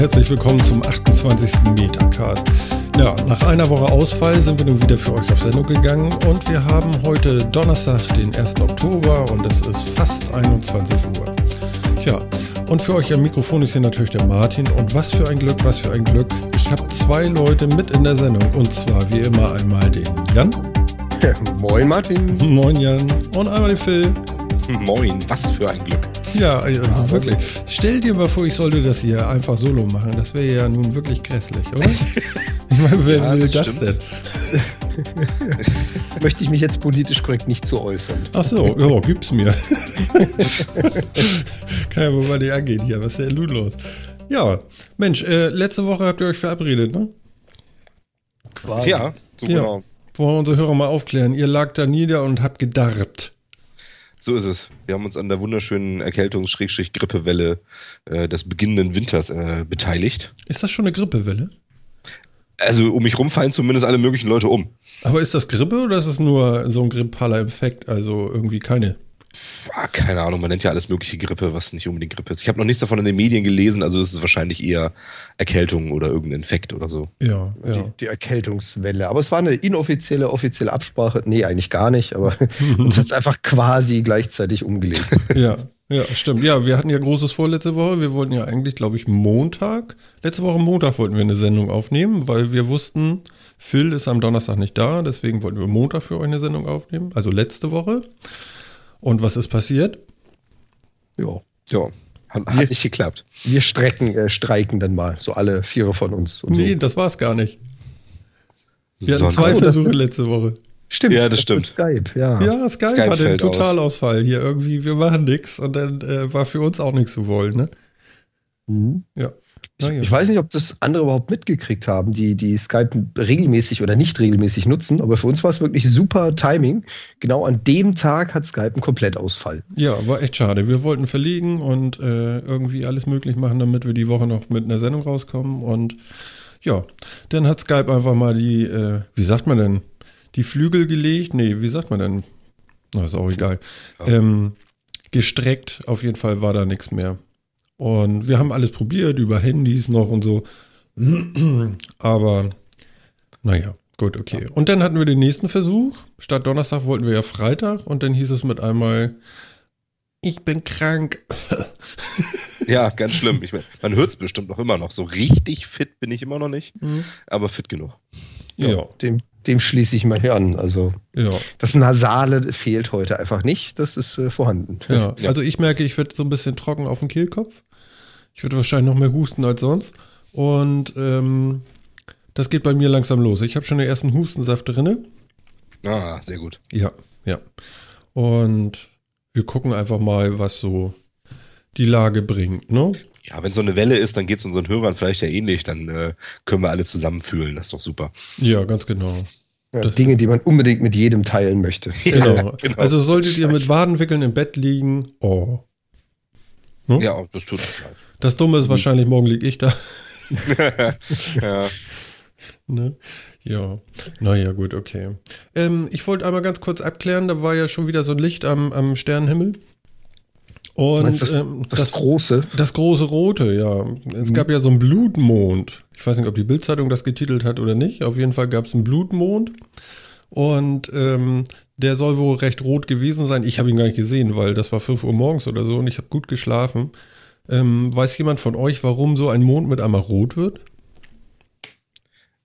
Herzlich willkommen zum 28. Metacast. Ja, nach einer Woche Ausfall sind wir nun wieder für euch auf Sendung gegangen und wir haben heute Donnerstag, den 1. Oktober und es ist fast 21 Uhr. Tja, und für euch am Mikrofon ist hier natürlich der Martin und was für ein Glück, was für ein Glück. Ich habe zwei Leute mit in der Sendung und zwar wie immer einmal den Jan. Ja, moin Martin. Moin Jan. Und einmal den Phil. Moin, was für ein Glück. Ja, also ja, wirklich. Stell dir mal vor, ich sollte das hier einfach solo machen. Das wäre ja nun wirklich grässlich, oder? ich meine, wer ja, will das, das denn? Möchte ich mich jetzt politisch korrekt nicht zu äußern. Ach so, ja, gib's mir. Kann ja wohl mal nicht angehen hier. Was ist denn nun los? Ja, Mensch, äh, letzte Woche habt ihr euch verabredet, ne? Quasi. Ja, so ja. genau. Wollen wir unsere Hörer mal aufklären. Ihr lag da nieder und habt gedarbt. So ist es. Wir haben uns an der wunderschönen Erkältungs-Grippewelle äh, des beginnenden Winters äh, beteiligt. Ist das schon eine Grippewelle? Also um mich rum fallen zumindest alle möglichen Leute um. Aber ist das Grippe oder ist es nur so ein grippaler Effekt? Also irgendwie keine? Ah, keine Ahnung, man nennt ja alles mögliche Grippe, was nicht unbedingt Grippe ist. Ich habe noch nichts davon in den Medien gelesen, also ist es wahrscheinlich eher Erkältung oder irgendein Infekt oder so. Ja, ja. Die, die Erkältungswelle. Aber es war eine inoffizielle, offizielle Absprache. Nee, eigentlich gar nicht, aber uns hat es einfach quasi gleichzeitig umgelegt. Ja, ja, stimmt. Ja, wir hatten ja großes vor letzte Woche. Wir wollten ja eigentlich, glaube ich, Montag, letzte Woche Montag wollten wir eine Sendung aufnehmen, weil wir wussten, Phil ist am Donnerstag nicht da, deswegen wollten wir Montag für euch eine Sendung aufnehmen, also letzte Woche. Und was ist passiert? Ja. Ja. Hat, wir, nicht geklappt. Wir strecken, äh, streiken dann mal, so alle Viere von uns. nee, so. das war es gar nicht. Wir hatten zwei Versuche letzte Woche. Stimmt, ja, das, das stimmt. Skype, ja. Ja, Skype, Skype hatte einen Totalausfall hier irgendwie. Wir machen nichts und dann äh, war für uns auch nichts zu wollen, ne? Mhm. Ja. Ich, ich, weiß nicht, ob das andere überhaupt mitgekriegt haben, die, die Skype regelmäßig oder nicht regelmäßig nutzen, aber für uns war es wirklich super Timing. Genau an dem Tag hat Skype einen Komplettausfall. Ja, war echt schade. Wir wollten verlegen und äh, irgendwie alles möglich machen, damit wir die Woche noch mit einer Sendung rauskommen. Und ja, dann hat Skype einfach mal die, äh, wie sagt man denn, die Flügel gelegt. Nee, wie sagt man denn? Na, ist auch egal. Ja. Ähm, gestreckt, auf jeden Fall war da nichts mehr. Und wir haben alles probiert, über Handys noch und so. Aber naja, gut, okay. Und dann hatten wir den nächsten Versuch. Statt Donnerstag wollten wir ja Freitag und dann hieß es mit einmal, ich bin krank. ja, ganz schlimm. Ich mein, man hört es bestimmt noch immer noch. So richtig fit bin ich immer noch nicht, mhm. aber fit genug. Ja, ja. Dem, dem schließe ich mal hier an. Also ja. das Nasale fehlt heute einfach nicht. Das ist äh, vorhanden. Ja. also ich merke, ich werde so ein bisschen trocken auf dem Kehlkopf. Ich würde wahrscheinlich noch mehr husten als sonst. Und ähm, das geht bei mir langsam los. Ich habe schon den ersten Hustensaft drin. Ah, sehr gut. Ja, ja. Und wir gucken einfach mal, was so die Lage bringt, ne? Ja, wenn so eine Welle ist, dann geht es unseren Hörern vielleicht ja ähnlich. Dann äh, können wir alle zusammen fühlen. Das ist doch super. Ja, ganz genau. Ja, Dinge, die man unbedingt mit jedem teilen möchte. Genau. genau. Also solltet ihr mit Wadenwickeln im Bett liegen, oh. Ne? Ja, das tut uns leid. Das Dumme ist wahrscheinlich, morgen liege ich da. ja. Ne? Ja, naja, gut, okay. Ähm, ich wollte einmal ganz kurz abklären, da war ja schon wieder so ein Licht am, am Sternenhimmel. Und das, ähm, das, das, große? Das große rote, ja. Es mhm. gab ja so einen Blutmond. Ich weiß nicht, ob die Bildzeitung das getitelt hat oder nicht. Auf jeden Fall gab es einen Blutmond. Und ähm, der soll wohl recht rot gewesen sein. Ich habe ihn gar nicht gesehen, weil das war 5 Uhr morgens oder so und ich habe gut geschlafen. Ähm, weiß jemand von euch, warum so ein Mond mit einmal rot wird?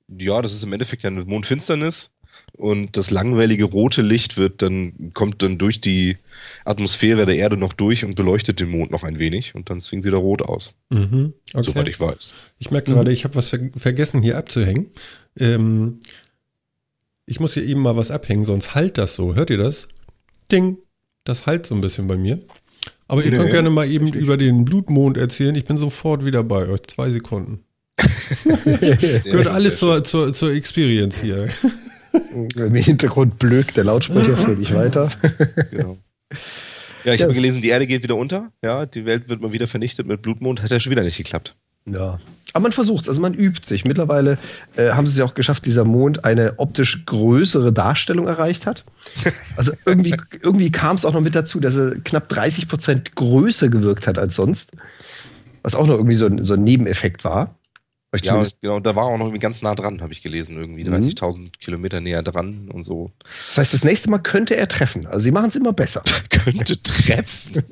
Ja, das ist im Endeffekt ja eine Mondfinsternis und das langwellige rote Licht wird dann kommt dann durch die Atmosphäre der Erde noch durch und beleuchtet den Mond noch ein wenig und dann zwingen sie da rot aus. Mhm, okay. Soweit ich weiß. Ich merke gerade, ich habe was ver vergessen hier abzuhängen. Ähm, ich muss hier eben mal was abhängen, sonst halt das so. Hört ihr das? Ding. Das halt so ein bisschen bei mir. Aber ihr nee, könnt gerne mal eben über den Blutmond erzählen. Ich bin sofort wieder bei euch. Zwei Sekunden. Gehört alles zur, zur, zur Experience hier. Im Hintergrund blökt der Lautsprecher für dich weiter. genau. Ja, ich ja, habe gelesen, die Erde geht wieder unter. Ja, die Welt wird mal wieder vernichtet mit Blutmond. Hat ja schon wieder nicht geklappt. Ja. Aber man versucht also man übt sich. Mittlerweile äh, haben sie es ja auch geschafft, dieser Mond eine optisch größere Darstellung erreicht hat. Also irgendwie, irgendwie kam es auch noch mit dazu, dass er knapp 30 Prozent größer gewirkt hat als sonst. Was auch noch irgendwie so ein, so ein Nebeneffekt war. Ja, genau, da war auch noch irgendwie ganz nah dran, habe ich gelesen, irgendwie 30.000 mhm. Kilometer näher dran und so. Das heißt, das nächste Mal könnte er treffen. Also sie machen es immer besser. könnte treffen.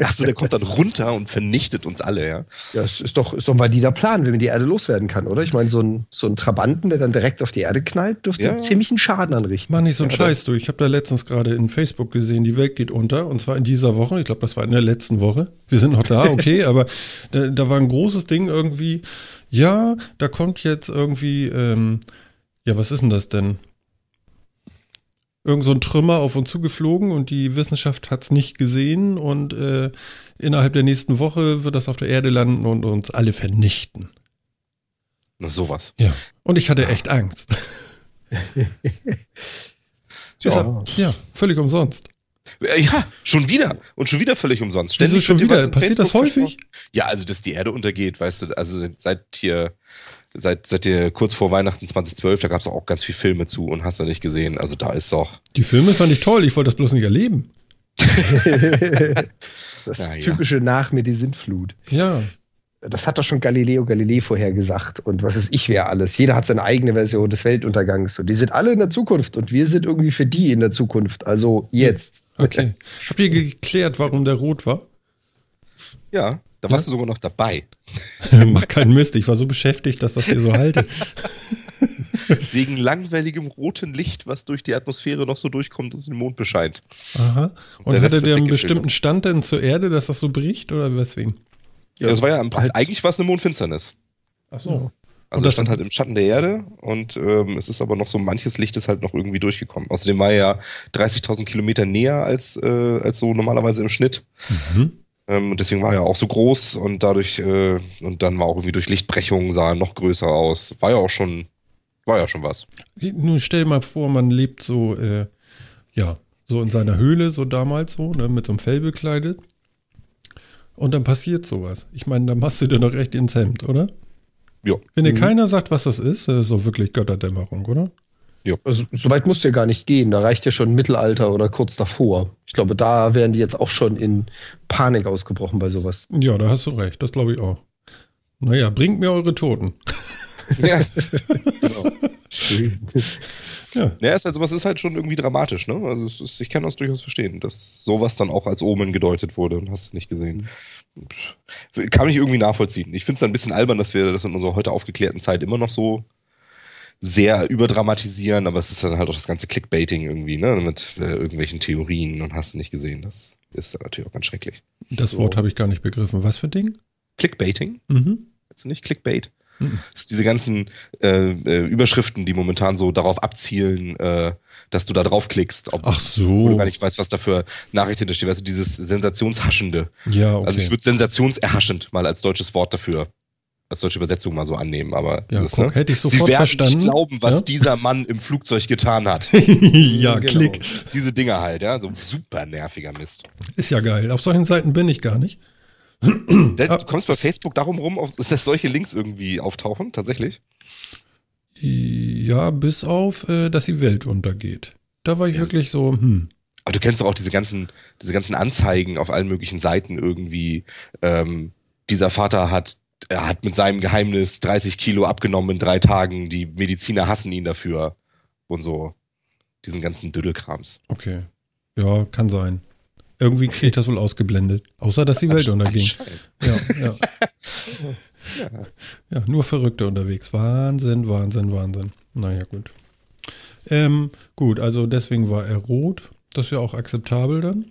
Achso, der kommt dann runter und vernichtet uns alle, ja. Ja, das ist doch, ist doch ein valider Plan, wenn man die Erde loswerden kann, oder? Ich meine, so ein, so ein Trabanten, der dann direkt auf die Erde knallt, dürfte ja. ziemlichen Schaden anrichten. Mach nicht so einen ja, Scheiß, du. Ich habe da letztens gerade in Facebook gesehen, die Welt geht unter und zwar in dieser Woche. Ich glaube, das war in der letzten Woche. Wir sind noch da, okay, aber da, da war ein großes Ding irgendwie ja, da kommt jetzt irgendwie, ähm, ja, was ist denn das denn? Irgend so ein Trümmer auf uns zugeflogen und die Wissenschaft hat es nicht gesehen und äh, innerhalb der nächsten Woche wird das auf der Erde landen und uns alle vernichten. Na sowas. Ja. Und ich hatte echt Angst. ja. ja, völlig umsonst. Ja, schon wieder. Und schon wieder völlig umsonst. Ständig Wieso schon wieder? Passiert Facebook das häufig? Ja, also, dass die Erde untergeht, weißt du, also seit hier, seit, seit hier kurz vor Weihnachten 2012, da gab es auch ganz viele Filme zu und hast du nicht gesehen. Also da ist doch. Die Filme fand ich toll, ich wollte das bloß nicht erleben. das ja, typische ja. Nach mir die Sintflut. Ja. Das hat doch schon Galileo Galilei vorher gesagt. Und was ist ich wer alles? Jeder hat seine eigene Version des Weltuntergangs. Und die sind alle in der Zukunft. Und wir sind irgendwie für die in der Zukunft. Also jetzt. Okay. Habt ihr geklärt, warum der rot war? Ja, da warst ja? du sogar noch dabei. Mach keinen Mist. Ich war so beschäftigt, dass das hier so halte. Wegen langweiligem roten Licht, was durch die Atmosphäre noch so durchkommt und den Mond bescheint. Aha. Und hatte der einen bestimmten Stand denn zur Erde, dass das so bricht oder weswegen? Ja, das war ja im Prinzip, halt eigentlich war es eine Mondfinsternis. Ach so. Also das stand halt im Schatten der Erde und ähm, es ist aber noch so manches Licht ist halt noch irgendwie durchgekommen. Außerdem war er ja 30.000 Kilometer näher als, äh, als so normalerweise im Schnitt. Mhm. Ähm, und deswegen war er auch so groß und dadurch, äh, und dann war auch irgendwie durch Lichtbrechungen sah er noch größer aus. War ja auch schon, war ja schon was. Nun stell dir mal vor, man lebt so, äh, ja, so in seiner Höhle, so damals so, ne, mit so einem Fell bekleidet. Und dann passiert sowas. Ich meine, da machst du dir doch recht ins Hemd, oder? Ja. Wenn dir mhm. keiner sagt, was das ist, das ist doch wirklich Götterdämmerung, oder? Ja. Also, so weit musst du ja gar nicht gehen. Da reicht ja schon Mittelalter oder kurz davor. Ich glaube, da wären die jetzt auch schon in Panik ausgebrochen bei sowas. Ja, da hast du recht. Das glaube ich auch. Naja, bringt mir eure Toten. Ja. genau. Schön. Ja. ja, ist halt sowas ist halt schon irgendwie dramatisch, ne? Also ist, ich kann das durchaus verstehen, dass sowas dann auch als Omen gedeutet wurde und hast du nicht gesehen. Kann ich irgendwie nachvollziehen. Ich finde es dann ein bisschen albern, dass wir das in unserer heute aufgeklärten Zeit immer noch so sehr überdramatisieren, aber es ist dann halt auch das ganze Clickbaiting irgendwie, ne? Mit äh, irgendwelchen Theorien und hast du nicht gesehen. Das ist dann natürlich auch ganz schrecklich. Das so. Wort habe ich gar nicht begriffen. Was für Ding? Clickbaiting? Mhm. Kennst du nicht Clickbait? Das diese ganzen äh, äh, Überschriften, die momentan so darauf abzielen, äh, dass du da draufklickst. Ob, Ach so. du gar nicht weißt, was da für Nachrichten hintersteht. Weißt du, dieses Sensationshaschende. Ja, okay. Also ich würde sensationserhaschend mal als deutsches Wort dafür als deutsche Übersetzung mal so annehmen, aber ja, dieses, guck, ne? hätte ich sofort Sie werden verstanden. nicht glauben, was ja? dieser Mann im Flugzeug getan hat. ja, genau. klick. Diese Dinger halt, ja, so super nerviger Mist. Ist ja geil. Auf solchen Seiten bin ich gar nicht. du kommst bei Facebook darum rum, dass solche Links irgendwie auftauchen, tatsächlich? Ja, bis auf, äh, dass die Welt untergeht. Da war ich yes. wirklich so, hm. Aber du kennst doch auch diese ganzen, diese ganzen Anzeigen auf allen möglichen Seiten irgendwie. Ähm, dieser Vater hat, er hat mit seinem Geheimnis 30 Kilo abgenommen in drei Tagen. Die Mediziner hassen ihn dafür. Und so. Diesen ganzen Düdelkrams. Okay. Ja, kann sein. Irgendwie kriege ich das wohl ausgeblendet. Außer, dass die Welt unterging. Ja, ja. ja. ja, nur Verrückte unterwegs. Wahnsinn, Wahnsinn, Wahnsinn. Naja, gut. Ähm, gut, also deswegen war er rot. Das wäre auch akzeptabel dann.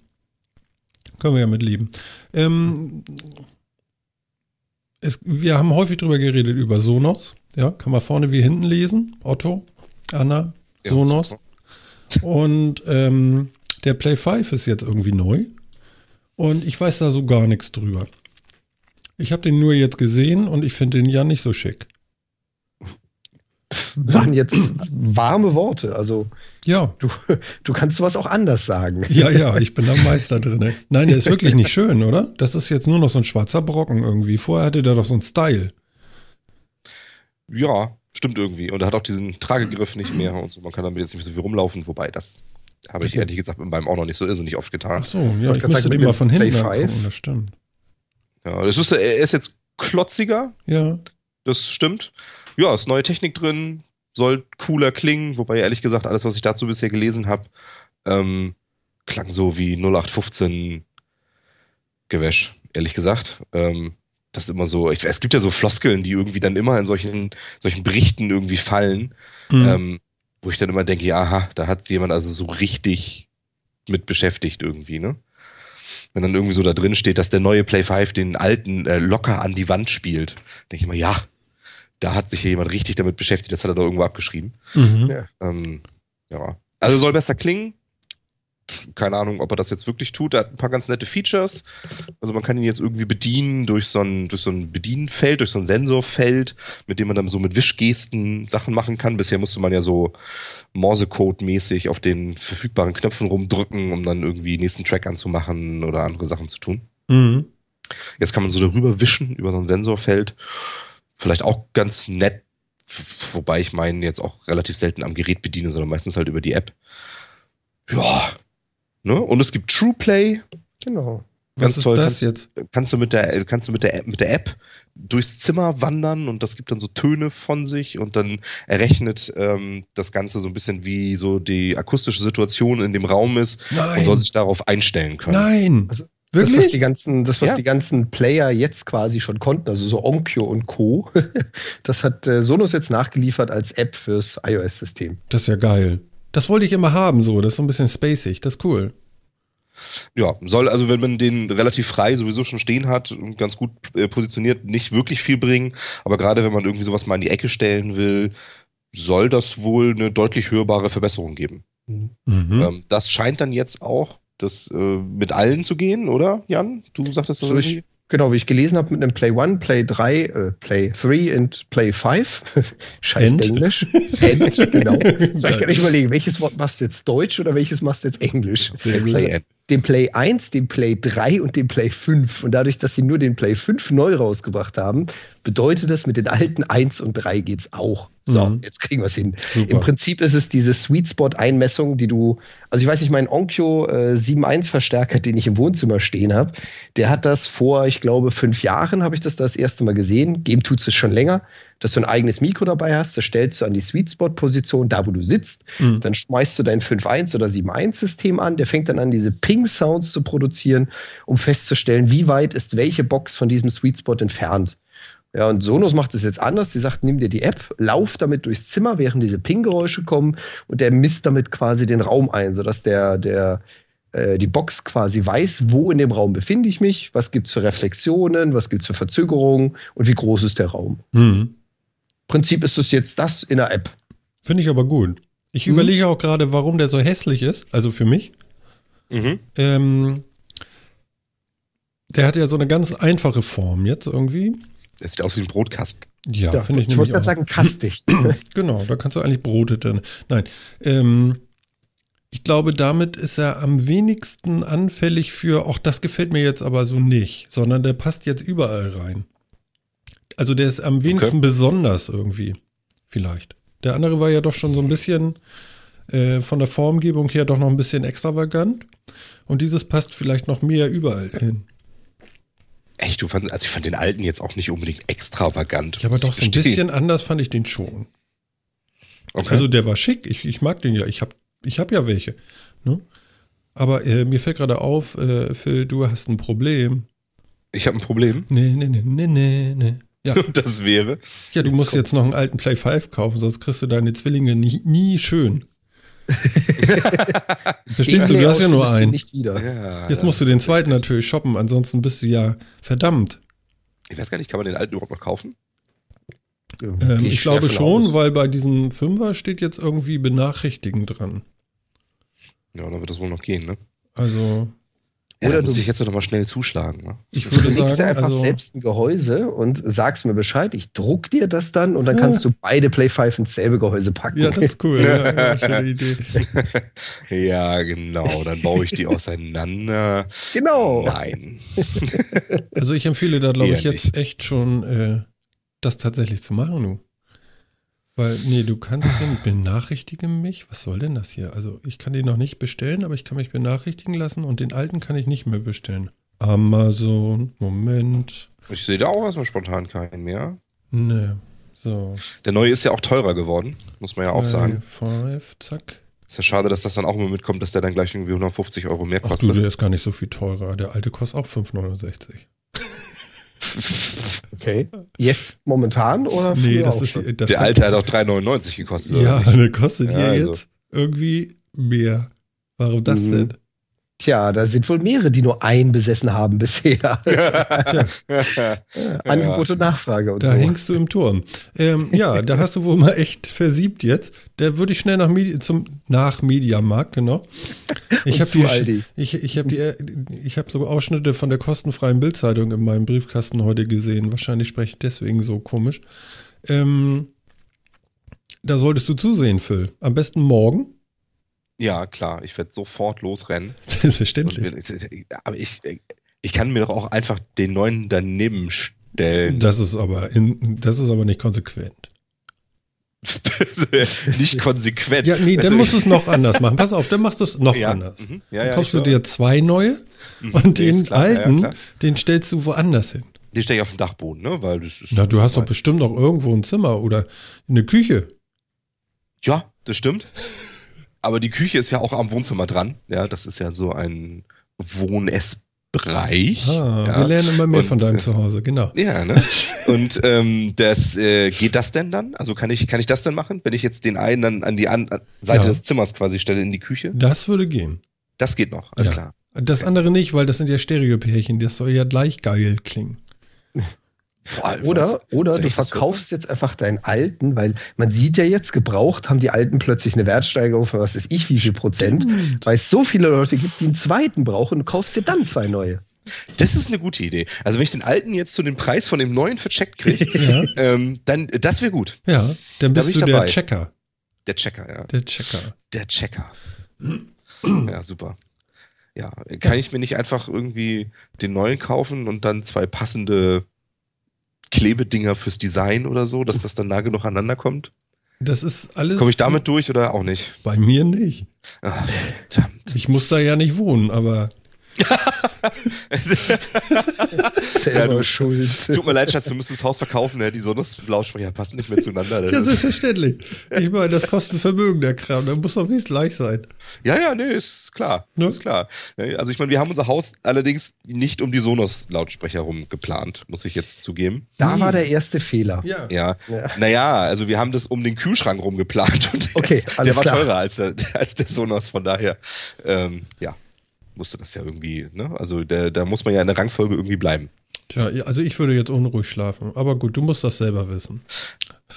Können wir ja mit leben. Ähm, es, wir haben häufig drüber geredet, über Sonos. Ja, kann man vorne wie hinten lesen. Otto, Anna, Sonos. Und ähm, der Play 5 ist jetzt irgendwie neu. Und ich weiß da so gar nichts drüber. Ich habe den nur jetzt gesehen und ich finde den ja nicht so schick. Das waren jetzt warme Worte. Also, ja. Du, du kannst sowas auch anders sagen. Ja, ja, ich bin da Meister drin. Nein, der ist wirklich nicht schön, oder? Das ist jetzt nur noch so ein schwarzer Brocken irgendwie. Vorher hatte der doch so einen Style. Ja, stimmt irgendwie. Und er hat auch diesen Tragegriff nicht mehr und so. Man kann damit jetzt nicht mehr so viel rumlaufen, wobei das habe ich ehrlich gesagt meinem auch noch nicht so irrsinnig oft getan. Ach so, ja, ich, müsste den mal von hinten angucken, das stimmt. Ja, das ist, er ist jetzt klotziger. Ja. Das stimmt. Ja, ist neue Technik drin, soll cooler klingen, wobei ehrlich gesagt, alles, was ich dazu bisher gelesen habe, ähm, klang so wie 0815 Gewäsch, ehrlich gesagt. Ähm, das ist immer so, ich, es gibt ja so Floskeln, die irgendwie dann immer in solchen, solchen Berichten irgendwie fallen, mhm. ähm, wo ich dann immer denke, ja, aha, da hat sich jemand also so richtig mit beschäftigt irgendwie, ne? Wenn dann irgendwie so da drin steht, dass der neue Play 5 den alten äh, locker an die Wand spielt, denke ich immer, ja, da hat sich hier jemand richtig damit beschäftigt, das hat er da irgendwo abgeschrieben. Mhm. Ja. Ähm, ja. Also soll besser klingen, keine Ahnung, ob er das jetzt wirklich tut. Er hat ein paar ganz nette Features. Also man kann ihn jetzt irgendwie bedienen durch so ein, durch so ein Bedienfeld, durch so ein Sensorfeld, mit dem man dann so mit Wischgesten Sachen machen kann. Bisher musste man ja so Morsecode-mäßig auf den verfügbaren Knöpfen rumdrücken, um dann irgendwie nächsten Track anzumachen oder andere Sachen zu tun. Mhm. Jetzt kann man so darüber wischen, über so ein Sensorfeld. Vielleicht auch ganz nett, wobei ich meinen jetzt auch relativ selten am Gerät bediene, sondern meistens halt über die App. Ja, Ne? Und es gibt TruePlay. Genau. Ganz Was toll. kannst, jetzt? kannst du mit der, kannst du mit der, mit der App durchs Zimmer wandern und das gibt dann so Töne von sich und dann errechnet ähm, das Ganze so ein bisschen, wie so die akustische Situation in dem Raum ist Nein. und soll sich darauf einstellen können. Nein. Also, Wirklich? Das, was die ganzen, das, was ja. die ganzen Player jetzt quasi schon konnten, also so Onkyo und Co., das hat äh, Sonos jetzt nachgeliefert als App fürs iOS-System. Das ist ja geil. Das wollte ich immer haben, so. Das ist so ein bisschen spacig. Das ist cool. Ja, soll also, wenn man den relativ frei sowieso schon stehen hat und ganz gut äh, positioniert, nicht wirklich viel bringen. Aber gerade wenn man irgendwie sowas mal in die Ecke stellen will, soll das wohl eine deutlich hörbare Verbesserung geben. Mhm. Ähm, das scheint dann jetzt auch das äh, mit allen zu gehen, oder Jan? Du sagtest das so irgendwie? Genau, wie ich gelesen habe mit einem Play 1, Play 3, äh, Play 3 und Play 5. Scheiß End. Englisch. End, genau. So, ich kann nicht überlegen, welches Wort machst du jetzt Deutsch oder welches machst du jetzt Englisch? Play also, den Play 1, den Play 3 und den Play 5. Und dadurch, dass sie nur den Play 5 neu rausgebracht haben, bedeutet das, mit den alten 1 und 3 geht's auch. So, mhm. jetzt kriegen wir es hin. Super. Im Prinzip ist es diese Sweet Spot-Einmessung, die du, also ich weiß nicht, mein Onkyo äh, 7.1 Verstärker, den ich im Wohnzimmer stehen habe, der hat das vor, ich glaube, fünf Jahren habe ich das das erste Mal gesehen. Game tut es schon länger, dass du ein eigenes Mikro dabei hast, das stellst du an die Sweet Spot-Position, da wo du sitzt, mhm. dann schmeißt du dein 5.1 oder 7.1-System an, der fängt dann an, diese Ping-Sounds zu produzieren, um festzustellen, wie weit ist welche Box von diesem Sweet Spot entfernt. Ja, und Sonos macht es jetzt anders. Sie sagt, nimm dir die App, lauf damit durchs Zimmer, während diese Ping-Geräusche kommen und der misst damit quasi den Raum ein, sodass der, der, äh, die Box quasi weiß, wo in dem Raum befinde ich mich, was gibt es für Reflexionen, was gibt es für Verzögerungen und wie groß ist der Raum. Mhm. Prinzip ist es jetzt das in der App. Finde ich aber gut. Ich mhm. überlege auch gerade, warum der so hässlich ist, also für mich. Mhm. Ähm, der hat ja so eine ganz einfache Form jetzt irgendwie. Das sieht aus wie ein Brotkasten. Ja, ja finde ich, ich wollte gerade sagen, kastig. genau, da kannst du eigentlich Brote drin. Nein. Ähm, ich glaube, damit ist er am wenigsten anfällig für, auch das gefällt mir jetzt aber so nicht, sondern der passt jetzt überall rein. Also der ist am wenigsten okay. besonders irgendwie, vielleicht. Der andere war ja doch schon so ein bisschen äh, von der Formgebung her doch noch ein bisschen extravagant. Und dieses passt vielleicht noch mehr überall hin. Echt, du fandest, also ich fand den alten jetzt auch nicht unbedingt extravagant. Ja, aber doch so ein bisschen anders fand ich den schon. Okay. Also der war schick, ich, ich mag den ja, ich habe ich hab ja welche. Ne? Aber äh, mir fällt gerade auf, äh, Phil, du hast ein Problem. Ich habe ein Problem? Nee, nee, nee, nee, nee, nee. Ja. das wäre. Ja, du musst jetzt noch einen alten Play 5 kaufen, sonst kriegst du deine Zwillinge nie, nie schön. Verstehst du, du hast ja nur einen. Ja, Jetzt musst du den zweiten natürlich shoppen, ansonsten bist du ja verdammt. Ich weiß gar nicht, kann man den alten überhaupt noch kaufen? Ähm, ich, ich glaube schon, aus. weil bei diesem Fünfer steht jetzt irgendwie benachrichtigen dran. Ja, dann wird das wohl noch gehen, ne? Also, ja, Oder muss ich jetzt noch mal schnell zuschlagen. Ne? Ich würde sagen, dir einfach also, selbst ein Gehäuse und sagst mir Bescheid. Ich druck dir das dann und dann ja. kannst du beide Play 5 ins selbe Gehäuse packen. Ja, das ist cool. ja, schöne Idee. ja, genau. Dann baue ich die auseinander. Genau. Nein. also ich empfehle da, glaube ich, jetzt nicht. echt schon, äh, das tatsächlich zu machen, du. Weil, nee, du kannst den benachrichtigen mich. Was soll denn das hier? Also, ich kann den noch nicht bestellen, aber ich kann mich benachrichtigen lassen und den alten kann ich nicht mehr bestellen. Amazon, Moment. Ich sehe da auch erstmal spontan keinen mehr. Ne. So. Der neue ist ja auch teurer geworden, muss man ja auch sagen. Five, zack. Ist ja schade, dass das dann auch immer mitkommt, dass der dann gleich irgendwie 150 Euro mehr kostet. Ach du, der ist gar nicht so viel teurer. Der alte kostet auch 5,69. Okay. Jetzt momentan oder Nee, das ist das Der alte hat auch 3,99 gekostet. Ja, der kostet ja, hier also. jetzt irgendwie mehr. Warum das mhm. denn? Tja, da sind wohl mehrere, die nur einen besessen haben bisher. Angebot und Nachfrage und da so. hängst du im Turm. Ähm, ja, da hast du wohl mal echt versiebt jetzt. Da würde ich schnell nach Medi zum nach Mediamarkt, genau. Ich habe die, ich, ich habe die, ich habe sogar Ausschnitte von der kostenfreien Bildzeitung in meinem Briefkasten heute gesehen. Wahrscheinlich spreche ich deswegen so komisch. Ähm, da solltest du zusehen, Phil. Am besten morgen. Ja, klar, ich werde sofort losrennen. Selbstverständlich. Aber ich, ich kann mir doch auch einfach den neuen daneben stellen. Das ist aber, in, das ist aber nicht konsequent. nicht konsequent. Ja, nee, dann also, musst du es noch anders machen. Pass auf, dann machst du es noch ja, anders. Mhm, ja, dann kaufst du dir zwei neue mhm, und den klar, alten, ja, den stellst du woanders hin. Den stelle ich auf den Dachboden, ne? Weil das ist Na, du hast doch bestimmt noch irgendwo ein Zimmer oder eine Küche. Ja, das stimmt. Aber die Küche ist ja auch am Wohnzimmer dran. Ja, das ist ja so ein Wohn-Essbereich. Ah, ja. Wir lernen immer mehr und, von deinem Zuhause, genau. Ja, ne? Und ähm, das äh, geht das denn dann? Also kann ich, kann ich das denn machen, wenn ich jetzt den einen dann an die an Seite ja. des Zimmers quasi stelle in die Küche? Das würde gehen. Das geht noch, alles ja. klar. Das andere nicht, weil das sind ja Stereopärchen, das soll ja gleich geil klingen. Boah, oder oder du verkaufst jetzt einfach deinen alten, weil man sieht ja jetzt, gebraucht haben die alten plötzlich eine Wertsteigerung für was ist ich, wie viel Prozent, Stimmt. weil es so viele Leute gibt, die einen zweiten brauchen und du kaufst dir dann zwei neue. Das ist eine gute Idee. Also wenn ich den alten jetzt zu dem Preis von dem neuen vercheckt kriege, ja. ähm, dann das wäre gut. Ja, dann bist da du der Checker. Der Checker, ja. Der Checker. Der Checker. ja, super. Ja, kann ich mir nicht einfach irgendwie den neuen kaufen und dann zwei passende Klebedinger fürs Design oder so, dass das dann nah genug aneinander kommt? Das ist alles. Komme ich damit durch oder auch nicht? Bei mir nicht. Ach, verdammt. Ich muss da ja nicht wohnen, aber ja, du, schuld. Tut mir leid, Schatz, du müsstest das Haus verkaufen, ne? die Sonos-Lautsprecher passen nicht mehr zueinander. Das ja, selbstverständlich. Ich meine, das kostet Vermögen, der Kram. Da muss doch wenigstens gleich sein. Ja, ja, nee, ist klar. Ne? Ist klar. Also ich meine, wir haben unser Haus allerdings nicht um die Sonos-Lautsprecher rum geplant, muss ich jetzt zugeben. Da war der erste Fehler. Ja. ja. ja. Naja, also wir haben das um den Kühlschrank rum geplant und der, okay, ist, der war klar. teurer als der, als der Sonos, von daher, ähm, ja musste das ja irgendwie, ne? Also der, da muss man ja in der Rangfolge irgendwie bleiben. Tja, also ich würde jetzt unruhig schlafen. Aber gut, du musst das selber wissen.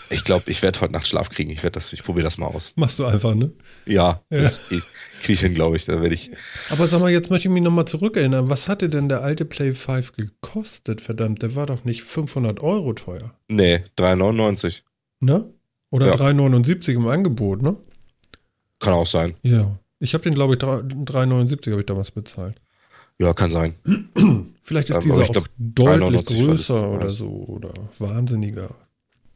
Ich glaube, ich werde heute Nacht Schlaf kriegen. Ich werde das, ich probiere das mal aus. Machst du einfach, ne? Ja, ja. das kriege ich hin, glaube ich. Da werde ich. Aber sag mal, jetzt möchte ich mich nochmal zurückerinnern. Was hatte denn der alte Play 5 gekostet? Verdammt, der war doch nicht 500 Euro teuer. Nee, 3,99. Ne? Oder ja. 3,79 im Angebot, ne? Kann auch sein. Ja. Ich habe den, glaube ich, 3,79 habe ich damals bezahlt. Ja, kann sein. Vielleicht ist ähm, dieser auch glaub, deutlich größer oder so oder wahnsinniger.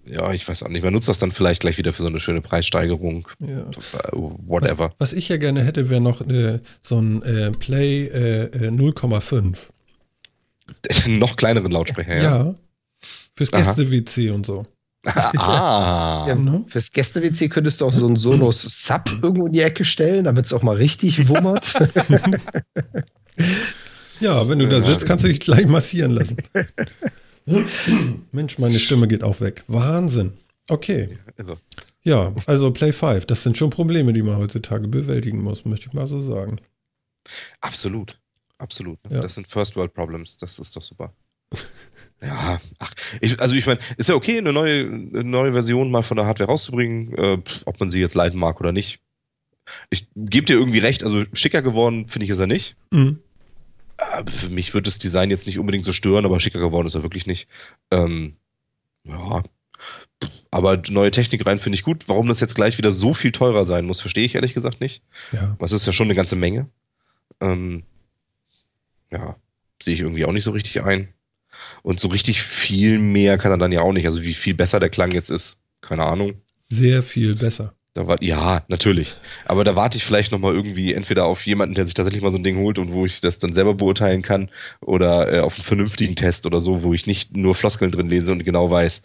Ja, ich weiß auch nicht. Man nutzt das dann vielleicht gleich wieder für so eine schöne Preissteigerung. Ja. Äh, whatever. Was, was, ich ja gerne hätte, wäre noch äh, so ein äh, Play äh, 0,5. Äh, noch kleineren Lautsprecher, ja. Ja. Fürs Gäste-WC und so. Ah. Ja, ne? Fürs Gäste-WC könntest du auch so einen Sonos Sub irgendwo in die Ecke stellen, damit es auch mal richtig wummert. ja, wenn du da sitzt, kannst du dich gleich massieren lassen. Mensch, meine Stimme geht auch weg. Wahnsinn. Okay. Ja, also Play 5, das sind schon Probleme, die man heutzutage bewältigen muss, möchte ich mal so sagen. Absolut. Absolut. Ja. Das sind First World Problems. Das ist doch super. Ja, ach, ich, also ich meine, ist ja okay, eine neue, eine neue Version mal von der Hardware rauszubringen, äh, ob man sie jetzt leiden mag oder nicht. Ich gebe dir irgendwie recht, also schicker geworden finde ich ist er nicht. Mhm. Äh, für mich wird das Design jetzt nicht unbedingt so stören, aber schicker geworden ist er wirklich nicht. Ähm, ja, aber neue Technik rein finde ich gut. Warum das jetzt gleich wieder so viel teurer sein muss, verstehe ich ehrlich gesagt nicht. Ja. Das ist ja schon eine ganze Menge. Ähm, ja, sehe ich irgendwie auch nicht so richtig ein. Und so richtig viel mehr kann er dann ja auch nicht. Also wie viel besser der Klang jetzt ist, keine Ahnung. Sehr viel besser. Da war, ja, natürlich. Aber da warte ich vielleicht nochmal irgendwie entweder auf jemanden, der sich tatsächlich mal so ein Ding holt und wo ich das dann selber beurteilen kann oder äh, auf einen vernünftigen Test oder so, wo ich nicht nur Floskeln drin lese und genau weiß,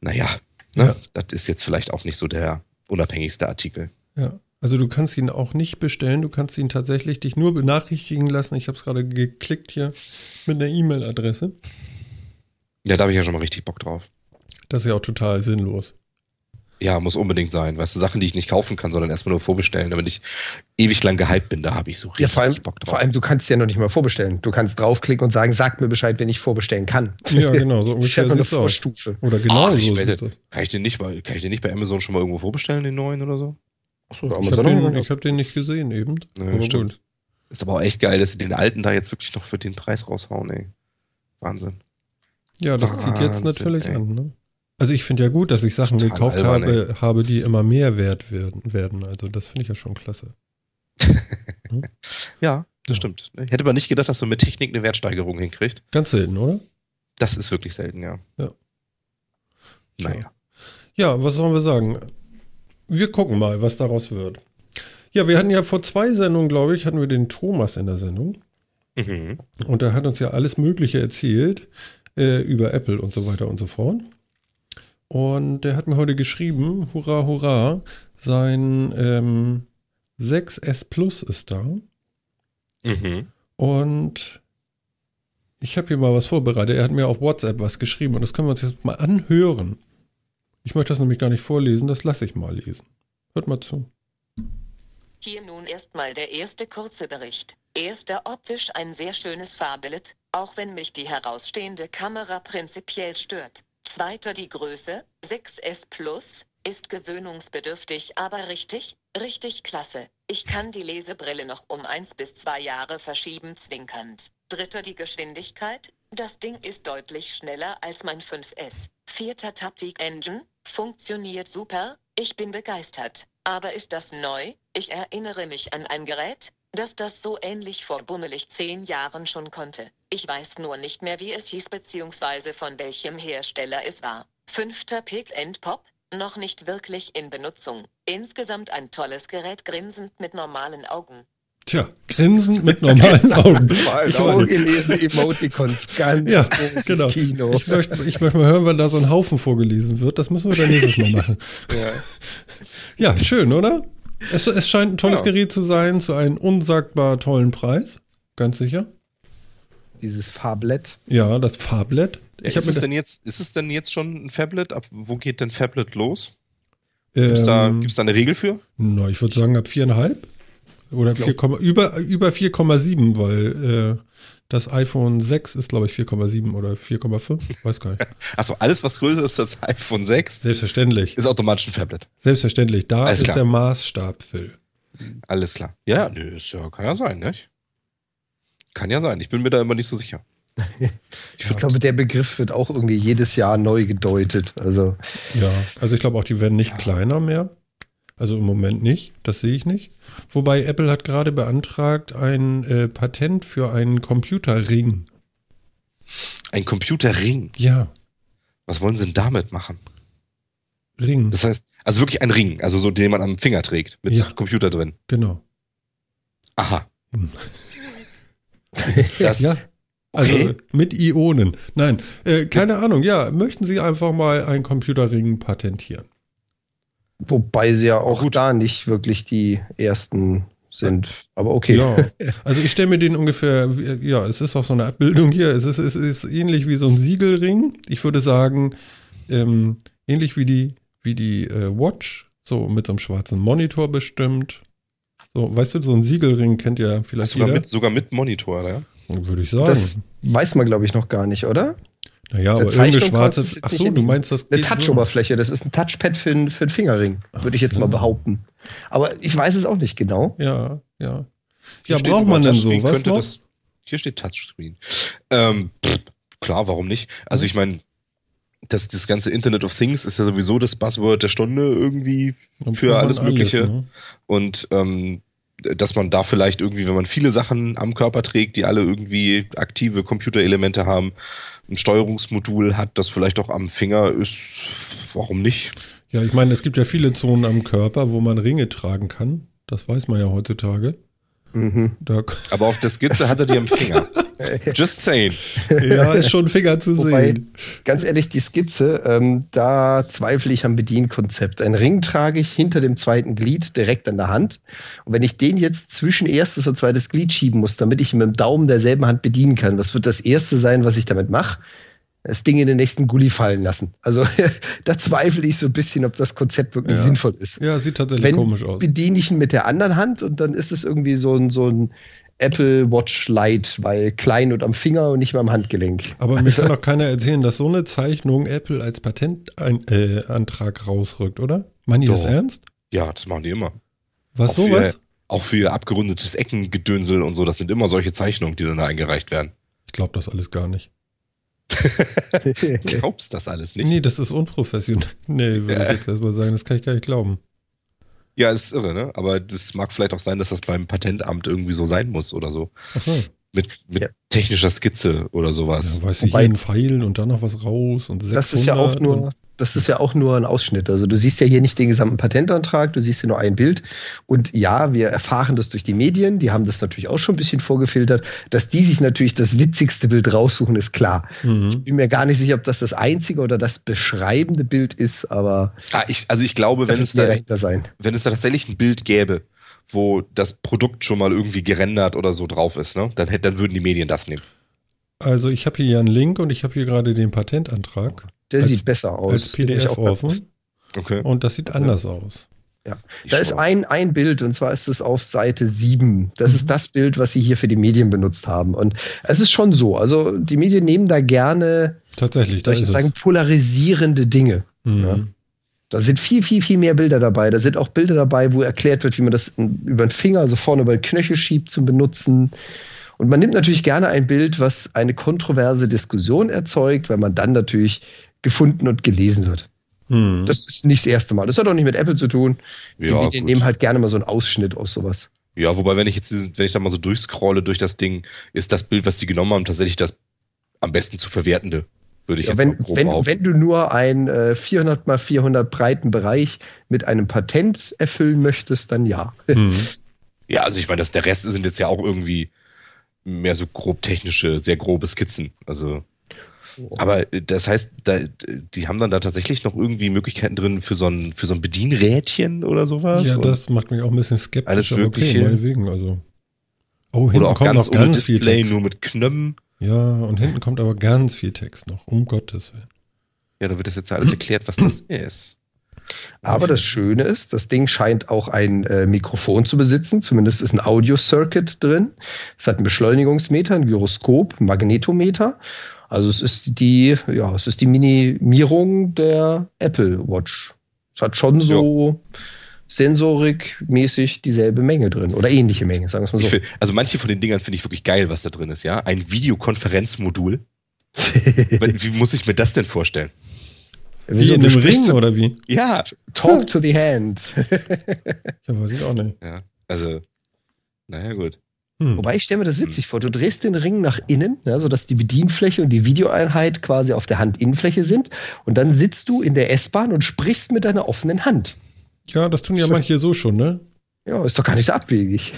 naja, ne, ja. das ist jetzt vielleicht auch nicht so der unabhängigste Artikel. Ja. Also du kannst ihn auch nicht bestellen, du kannst ihn tatsächlich dich nur benachrichtigen lassen. Ich habe es gerade geklickt hier mit einer E-Mail-Adresse. Ja, da habe ich ja schon mal richtig Bock drauf. Das ist ja auch total sinnlos. Ja, muss unbedingt sein. Weißt du, Sachen, die ich nicht kaufen kann, sondern erstmal nur vorbestellen, damit ich ewig lang gehypt bin, da habe ich so richtig ja, vor allem, Bock drauf. Vor allem, du kannst ja noch nicht mal vorbestellen. Du kannst draufklicken und sagen, sag mir Bescheid, wenn ich vorbestellen kann. Ja, genau, so ungefähr. das ist eine Vorstufe. Oder genau Ach, so. Wette, kann, ich den nicht bei, kann ich den nicht bei Amazon schon mal irgendwo vorbestellen, den neuen oder so? Achso, ich habe den, hab den, nicht gesehen eben. Ja, aber stimmt. Gut. Ist aber auch echt geil, dass sie den alten da jetzt wirklich noch für den Preis raushauen, ey. Wahnsinn. Ja, das Wahnsinn, zieht jetzt natürlich ey. an, ne? Also ich finde ja gut, dass ich Sachen Total gekauft albern, habe, habe, die immer mehr wert werden. Also das finde ich ja schon klasse. hm? Ja, das ja. stimmt. Ich hätte aber nicht gedacht, dass man mit Technik eine Wertsteigerung hinkriegt. Ganz selten, oder? Das ist wirklich selten, ja. Ja. Naja. Ja, was sollen wir sagen? Wir gucken mal, was daraus wird. Ja, wir hatten ja vor zwei Sendungen, glaube ich, hatten wir den Thomas in der Sendung. Mhm. Und er hat uns ja alles Mögliche erzählt äh, über Apple und so weiter und so fort. Und der hat mir heute geschrieben, hurra, hurra, sein ähm, 6S Plus ist da. Mhm. Und ich habe hier mal was vorbereitet. Er hat mir auf WhatsApp was geschrieben und das können wir uns jetzt mal anhören. Ich möchte das nämlich gar nicht vorlesen, das lasse ich mal lesen. Hört mal zu. Hier nun erstmal der erste kurze Bericht. Erster optisch ein sehr schönes Farbbild, auch wenn mich die herausstehende Kamera prinzipiell stört. Zweiter die Größe, 6S Plus, ist gewöhnungsbedürftig, aber richtig, richtig klasse. Ich kann die Lesebrille noch um 1 bis 2 Jahre verschieben zwinkernd. Dritter die Geschwindigkeit, das Ding ist deutlich schneller als mein 5S. Vierter Taptic Engine, funktioniert super, ich bin begeistert. Aber ist das neu? Ich erinnere mich an ein Gerät, dass das so ähnlich vor bummelig zehn Jahren schon konnte. Ich weiß nur nicht mehr, wie es hieß bzw. von welchem Hersteller es war. Fünfter Pick and Pop, noch nicht wirklich in Benutzung. Insgesamt ein tolles Gerät, grinsend mit normalen Augen. Tja, grinsend mit normalen Augen. ich vorgelesene Emoticons, ganz ja, genau. Kino. Ich möchte, ich möchte mal hören, wann da so ein Haufen vorgelesen wird. Das müssen wir dann nächstes Mal machen. ja. ja, schön, oder? Es, es scheint ein tolles ja. Gerät zu sein, zu einem unsagbar tollen Preis. Ganz sicher. Dieses Fablet. Ja, das Fablet. Ja, ist, es denn jetzt, ist es denn jetzt schon ein Fablet? Ab wo geht denn Fablet los? Gibt es ähm, da, da, eine Regel für? Na, ich würde sagen ab viereinhalb. Oder 4, über, über 4,7, weil äh, das iPhone 6 ist, glaube ich, 4,7 oder 4,5. Weiß gar nicht. Achso, alles, was größer ist als iPhone 6, Selbstverständlich. ist automatisch ein Tablet. Selbstverständlich. Da Alles ist klar. der Maßstab, Phil. Alles klar. Ja, nö, ist ja, kann ja sein, nicht? Kann ja sein. Ich bin mir da immer nicht so sicher. ich glaube, der Begriff wird auch irgendwie jedes Jahr neu gedeutet. Also. Ja, also ich glaube auch, die werden nicht ja. kleiner mehr. Also im Moment nicht, das sehe ich nicht. Wobei Apple hat gerade beantragt ein äh, Patent für einen Computerring. Ein Computerring? Ja. Was wollen sie denn damit machen? Ring. Das heißt, also wirklich ein Ring, also so, den man am Finger trägt, mit ja. Computer drin. Genau. Aha. Hm. das, ja. Also okay. mit Ionen. Nein, äh, keine Ahnung. Ja, möchten Sie einfach mal einen Computerring patentieren? Wobei sie ja auch Gut. da nicht wirklich die ersten sind. Aber okay. Ja. Also ich stelle mir den ungefähr, ja, es ist auch so eine Abbildung hier. Es ist, es ist ähnlich wie so ein Siegelring. Ich würde sagen, ähm, ähnlich wie die, wie die äh, Watch, so mit so einem schwarzen Monitor bestimmt. So, weißt du, so ein Siegelring kennt ja vielleicht sogar jeder. Mit, sogar mit Monitor, ja? Würde ich sagen. Das weiß man, glaube ich, noch gar nicht, oder? Naja, aber irgendeine schwarze. Achso, du meinst das. Eine Touch-Oberfläche, das ist ein Touchpad für, ein, für einen Fingerring, würde ich jetzt so. mal behaupten. Aber ich weiß es auch nicht genau. Ja, ja. Hier ja, braucht man denn sowas noch? Das, hier steht Touchscreen. Ähm, pff, klar, warum nicht? Also ich meine, das, das ganze Internet of Things ist ja sowieso das Buzzword der Stunde irgendwie für alles Mögliche. Alles, ne? Und ähm, dass man da vielleicht irgendwie, wenn man viele Sachen am Körper trägt, die alle irgendwie aktive Computerelemente haben, ein Steuerungsmodul hat, das vielleicht auch am Finger ist, warum nicht? Ja, ich meine, es gibt ja viele Zonen am Körper, wo man Ringe tragen kann. Das weiß man ja heutzutage. Mhm. Aber auf der Skizze hat er die am Finger. Just saying. Ja, ist schon Finger zu Wobei, sehen. Ganz ehrlich, die Skizze, ähm, da zweifle ich am Bedienkonzept. Ein Ring trage ich hinter dem zweiten Glied direkt an der Hand. Und wenn ich den jetzt zwischen erstes und zweites Glied schieben muss, damit ich ihn mit dem Daumen derselben Hand bedienen kann, was wird das erste sein, was ich damit mache? das Ding in den nächsten Gully fallen lassen. Also da zweifle ich so ein bisschen, ob das Konzept wirklich ja. sinnvoll ist. Ja, sieht tatsächlich Wenn, komisch aus. Bediene ich ihn mit der anderen Hand und dann ist es irgendwie so ein, so ein Apple Watch Lite, weil klein und am Finger und nicht mehr am Handgelenk. Aber also, mir kann doch keiner erzählen, dass so eine Zeichnung Apple als Patentantrag äh, rausrückt, oder? Meinen die das ernst? Ja, das machen die immer. Was auch sowas? Für, auch für abgerundetes Eckengedönsel und so, das sind immer solche Zeichnungen, die dann da eingereicht werden. Ich glaube das alles gar nicht. Glaubst das alles nicht? Nee, das ist unprofessionell. Nee, würde ja. ich jetzt erstmal sagen, das kann ich gar nicht glauben. Ja, ist irre, ne? Aber das mag vielleicht auch sein, dass das beim Patentamt irgendwie so sein muss oder so. Ach so. Mit, mit ja. technischer Skizze oder sowas. Ja, weiß ich, jeden Pfeilen und dann noch was raus und 600 Das ist ja auch nur, das ist ja auch nur ein Ausschnitt. Also du siehst ja hier nicht den gesamten Patentantrag, du siehst hier nur ein Bild. Und ja, wir erfahren das durch die Medien, die haben das natürlich auch schon ein bisschen vorgefiltert. Dass die sich natürlich das witzigste Bild raussuchen, ist klar. Mhm. Ich bin mir gar nicht sicher, ob das das einzige oder das beschreibende Bild ist, aber. Ah, ich, also ich glaube, wenn es, da, wenn es da tatsächlich ein Bild gäbe, wo das Produkt schon mal irgendwie gerendert oder so drauf ist, ne? dann, hätte, dann würden die Medien das nehmen. Also ich habe hier einen Link und ich habe hier gerade den Patentantrag. Der als, sieht besser aus. Als PDF offen. Okay. Und das sieht anders ja. aus. Ja, da ist ein, ein Bild und zwar ist es auf Seite 7. Das mhm. ist das Bild, was sie hier für die Medien benutzt haben. Und es ist schon so. Also die Medien nehmen da gerne tatsächlich soll ich sagen, polarisierende Dinge. Mhm. Ja. Da sind viel, viel, viel mehr Bilder dabei. Da sind auch Bilder dabei, wo erklärt wird, wie man das über den Finger, also vorne über den Knöchel schiebt zum Benutzen. Und man nimmt natürlich gerne ein Bild, was eine kontroverse Diskussion erzeugt, weil man dann natürlich gefunden und gelesen wird. Hm. Das ist nicht das erste Mal. Das hat auch nicht mit Apple zu tun. Ja, die, nehmen halt gerne mal so einen Ausschnitt aus sowas. Ja, wobei, wenn ich jetzt, wenn ich da mal so durchscrolle durch das Ding, ist das Bild, was sie genommen haben, tatsächlich das am besten zu verwertende, würde ich ja, jetzt wenn, mal grob wenn, wenn du nur einen äh, 400 mal 400 breiten Bereich mit einem Patent erfüllen möchtest, dann ja. Hm. Ja, also ich meine, der Rest sind jetzt ja auch irgendwie mehr so grob technische, sehr grobe Skizzen. Also aber äh, das heißt, da, die haben dann da tatsächlich noch irgendwie Möglichkeiten drin für so ein, für so ein Bedienrädchen oder sowas? Ja, das macht mich auch ein bisschen skeptisch. Alles Mögliche. Okay, meinetwegen, also. Oh, oder auch ganz ohne ganz Display, nur mit Knöpfen. Ja, und hinten kommt aber ganz viel Text noch, um Gottes Willen. Ja, da wird das jetzt ja alles erklärt, was das ist. Aber das Schöne ist, das Ding scheint auch ein äh, Mikrofon zu besitzen. Zumindest ist ein Audio-Circuit drin. Es hat einen Beschleunigungsmeter, ein Gyroskop, ein Magnetometer also es ist die, ja, es ist die Minimierung der Apple Watch. Es hat schon so ja. sensorikmäßig dieselbe Menge drin oder ähnliche Menge, sagen wir es mal so. Find, also manche von den Dingern finde ich wirklich geil, was da drin ist, ja. Ein Videokonferenzmodul. wie muss ich mir das denn vorstellen? Wie, wie in einem Ring oder wie? Ja. Talk to the hand. ja, weiß ich auch nicht. Ja, also, naja, gut. Hm. Wobei ich stelle mir das witzig hm. vor. Du drehst den Ring nach innen, ja, sodass die Bedienfläche und die Videoeinheit quasi auf der Handinnenfläche sind. Und dann sitzt du in der S-Bahn und sprichst mit deiner offenen Hand. Ja, das tun ja so. manche so schon, ne? Ja, ist doch gar nicht so abwegig.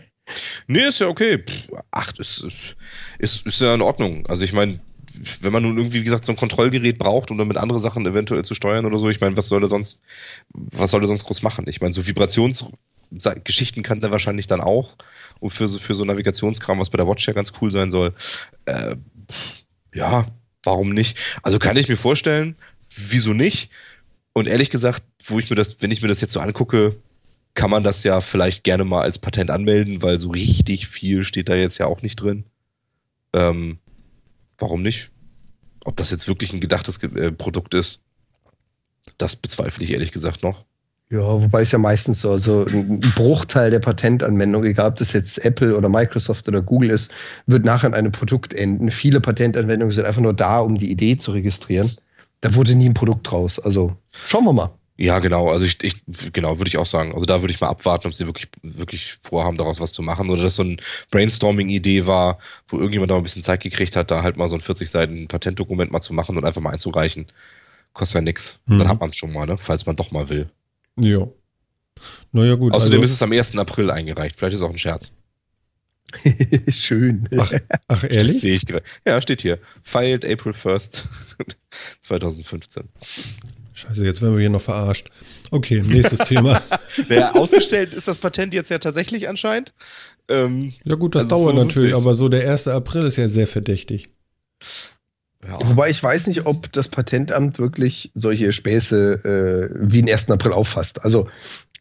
nee, ist ja okay. Ach, ist, ist, ist ja in Ordnung. Also ich meine, wenn man nun irgendwie, wie gesagt, so ein Kontrollgerät braucht, um damit andere Sachen eventuell zu steuern oder so, ich meine, was soll er sonst, was soll er sonst groß machen? Ich meine, so Vibrationsgeschichten kann der wahrscheinlich dann auch und für, für so Navigationskram, was bei der Watch ja ganz cool sein soll. Äh, ja, warum nicht? Also kann ich mir vorstellen, wieso nicht? Und ehrlich gesagt, wo ich mir das, wenn ich mir das jetzt so angucke, kann man das ja vielleicht gerne mal als Patent anmelden, weil so richtig viel steht da jetzt ja auch nicht drin. Ähm, warum nicht? Ob das jetzt wirklich ein gedachtes äh, Produkt ist, das bezweifle ich ehrlich gesagt noch. Ja, wobei es ja meistens so, also ein Bruchteil der Patentanwendung, egal ob das jetzt Apple oder Microsoft oder Google ist, wird nachher in einem Produkt enden. Viele Patentanwendungen sind einfach nur da, um die Idee zu registrieren. Da wurde nie ein Produkt draus. Also schauen wir mal. Ja, genau. Also ich, ich genau, würde ich auch sagen. Also da würde ich mal abwarten, ob sie wirklich, wirklich vorhaben, daraus was zu machen. Oder dass so ein Brainstorming-Idee war, wo irgendjemand da ein bisschen Zeit gekriegt hat, da halt mal so ein 40 Seiten Patentdokument mal zu machen und einfach mal einzureichen kostet ja nichts. Mhm. Dann hat man es schon mal, ne? falls man doch mal will. Ja. Naja, gut. Außerdem also, ist es am 1. April eingereicht. Vielleicht ist es auch ein Scherz. Schön. Ach, ach ehrlich? Sehe ich gerade. Ja, steht hier. Filed April 1st 2015. Scheiße, jetzt werden wir hier noch verarscht. Okay, nächstes Thema. Naja, ausgestellt ist das Patent jetzt ja tatsächlich anscheinend. Ähm, ja gut, das also dauert so natürlich, aber so der 1. April ist ja sehr verdächtig. Ja. Wobei ich weiß nicht, ob das Patentamt wirklich solche Späße äh, wie den 1. April auffasst. Also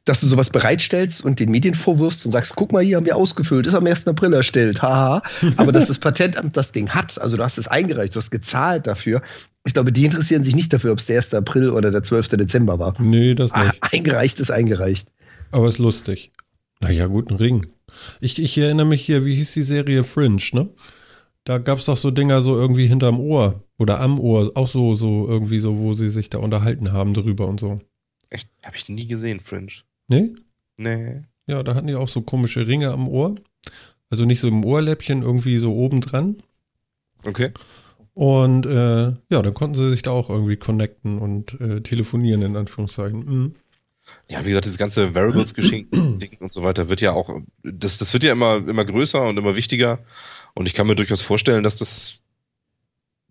dass du sowas bereitstellst und den Medien vorwirfst und sagst, guck mal, hier haben wir ausgefüllt, ist am 1. April erstellt, haha. Aber dass das Patentamt das Ding hat, also du hast es eingereicht, du hast gezahlt dafür. Ich glaube, die interessieren sich nicht dafür, ob es der 1. April oder der 12. Dezember war. Nee, das nicht. Ah, eingereicht ist eingereicht. Aber ist lustig. Naja, gut, ein Ring. Ich, ich erinnere mich hier, wie hieß die Serie Fringe, ne? Da gab es doch so Dinger so irgendwie hinterm Ohr oder am Ohr, auch so, so irgendwie so, wo sie sich da unterhalten haben drüber und so. Echt? Habe ich nie gesehen, Fringe. Nee? Nee. Ja, da hatten die auch so komische Ringe am Ohr. Also nicht so im Ohrläppchen, irgendwie so oben dran. Okay. Und äh, ja, dann konnten sie sich da auch irgendwie connecten und äh, telefonieren, in Anführungszeichen. Mhm. Ja, wie gesagt, dieses ganze Variables-Ding und so weiter wird ja auch, das, das wird ja immer, immer größer und immer wichtiger. Und ich kann mir durchaus vorstellen, dass das,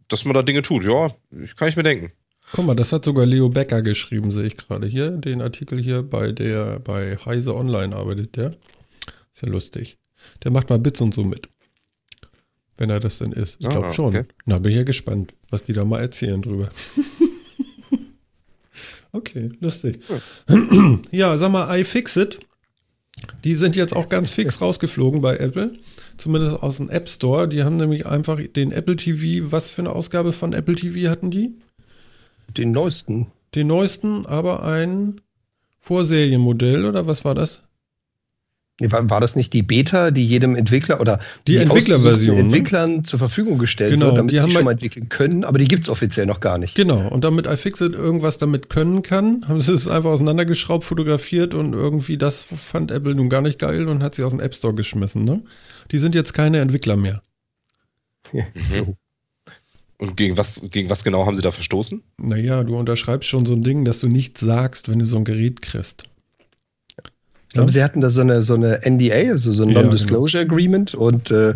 dass man da Dinge tut. Ja, ich kann ich mir denken. Guck mal, das hat sogar Leo Becker geschrieben, sehe ich gerade hier. Den Artikel hier bei der, bei Heise Online arbeitet der. Ist ja lustig. Der macht mal Bits und so mit. Wenn er das denn ist. Ich glaube ah, schon. Okay. Na, bin ich ja gespannt, was die da mal erzählen drüber. okay, lustig. Ja. ja, sag mal, iFixit. Die sind jetzt auch ganz fix rausgeflogen bei Apple. Zumindest aus dem App Store. Die haben nämlich einfach den Apple TV. Was für eine Ausgabe von Apple TV hatten die? Den neuesten. Den neuesten, aber ein Vorserienmodell oder was war das? War, war das nicht die Beta, die jedem Entwickler oder die, die Entwicklerversion ne? Entwicklern ne? zur Verfügung gestellt genau, wird, damit die sie schon mal entwickeln können, aber die gibt es offiziell noch gar nicht. Genau, und damit iFixit irgendwas damit können kann, haben sie es einfach auseinandergeschraubt, fotografiert und irgendwie das fand Apple nun gar nicht geil und hat sie aus dem App Store geschmissen. Ne? Die sind jetzt keine Entwickler mehr. Mhm. Und gegen was, gegen was genau haben sie da verstoßen? Naja, du unterschreibst schon so ein Ding, dass du nichts sagst, wenn du so ein Gerät kriegst. Ich glaube, ja? sie hatten da so eine, so eine NDA, also so ein Non-Disclosure ja, genau. Agreement. Und äh,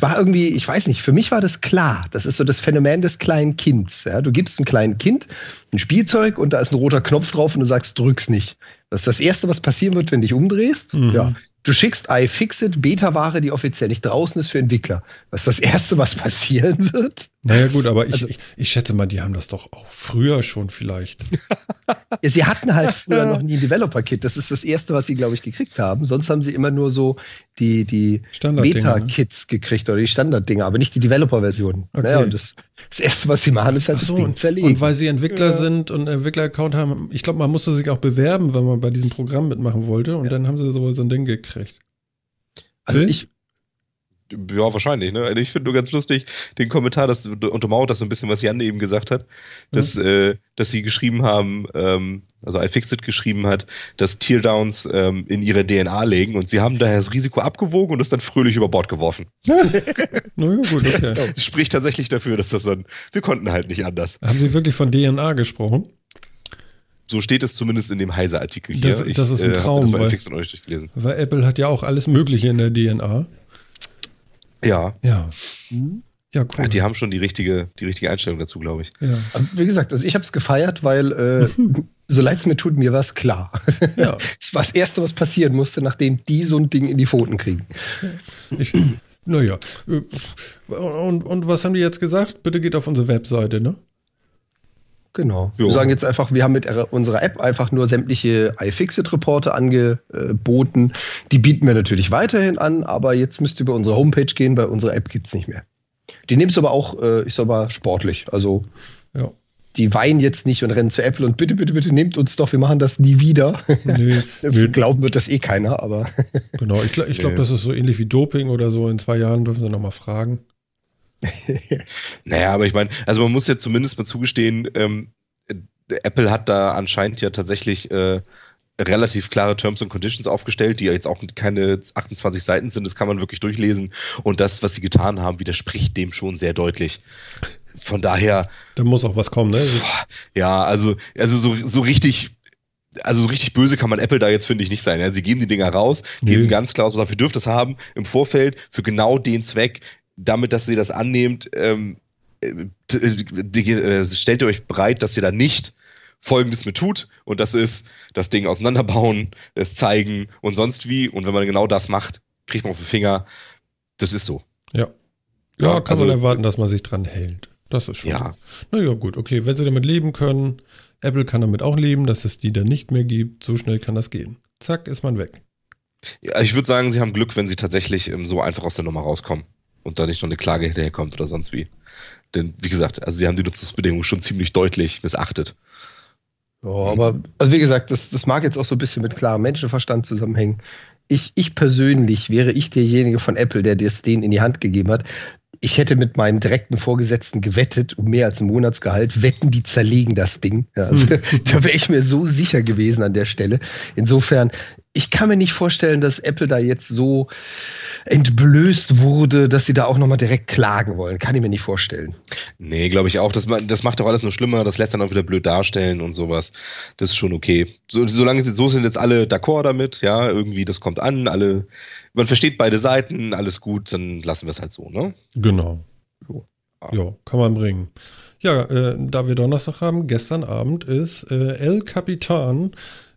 war irgendwie, ich weiß nicht, für mich war das klar. Das ist so das Phänomen des kleinen Kinds. Ja? Du gibst einem kleinen Kind ein Spielzeug und da ist ein roter Knopf drauf und du sagst, drück's nicht. Das ist das Erste, was passieren wird, wenn du dich umdrehst. Mhm. Ja, Du schickst iFixit Beta-Ware, die offiziell nicht draußen ist, für Entwickler. Was ist das Erste, was passieren wird? Naja, gut, aber ich, also, ich, ich, schätze mal, die haben das doch auch früher schon vielleicht. ja, sie hatten halt früher noch nie ein Developer-Kit. Das ist das Erste, was sie, glaube ich, gekriegt haben. Sonst haben sie immer nur so die, die Beta-Kits ne? gekriegt oder die Standard-Dinger, aber nicht die Developer-Version. Okay. Naja, und das, das, Erste, was sie machen, ist halt so, das Ding zerlegen. Und weil sie Entwickler ja. sind und Entwickler-Account haben, ich glaube, man musste sich auch bewerben, wenn man bei diesem Programm mitmachen wollte. Und ja. dann haben sie so, so ein Ding gekriegt. Also ich, ja, wahrscheinlich. Ne? Also ich finde nur ganz lustig den Kommentar, das untermauert das so ein bisschen, was Jan eben gesagt hat, dass, mhm. äh, dass sie geschrieben haben, ähm, also iFixit geschrieben hat, dass Teardowns ähm, in ihre DNA legen und sie haben daher das Risiko abgewogen und es dann fröhlich über Bord geworfen. naja, gut, okay. Das spricht tatsächlich dafür, dass das dann, wir konnten halt nicht anders. Haben Sie wirklich von DNA gesprochen? So steht es zumindest in dem Heise-Artikel hier. Das, das ist ein Traum, äh, das weil, weil Apple hat ja auch alles Mögliche in der DNA. Ja. Ja. Ja, cool. Ach, die haben schon die richtige, die richtige Einstellung dazu, glaube ich. Ja. wie gesagt, also ich habe es gefeiert, weil äh, so leid es mir tut, mir war es klar. Ja. das war das Erste, was passieren musste, nachdem die so ein Ding in die Pfoten kriegen. Ich, naja. Und, und was haben die jetzt gesagt? Bitte geht auf unsere Webseite, ne? Genau. Jo. Wir sagen jetzt einfach, wir haben mit unserer App einfach nur sämtliche iFixit-Reporte angeboten. Die bieten wir natürlich weiterhin an, aber jetzt müsst ihr über unsere Homepage gehen, bei unserer App gibt es nicht mehr. Die nehmen es aber auch, äh, ich sag mal, sportlich. Also ja. die weinen jetzt nicht und rennen zu Apple und bitte, bitte, bitte nehmt uns doch, wir machen das nie wieder. Nee, nee. Glauben wird das eh keiner, aber. genau, ich, ich glaube, nee. das ist so ähnlich wie Doping oder so. In zwei Jahren dürfen sie nochmal fragen. naja, aber ich meine, also man muss ja zumindest mal zugestehen, ähm, Apple hat da anscheinend ja tatsächlich äh, relativ klare Terms and Conditions aufgestellt, die ja jetzt auch keine 28 Seiten sind, das kann man wirklich durchlesen. Und das, was sie getan haben, widerspricht dem schon sehr deutlich. von daher. Da muss auch was kommen, ne? Ja, also, also so, so richtig also so richtig böse kann man Apple da jetzt, finde ich, nicht sein. Ja? Sie geben die Dinger raus, geben nee. ganz klar aus, wir dürft das haben im Vorfeld für genau den Zweck, damit, dass ihr das annehmt, ähm, äh, äh, stellt ihr euch bereit, dass ihr da nicht Folgendes mit tut und das ist das Ding auseinanderbauen, es zeigen und sonst wie und wenn man genau das macht, kriegt man auf den Finger. Das ist so. Ja. Ja, ja kann also, man erwarten, dass man sich dran hält. Das ist schon. Ja. Naja, gut, okay. Wenn sie damit leben können, Apple kann damit auch leben, dass es die dann nicht mehr gibt. So schnell kann das gehen. Zack, ist man weg. Ja, ich würde sagen, sie haben Glück, wenn sie tatsächlich ähm, so einfach aus der Nummer rauskommen und da nicht noch eine Klage hinterherkommt oder sonst wie. Denn, wie gesagt, also sie haben die Nutzungsbedingungen schon ziemlich deutlich missachtet. Ja, aber, also wie gesagt, das, das mag jetzt auch so ein bisschen mit klarem Menschenverstand zusammenhängen. Ich, ich persönlich wäre ich derjenige von Apple, der das denen in die Hand gegeben hat, ich hätte mit meinem direkten Vorgesetzten gewettet, um mehr als ein Monatsgehalt, wetten, die zerlegen das Ding. Ja, also, da wäre ich mir so sicher gewesen an der Stelle. Insofern, ich kann mir nicht vorstellen, dass Apple da jetzt so entblößt wurde, dass sie da auch nochmal direkt klagen wollen. Kann ich mir nicht vorstellen. Nee, glaube ich auch. Das, das macht doch alles nur schlimmer. Das lässt dann auch wieder blöd darstellen und sowas. Das ist schon okay. So, solange so sind jetzt alle d'accord damit, ja, irgendwie, das kommt an, alle, man versteht beide Seiten, alles gut, dann lassen wir es halt so, ne? Genau. So. Ah. Ja, kann man bringen. Ja, äh, da wir Donnerstag haben, gestern Abend ist äh, El Capitan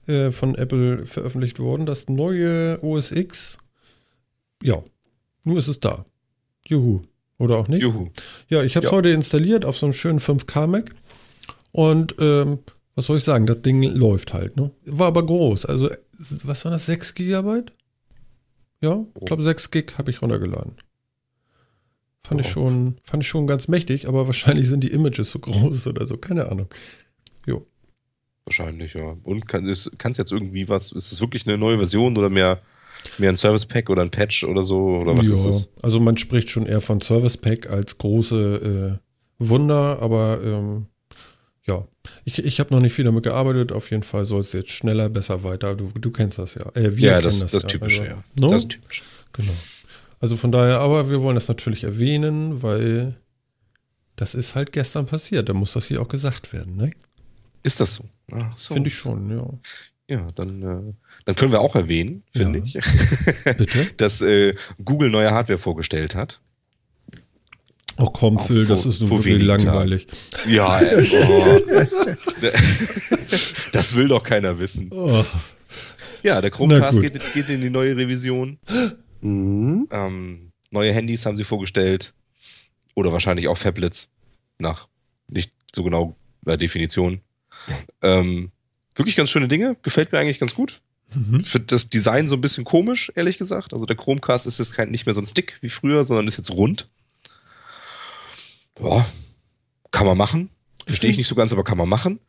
äh, von Apple veröffentlicht worden, das neue OS X. Ja, nur ist es da. Juhu. Oder auch nicht? Juhu. Ja, ich habe es ja. heute installiert auf so einem schönen 5K Mac. Und ähm, was soll ich sagen, das Ding läuft halt. Ne? War aber groß. Also, was war das? 6 Gigabyte? Ja, ich glaube 6 Gig habe ich runtergeladen. Fand, oh. ich schon, fand ich schon ganz mächtig, aber wahrscheinlich sind die Images so groß oder so, keine Ahnung. Wahrscheinlich, ja. Und kann es jetzt irgendwie was, ist es wirklich eine neue Version oder mehr, mehr ein Service Pack oder ein Patch oder so? Oder was ja, ist es? Also man spricht schon eher von Service Pack als große äh, Wunder, aber ähm, ja, ich, ich habe noch nicht viel damit gearbeitet. Auf jeden Fall soll es jetzt schneller, besser weiter. Du, du kennst das ja. Äh, wir ja, das, das, das ja. Typische, also, ja. No? Das Typische. Genau. Also von daher, aber wir wollen das natürlich erwähnen, weil das ist halt gestern passiert. Da muss das hier auch gesagt werden, ne? Ist das so? so. Finde ich schon, ja. Ja, dann, äh, dann können wir auch erwähnen, finde ja. ich, Bitte? dass äh, Google neue Hardware vorgestellt hat. Oh komm, Phil, vor, das ist so wirklich langweilig. Ja, ey, oh. das will doch keiner wissen. Oh. Ja, der Chromecast geht, geht, in die neue Revision. Mhm. Ähm, neue Handys haben sie vorgestellt. Oder wahrscheinlich auch Fablets. Nach nicht so genau äh, Definition. Ähm, wirklich ganz schöne Dinge. Gefällt mir eigentlich ganz gut. Mhm. Finde das Design so ein bisschen komisch, ehrlich gesagt. Also der Chromecast ist jetzt kein, nicht mehr so ein Stick wie früher, sondern ist jetzt rund. Ja, kann man machen. Verstehe ich nicht so ganz, aber kann man machen.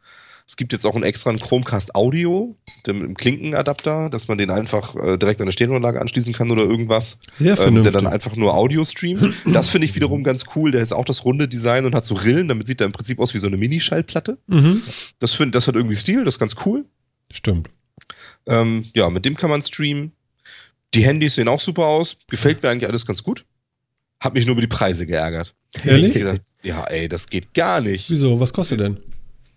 Es gibt jetzt auch einen extra Chromecast Audio mit dem Klinkenadapter, dass man den einfach äh, direkt an der Stereoanlage anschließen kann oder irgendwas. Sehr ähm, der dann einfach nur Audio streamt. Das finde ich wiederum ganz cool. Der ist auch das runde Design und hat so Rillen. Damit sieht er im Prinzip aus wie so eine Mini-Schallplatte. Mhm. Das, find, das hat irgendwie Stil, das ist ganz cool. Stimmt. Ähm, ja, mit dem kann man streamen. Die Handys sehen auch super aus. Gefällt mir eigentlich alles ganz gut. Hab mich nur über die Preise geärgert. Ehrlich? Gedacht, ja, ey, das geht gar nicht. Wieso? Was kostet denn?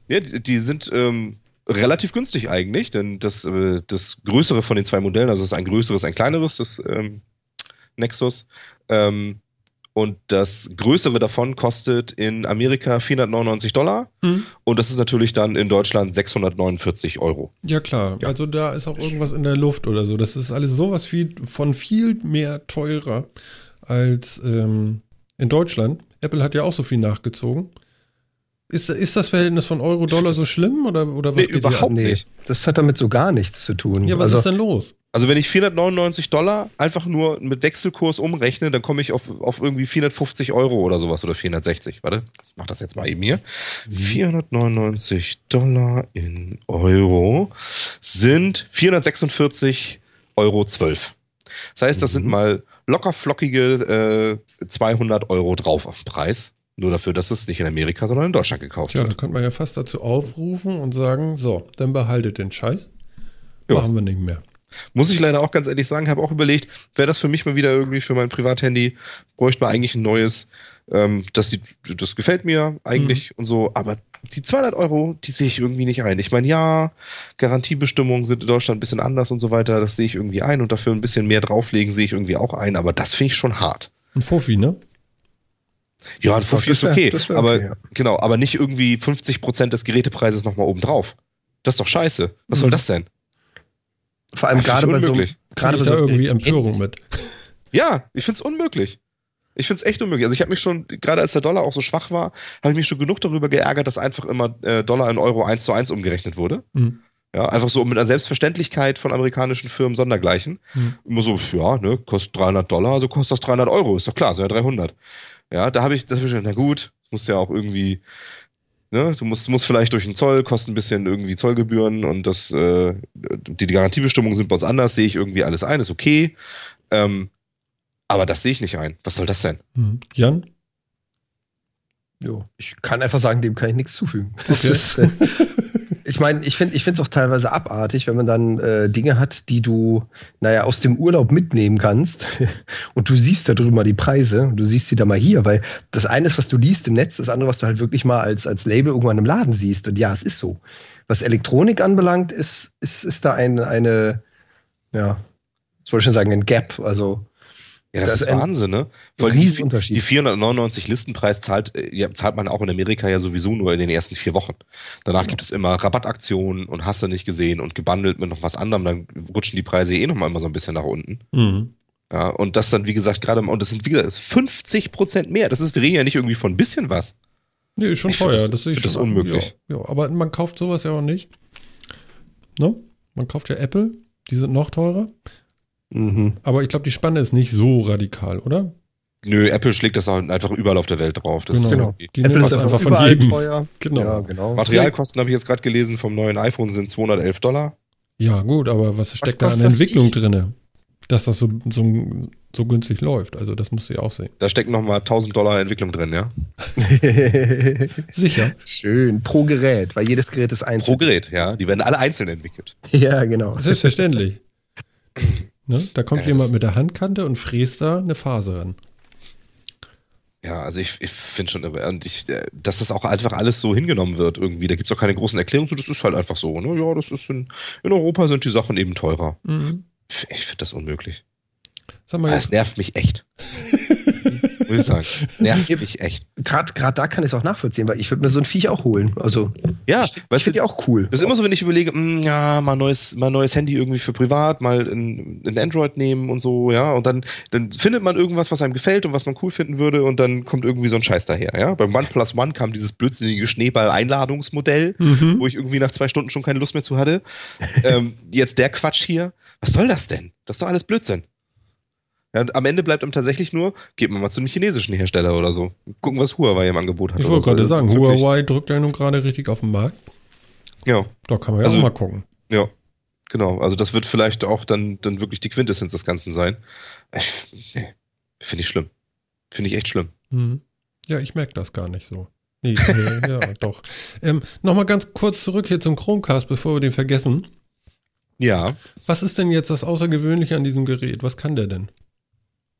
Ja, die, die sind ähm, relativ günstig eigentlich, denn das, äh, das größere von den zwei Modellen, also es ist ein größeres, ein kleineres, das ähm, Nexus. Ähm, und das größere davon kostet in Amerika 499 Dollar. Mhm. Und das ist natürlich dann in Deutschland 649 Euro. Ja, klar. Ja. Also da ist auch irgendwas in der Luft oder so. Das ist alles sowas viel, von viel mehr teurer als ähm, in Deutschland. Apple hat ja auch so viel nachgezogen. Ist, ist das Verhältnis von Euro-Dollar so schlimm oder, oder was? Nee, überhaupt nicht. Das hat damit so gar nichts zu tun. Ja, was also, ist denn los? Also wenn ich 499 Dollar einfach nur mit Wechselkurs umrechne, dann komme ich auf, auf irgendwie 450 Euro oder sowas oder 460. Warte, ich mach das jetzt mal eben hier. 499 Dollar in Euro sind 446 Euro 12. Das heißt, das sind mhm. mal locker flockige äh, 200 Euro drauf auf den Preis. Nur dafür, dass es nicht in Amerika, sondern in Deutschland gekauft Tja, wird. da könnte man ja fast dazu aufrufen und sagen, so, dann behaltet den Scheiß. Ja. Machen wir nicht mehr. Muss ich leider auch ganz ehrlich sagen, habe auch überlegt, wäre das für mich mal wieder irgendwie für mein Privathandy, bräuchte man eigentlich ein neues. Ähm, das, das gefällt mir eigentlich mhm. und so, aber die 200 Euro, die sehe ich irgendwie nicht ein. Ich meine, ja, Garantiebestimmungen sind in Deutschland ein bisschen anders und so weiter, das sehe ich irgendwie ein und dafür ein bisschen mehr drauflegen sehe ich irgendwie auch ein, aber das finde ich schon hart. Ein Fofi, ne? Ja, ein Fofi ist okay, wär, aber okay, ja. genau, aber nicht irgendwie 50 Prozent des Gerätepreises nochmal oben drauf. Das ist doch scheiße. Was mhm. soll das denn? Vor allem gerade bei so, gerade bei so irgendwie Empörung mit. Ja, ich finde es unmöglich. Ich finde es echt unmöglich. Also ich habe mich schon, gerade als der Dollar auch so schwach war, habe ich mich schon genug darüber geärgert, dass einfach immer äh, Dollar in Euro eins zu eins umgerechnet wurde. Mhm. Ja, einfach so mit einer Selbstverständlichkeit von amerikanischen Firmen sondergleichen. Mhm. Immer so, ja, ne, kostet 300 Dollar, also kostet das 300 Euro. Ist doch klar, sind ja 300. Ja, da habe ich, das hab ich schon, na gut, muss ja auch irgendwie, ne, du musst, musst vielleicht durch den Zoll, kostet ein bisschen irgendwie Zollgebühren und das, äh, die, die Garantiebestimmungen sind bei uns anders, sehe ich irgendwie alles ein, ist okay. Ähm, aber das sehe ich nicht ein. Was soll das denn? Hm. Jan? Jo, ich kann einfach sagen, dem kann ich nichts zufügen. Okay. Ist, äh, ich meine, ich finde es auch teilweise abartig, wenn man dann äh, Dinge hat, die du, naja, aus dem Urlaub mitnehmen kannst und du siehst da drüben mal die Preise du siehst sie da mal hier, weil das eine ist, was du liest im Netz, das andere, was du halt wirklich mal als, als Label irgendwann im Laden siehst. Und ja, es ist so. Was Elektronik anbelangt, ist, ist, ist da ein, eine, ja, was wollte ich schon sagen, ein Gap. Also ja, das, das ist Wahnsinn, ne? Vor allem die, die 499 Listenpreis zahlt, äh, ja, zahlt man auch in Amerika ja sowieso nur in den ersten vier Wochen. Danach ja. gibt es immer Rabattaktionen und hast du nicht gesehen und gebundelt mit noch was anderem, dann rutschen die Preise eh noch mal immer so ein bisschen nach unten. Mhm. Ja, und das dann, wie gesagt, gerade, und das sind, wie gesagt, 50 Prozent mehr. Das ist, wir reden ja nicht irgendwie von ein bisschen was. Nee, ist schon ich teuer. Das, das ist das unmöglich. Ja, ja, aber man kauft sowas ja auch nicht. Ne? Man kauft ja Apple, die sind noch teurer. Mhm. Aber ich glaube, die Spanne ist nicht so radikal, oder? Nö, Apple schlägt das einfach überall auf der Welt drauf. Das genau. genau. Die Apple nehmen ist einfach von jedem. Teuer. Genau. Ja, genau. Materialkosten habe ich jetzt gerade gelesen vom neuen iPhone sind 211 Dollar. Ja, gut, aber was steckt was da an Entwicklung drin? Dass das so, so, so günstig läuft. Also, das musst du ja auch sehen. Da stecken nochmal 1000 Dollar Entwicklung drin, ja? Sicher. Schön. Pro Gerät, weil jedes Gerät ist einzeln. Pro Gerät, ja. Die werden alle einzeln entwickelt. Ja, genau. Selbstverständlich. Ne? Da kommt ja, jemand mit der Handkante und fräst da eine Phase ran. Ja, also ich, ich finde schon, und ich, äh, dass das auch einfach alles so hingenommen wird irgendwie. Da gibt es auch keine großen Erklärungen zu, das ist halt einfach so. Ne? Ja, das ist in, in Europa sind die Sachen eben teurer. Mhm. Ich finde das unmöglich. Sag mal, es nervt mich echt. Muss ich sagen. Das nervt mich echt. Gerade da kann ich es auch nachvollziehen, weil ich würde mir so ein Viech auch holen. Also, ja, ich, weißt ich auch cool. Das ist immer so, wenn ich überlege, mh, hm, ja, mal neues, mal neues Handy irgendwie für privat, mal ein, ein Android nehmen und so, ja, und dann, dann findet man irgendwas, was einem gefällt und was man cool finden würde und dann kommt irgendwie so ein Scheiß daher, ja. Beim OnePlus One kam dieses blödsinnige Schneeball-Einladungsmodell, mhm. wo ich irgendwie nach zwei Stunden schon keine Lust mehr zu hatte. ähm, jetzt der Quatsch hier. Was soll das denn? Das ist doch alles Blödsinn. Ja, und am Ende bleibt ihm tatsächlich nur, geht man mal zu einem chinesischen Hersteller oder so. Gucken, was Huawei im Angebot hat. Ich wollte gerade sagen, Huawei drückt ja nun gerade richtig auf den Markt. Ja. Da kann man ja also, auch mal gucken. Ja, genau. Also das wird vielleicht auch dann, dann wirklich die Quintessenz des Ganzen sein. nee, finde ich schlimm. Finde ich echt schlimm. Mhm. Ja, ich merke das gar nicht so. Nee, äh, ja, doch. Ähm, Nochmal ganz kurz zurück hier zum Chromecast, bevor wir den vergessen. Ja. Was ist denn jetzt das Außergewöhnliche an diesem Gerät? Was kann der denn?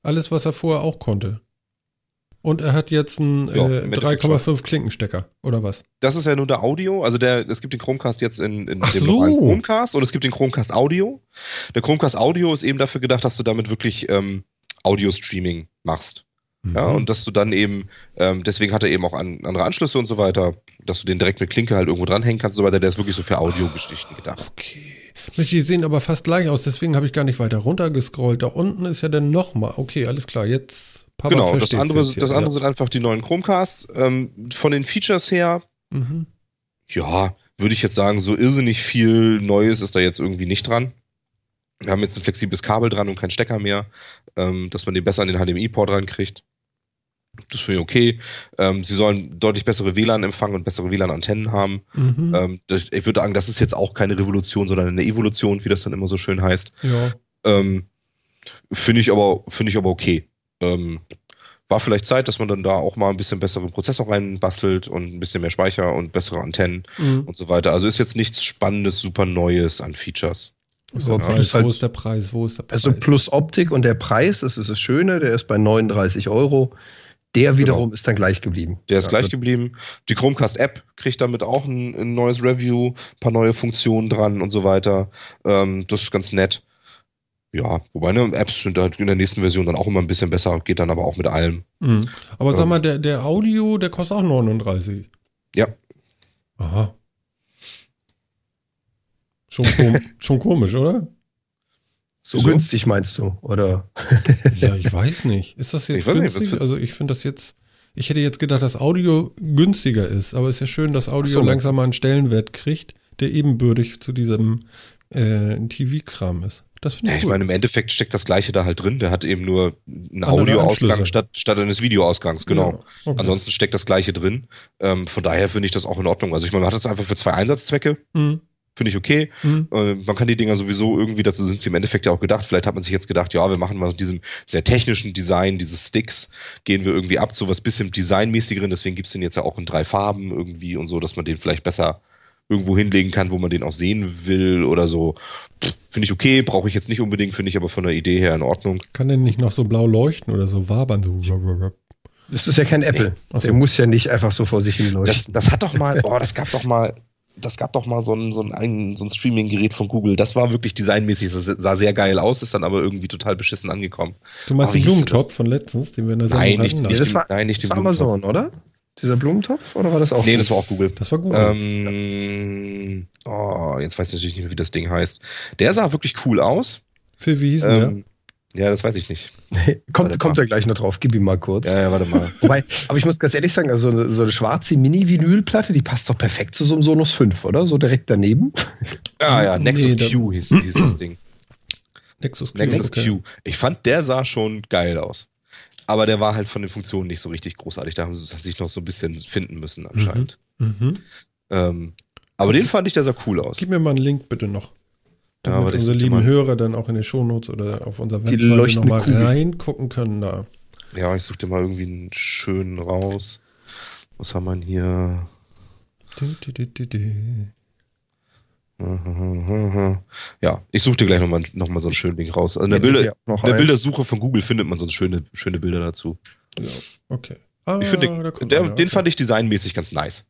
Alles, was er vorher auch konnte. Und er hat jetzt einen ja, äh, 3,5 Klinkenstecker, oder was? Das ist ja nur der Audio. Also der, es gibt den Chromecast jetzt in, in Ach dem so. Chromecast und es gibt den Chromecast Audio. Der Chromecast Audio ist eben dafür gedacht, dass du damit wirklich ähm, Audio-Streaming machst. Mhm. Ja, und dass du dann eben, ähm, deswegen hat er eben auch an, andere Anschlüsse und so weiter, dass du den direkt mit Klinke halt irgendwo dranhängen kannst und so weiter. Der ist wirklich so für Audiogeschichten gedacht. Okay. Mensch, die sehen aber fast gleich aus, deswegen habe ich gar nicht weiter runtergescrollt. Da unten ist ja dann nochmal. Okay, alles klar, jetzt. Papa genau, das andere, das andere ja. sind einfach die neuen Chromecasts. Ähm, von den Features her, mhm. ja, würde ich jetzt sagen, so irrsinnig viel Neues ist da jetzt irgendwie nicht dran. Wir haben jetzt ein flexibles Kabel dran und keinen Stecker mehr, ähm, dass man den besser an den HDMI-Port rankriegt. Das finde ich okay. Ähm, sie sollen deutlich bessere WLAN-Empfang und bessere WLAN-Antennen haben. Mhm. Ähm, das, ich würde sagen, das ist jetzt auch keine Revolution, sondern eine Evolution, wie das dann immer so schön heißt. Ja. Ähm, finde ich aber, finde ich aber okay. Ähm, war vielleicht Zeit, dass man dann da auch mal ein bisschen besseren Prozessor reinbastelt und ein bisschen mehr Speicher und bessere Antennen mhm. und so weiter. Also ist jetzt nichts Spannendes, super Neues an Features. Ist der Preis, halt, wo ist der Preis? Wo ist der also Preis? Also plus Optik und der Preis, das ist das Schöne, der ist bei 39 Euro. Der genau. wiederum genau. ist dann gleich geblieben. Der ist ja, gleich geblieben. Die Chromecast-App kriegt damit auch ein, ein, neues Review, ein paar neue Funktionen dran und so weiter. Ähm, das ist ganz nett. Ja, wobei ne, Apps sind halt in der nächsten Version dann auch immer ein bisschen besser, geht dann aber auch mit allem. Mhm. Aber ähm, sag mal, der, der Audio, der kostet auch 39. Ja. Aha. Schon, kom schon komisch, oder? So, so, günstig meinst du, oder? ja, ich weiß nicht. Ist das jetzt günstig? Nicht, also ich finde das jetzt. Ich hätte jetzt gedacht, dass Audio günstiger ist, aber es ist ja schön, dass Audio so, langsam mal einen Stellenwert kriegt, der ebenbürtig zu diesem äh, TV-Kram ist. Das finde ich. Ja, ich meine, im Endeffekt steckt das Gleiche da halt drin. Der hat eben nur einen Audioausgang statt, statt eines Videoausgangs, genau. Ja, okay. Ansonsten steckt das Gleiche drin. Ähm, von daher finde ich das auch in Ordnung. Also ich meine, man hat das einfach für zwei Einsatzzwecke. Mhm. Finde ich okay. Mhm. Äh, man kann die Dinger sowieso irgendwie, dazu sind sie im Endeffekt ja auch gedacht. Vielleicht hat man sich jetzt gedacht, ja, wir machen mal diesem sehr technischen Design dieses Sticks, gehen wir irgendwie ab zu was bisschen designmäßigeren. Deswegen gibt es den jetzt ja auch in drei Farben irgendwie und so, dass man den vielleicht besser irgendwo hinlegen kann, wo man den auch sehen will oder so. Finde ich okay, brauche ich jetzt nicht unbedingt, finde ich aber von der Idee her in Ordnung. Kann der nicht noch so blau leuchten oder so wabern? So. Das ist ja kein Apple. Nee. Der muss ja nicht einfach so vor sich hin leuchten. Das, das hat doch mal, oh, das gab doch mal, das gab doch mal so ein, so ein, so ein Streaming-Gerät von Google. Das war wirklich designmäßig, das sah sehr geil aus, ist dann aber irgendwie total beschissen angekommen. Du meinst oh, den Blumentop von letztens, den wir in der Sendung nein, nicht, hatten? Nicht, das war, nein, nicht den Blumentop. Amazon, oder? Dieser Blumentopf oder war das auch? Nee, das war auch Google. Das war Google. Ähm, oh, jetzt weiß ich natürlich nicht mehr, wie das Ding heißt. Der sah wirklich cool aus. Für wie hieß ähm, der? Ja, das weiß ich nicht. kommt kommt er gleich noch drauf. Gib ihm mal kurz. Ja, ja warte mal. Wobei, aber ich muss ganz ehrlich sagen, also so eine, so eine schwarze Mini-Vinylplatte, die passt doch perfekt zu so einem Sonos 5, oder? So direkt daneben. Ah ja, Nexus nee, Q hieß, hieß das Ding. Nexus Q. Nexus okay. Q. Ich fand, der sah schon geil aus. Aber der war halt von den Funktionen nicht so richtig großartig. Da haben sie sich noch so ein bisschen finden müssen, anscheinend. Mhm. Mhm. Ähm, aber den fand ich, der sah cool aus. Gib mir mal einen Link bitte noch. Damit ja, unsere lieben Hörer dann auch in den Shownotes oder auf unserer Webseite nochmal reingucken können da. Ja, ich suche dir mal irgendwie einen schönen raus. Was haben wir hier? Du, du, du, ja, ich suche dir gleich nochmal noch mal so einen schönen Ding raus. Also in der, Bilder, in der Bildersuche von Google findet man so schöne, schöne Bilder dazu. Ja, okay. Ah, ich finde, den, der, den fand ich designmäßig ganz nice.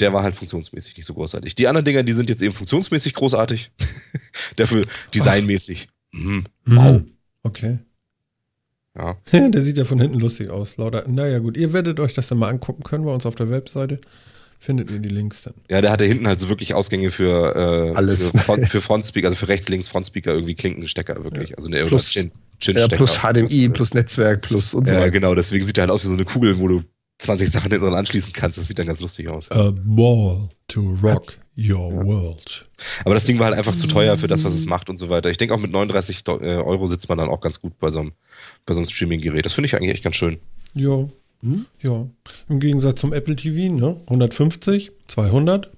Der war halt funktionsmäßig nicht so großartig. Die anderen Dinger, die sind jetzt eben funktionsmäßig großartig. Dafür designmäßig. Mhm. Wow. Okay. Ja. der sieht ja von hinten lustig aus. Lauter. Naja, gut. Ihr werdet euch das dann mal angucken können bei uns auf der Webseite findet ihr die Links dann. Ja, der hatte hinten halt so wirklich Ausgänge für, äh, Alles. für, Front, für Frontspeaker, also für rechts, links Frontspeaker irgendwie Klinkenstecker wirklich. Ja. Also eine plus, Chin, Chin ja, plus HDMI, plus Netzwerk, plus und so Ja, weiter. genau, deswegen sieht er halt aus wie so eine Kugel, wo du 20 Sachen hinten dran anschließen kannst. Das sieht dann ganz lustig aus. A ball to rock your ja. world. Aber das Ding war halt einfach zu teuer für das, was es macht und so weiter. Ich denke auch mit 39 äh, Euro sitzt man dann auch ganz gut bei so einem, bei so einem Streaming-Gerät. Das finde ich eigentlich echt ganz schön. Ja, hm? Ja, im Gegensatz zum Apple TV, ne? 150, 200.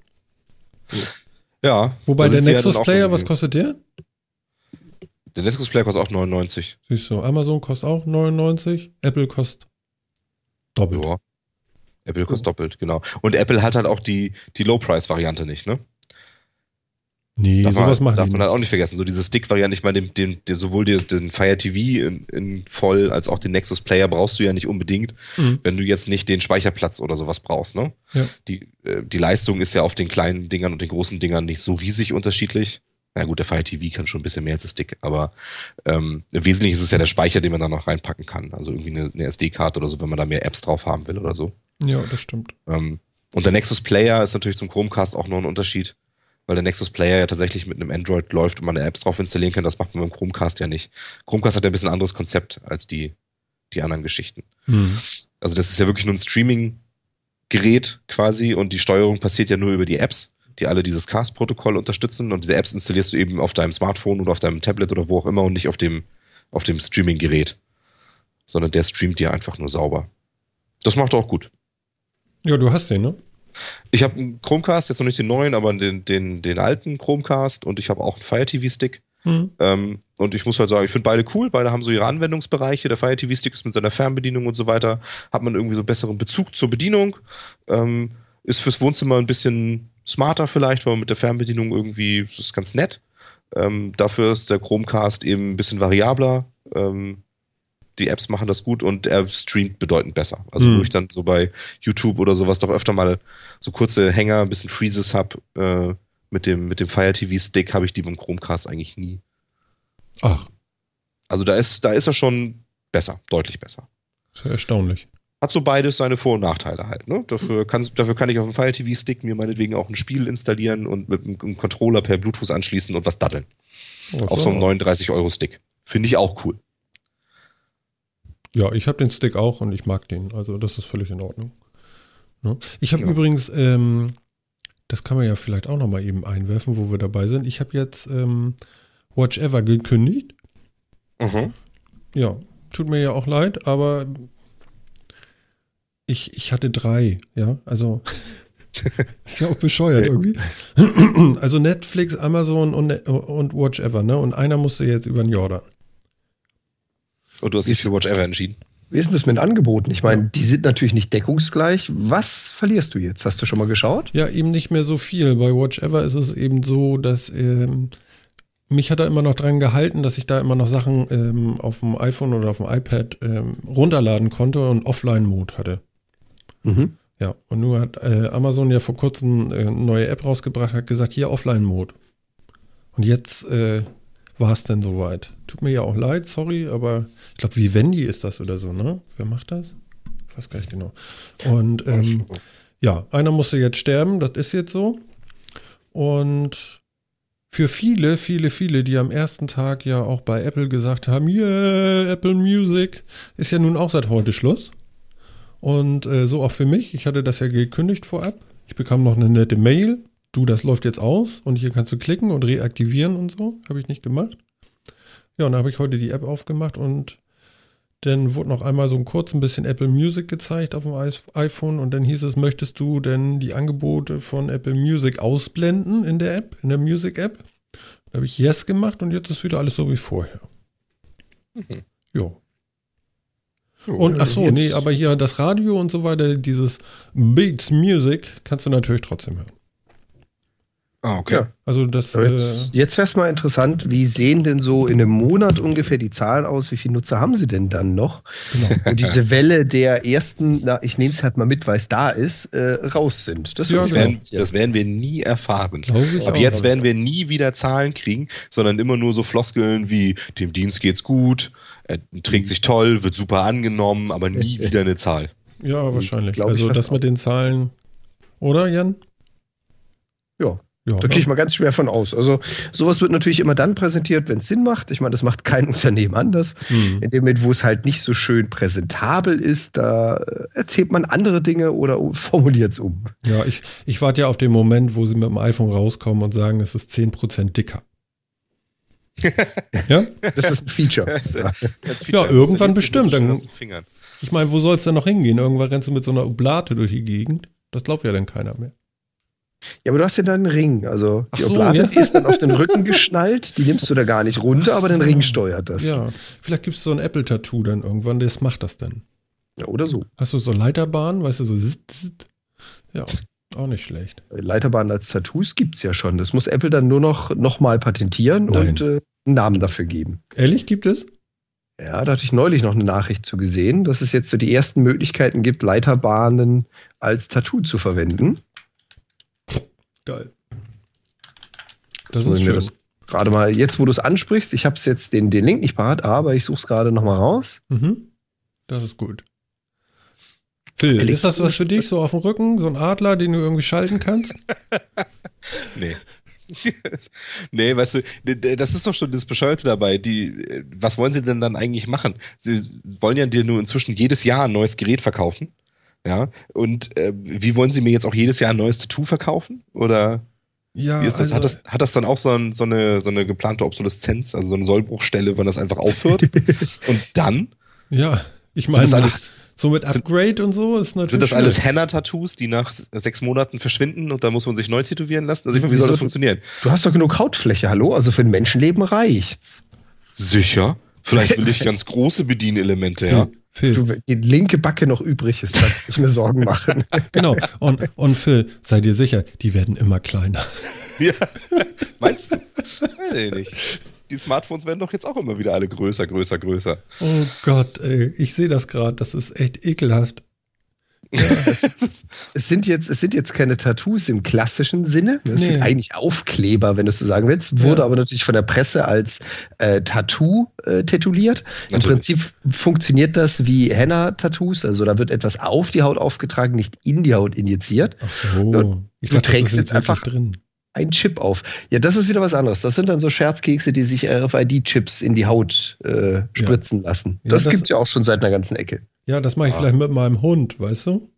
Ja. Wobei der Nexus ja Player, was kostet der? Der Nexus Player kostet auch 99. Siehst du, Amazon kostet auch 99, Apple kostet doppelt. Ja. Apple kostet oh. doppelt, genau. Und Apple hat halt auch die, die Low-Price-Variante nicht, ne? Nee, darf sowas man, machen Darf man halt auch nicht vergessen. So diese Stick-Variante, ich meine, den, den, den, sowohl den, den Fire TV in, in, voll als auch den Nexus Player brauchst du ja nicht unbedingt, mhm. wenn du jetzt nicht den Speicherplatz oder sowas brauchst. Ne? Ja. Die, äh, die Leistung ist ja auf den kleinen Dingern und den großen Dingern nicht so riesig unterschiedlich. Na gut, der Fire TV kann schon ein bisschen mehr als der Stick, aber ähm, im Wesentlichen ist es ja der Speicher, den man da noch reinpacken kann. Also irgendwie eine, eine SD-Karte oder so, wenn man da mehr Apps drauf haben will oder so. Ja, das stimmt. Ähm, und der Nexus Player ist natürlich zum Chromecast auch noch ein Unterschied weil der Nexus Player ja tatsächlich mit einem Android läuft und man Apps drauf installieren kann. Das macht man beim Chromecast ja nicht. Chromecast hat ja ein bisschen anderes Konzept als die, die anderen Geschichten. Mhm. Also das ist ja wirklich nur ein Streaming-Gerät quasi und die Steuerung passiert ja nur über die Apps, die alle dieses Cast-Protokoll unterstützen und diese Apps installierst du eben auf deinem Smartphone oder auf deinem Tablet oder wo auch immer und nicht auf dem, auf dem Streaming-Gerät, sondern der streamt dir einfach nur sauber. Das macht er auch gut. Ja, du hast den, ne? Ich habe einen Chromecast, jetzt noch nicht den neuen, aber den, den, den alten Chromecast und ich habe auch einen Fire TV Stick. Mhm. Ähm, und ich muss halt sagen, ich finde beide cool, beide haben so ihre Anwendungsbereiche. Der Fire TV Stick ist mit seiner Fernbedienung und so weiter, hat man irgendwie so einen besseren Bezug zur Bedienung. Ähm, ist fürs Wohnzimmer ein bisschen smarter vielleicht, weil man mit der Fernbedienung irgendwie, das ist ganz nett. Ähm, dafür ist der Chromecast eben ein bisschen variabler. Ähm, die Apps machen das gut und er streamt bedeutend besser. Also mhm. wo ich dann so bei YouTube oder sowas doch öfter mal so kurze Hänger, ein bisschen Freezes habe, äh, mit dem, mit dem Fire TV Stick habe ich die beim Chromecast eigentlich nie. Ach. Also da ist, da ist er schon besser, deutlich besser. Sehr erstaunlich. Hat so beides seine Vor- und Nachteile halt. Ne? Dafür, kann, dafür kann ich auf dem Fire TV Stick mir meinetwegen auch ein Spiel installieren und mit einem Controller per Bluetooth anschließen und was daddeln. Oh, auf so einem 39 Euro Stick. Finde ich auch cool. Ja, ich habe den Stick auch und ich mag den. Also das ist völlig in Ordnung. Ne? Ich habe ja. übrigens, ähm, das kann man ja vielleicht auch nochmal eben einwerfen, wo wir dabei sind. Ich habe jetzt ähm, Watch Ever gekündigt. Mhm. Ja, tut mir ja auch leid, aber ich, ich hatte drei, ja, also ist ja auch bescheuert irgendwie. also Netflix, Amazon und, und Watch Ever, ne? Und einer musste jetzt über den Jordan. Und du hast dich für Watch Ever entschieden. Wie ist denn das mit den Angeboten? Ich meine, die sind natürlich nicht deckungsgleich. Was verlierst du jetzt? Hast du schon mal geschaut? Ja, eben nicht mehr so viel. Bei Watch Ever ist es eben so, dass ähm, mich hat er immer noch dran gehalten, dass ich da immer noch Sachen ähm, auf dem iPhone oder auf dem iPad ähm, runterladen konnte und Offline-Mode hatte. Mhm. Ja, und nur hat äh, Amazon ja vor kurzem äh, eine neue App rausgebracht, hat gesagt, hier Offline-Mode. Und jetzt äh, war es denn soweit. Tut mir ja auch leid, sorry, aber ich glaube, Vivendi ist das oder so, ne? Wer macht das? Ich weiß gar nicht genau. Und ähm, ja, einer musste jetzt sterben, das ist jetzt so. Und für viele, viele, viele, die am ersten Tag ja auch bei Apple gesagt haben, yeah, Apple Music, ist ja nun auch seit heute Schluss. Und äh, so auch für mich. Ich hatte das ja gekündigt vorab. Ich bekam noch eine nette Mail. Du, das läuft jetzt aus und hier kannst du klicken und reaktivieren und so. Habe ich nicht gemacht. Ja, und dann habe ich heute die App aufgemacht und dann wurde noch einmal so ein kurz ein bisschen Apple Music gezeigt auf dem iPhone und dann hieß es, möchtest du denn die Angebote von Apple Music ausblenden in der App, in der Music App? Da habe ich Yes gemacht und jetzt ist wieder alles so wie vorher. Mhm. Jo. Und ach so, nee, aber hier das Radio und so weiter, dieses Beats Music kannst du natürlich trotzdem hören. Ah, okay. Ja. Also das. Jetzt, äh, jetzt wäre es mal interessant, wie sehen denn so in einem Monat ungefähr die Zahlen aus? Wie viele Nutzer haben sie denn dann noch? Genau. Und diese Welle der ersten, na, ich nehme es halt mal mit, weil es da ist, äh, raus sind. Das, ja, das, werden, das, werden, wir nie erfahren. Aber jetzt werden wir nie wieder Zahlen kriegen, sondern immer nur so Floskeln wie, dem Dienst geht's gut, er trägt sich toll, wird super angenommen, aber nie wieder eine Zahl. Ja, wahrscheinlich. Also das mit den Zahlen, oder Jan? Ja, ja, da gehe ich mal ganz schwer von aus. Also sowas wird natürlich immer dann präsentiert, wenn es Sinn macht. Ich meine, das macht kein Unternehmen anders. Mhm. In dem Moment, wo es halt nicht so schön präsentabel ist, da erzählt man andere Dinge oder formuliert es um. Ja, ich, ich warte ja auf den Moment, wo sie mit dem iPhone rauskommen und sagen, es ist 10% dicker. ja? Das ist ein Feature. ja, ja irgendwann bestimmt. Dann, ich meine, wo soll es denn noch hingehen? Irgendwann rennst du mit so einer Oblate durch die Gegend. Das glaubt ja dann keiner mehr. Ja, aber du hast ja dann einen Ring. Also die so, Oblate, ja? die ist dann auf den Rücken geschnallt, die nimmst du da gar nicht runter, so. aber den Ring steuert das. Ja, vielleicht gibt es so ein Apple-Tattoo dann irgendwann, das macht das dann. Ja, oder so. Hast du so Leiterbahnen, weißt du, so Ja, auch nicht schlecht. Leiterbahnen als Tattoos gibt es ja schon. Das muss Apple dann nur noch, noch mal patentieren Nein. und äh, einen Namen dafür geben. Ehrlich, gibt es? Ja, da hatte ich neulich noch eine Nachricht zu gesehen, dass es jetzt so die ersten Möglichkeiten gibt, Leiterbahnen als Tattoo zu verwenden. Geil. Das ist schön. Das gerade mal, jetzt wo du es ansprichst, ich habe es jetzt den, den Link nicht parat, aber ich suche es gerade nochmal raus. Mhm. Das ist gut. Phil, ist das was für dich, so auf dem Rücken, so ein Adler, den du irgendwie schalten kannst? nee. nee, weißt du, das ist doch schon das Bescheuerte dabei. Die, was wollen sie denn dann eigentlich machen? Sie wollen ja dir nur inzwischen jedes Jahr ein neues Gerät verkaufen. Ja, und äh, wie wollen Sie mir jetzt auch jedes Jahr ein neues Tattoo verkaufen? Oder ja, wie ist das? Also, hat, das hat das dann auch so, ein, so, eine, so eine geplante Obsoleszenz, also so eine Sollbruchstelle, wenn das einfach aufhört? und dann? Ja, ich meine, alles, so mit Upgrade sind, und so ist natürlich. Sind das alles Henna-Tattoos, die nach sechs Monaten verschwinden und da muss man sich neu tätowieren lassen? Also, wie, wie soll das funktionieren? Du hast doch genug Hautfläche, hallo? Also für ein Menschenleben reicht's. Sicher? Vielleicht will ich ganz große Bedienelemente, ja. Phil. Du, die linke Backe noch übrig ist, darf ich mir Sorgen machen. genau. Und, und Phil, sei dir sicher, die werden immer kleiner. ja. Meinst du? Weiß ich nicht. Die Smartphones werden doch jetzt auch immer wieder alle größer, größer, größer. Oh Gott, ey. Ich sehe das gerade. Das ist echt ekelhaft. Ja, es, es, sind jetzt, es sind jetzt keine Tattoos im klassischen Sinne. Es nee. sind eigentlich Aufkleber, wenn du es so sagen willst. Wurde ja. aber natürlich von der Presse als äh, Tattoo äh, tituliert. Im Prinzip funktioniert das wie Henna-Tattoos. Also da wird etwas auf die Haut aufgetragen, nicht in die Haut injiziert. Ach so. ich du dachte, trägst jetzt einfach drin. ein Chip auf. Ja, das ist wieder was anderes. Das sind dann so Scherzkekse, die sich RFID-Chips in die Haut äh, spritzen ja. lassen. Das, das gibt es ja auch schon seit einer ganzen Ecke. Ja, das mache ich ah. vielleicht mit meinem Hund, weißt du?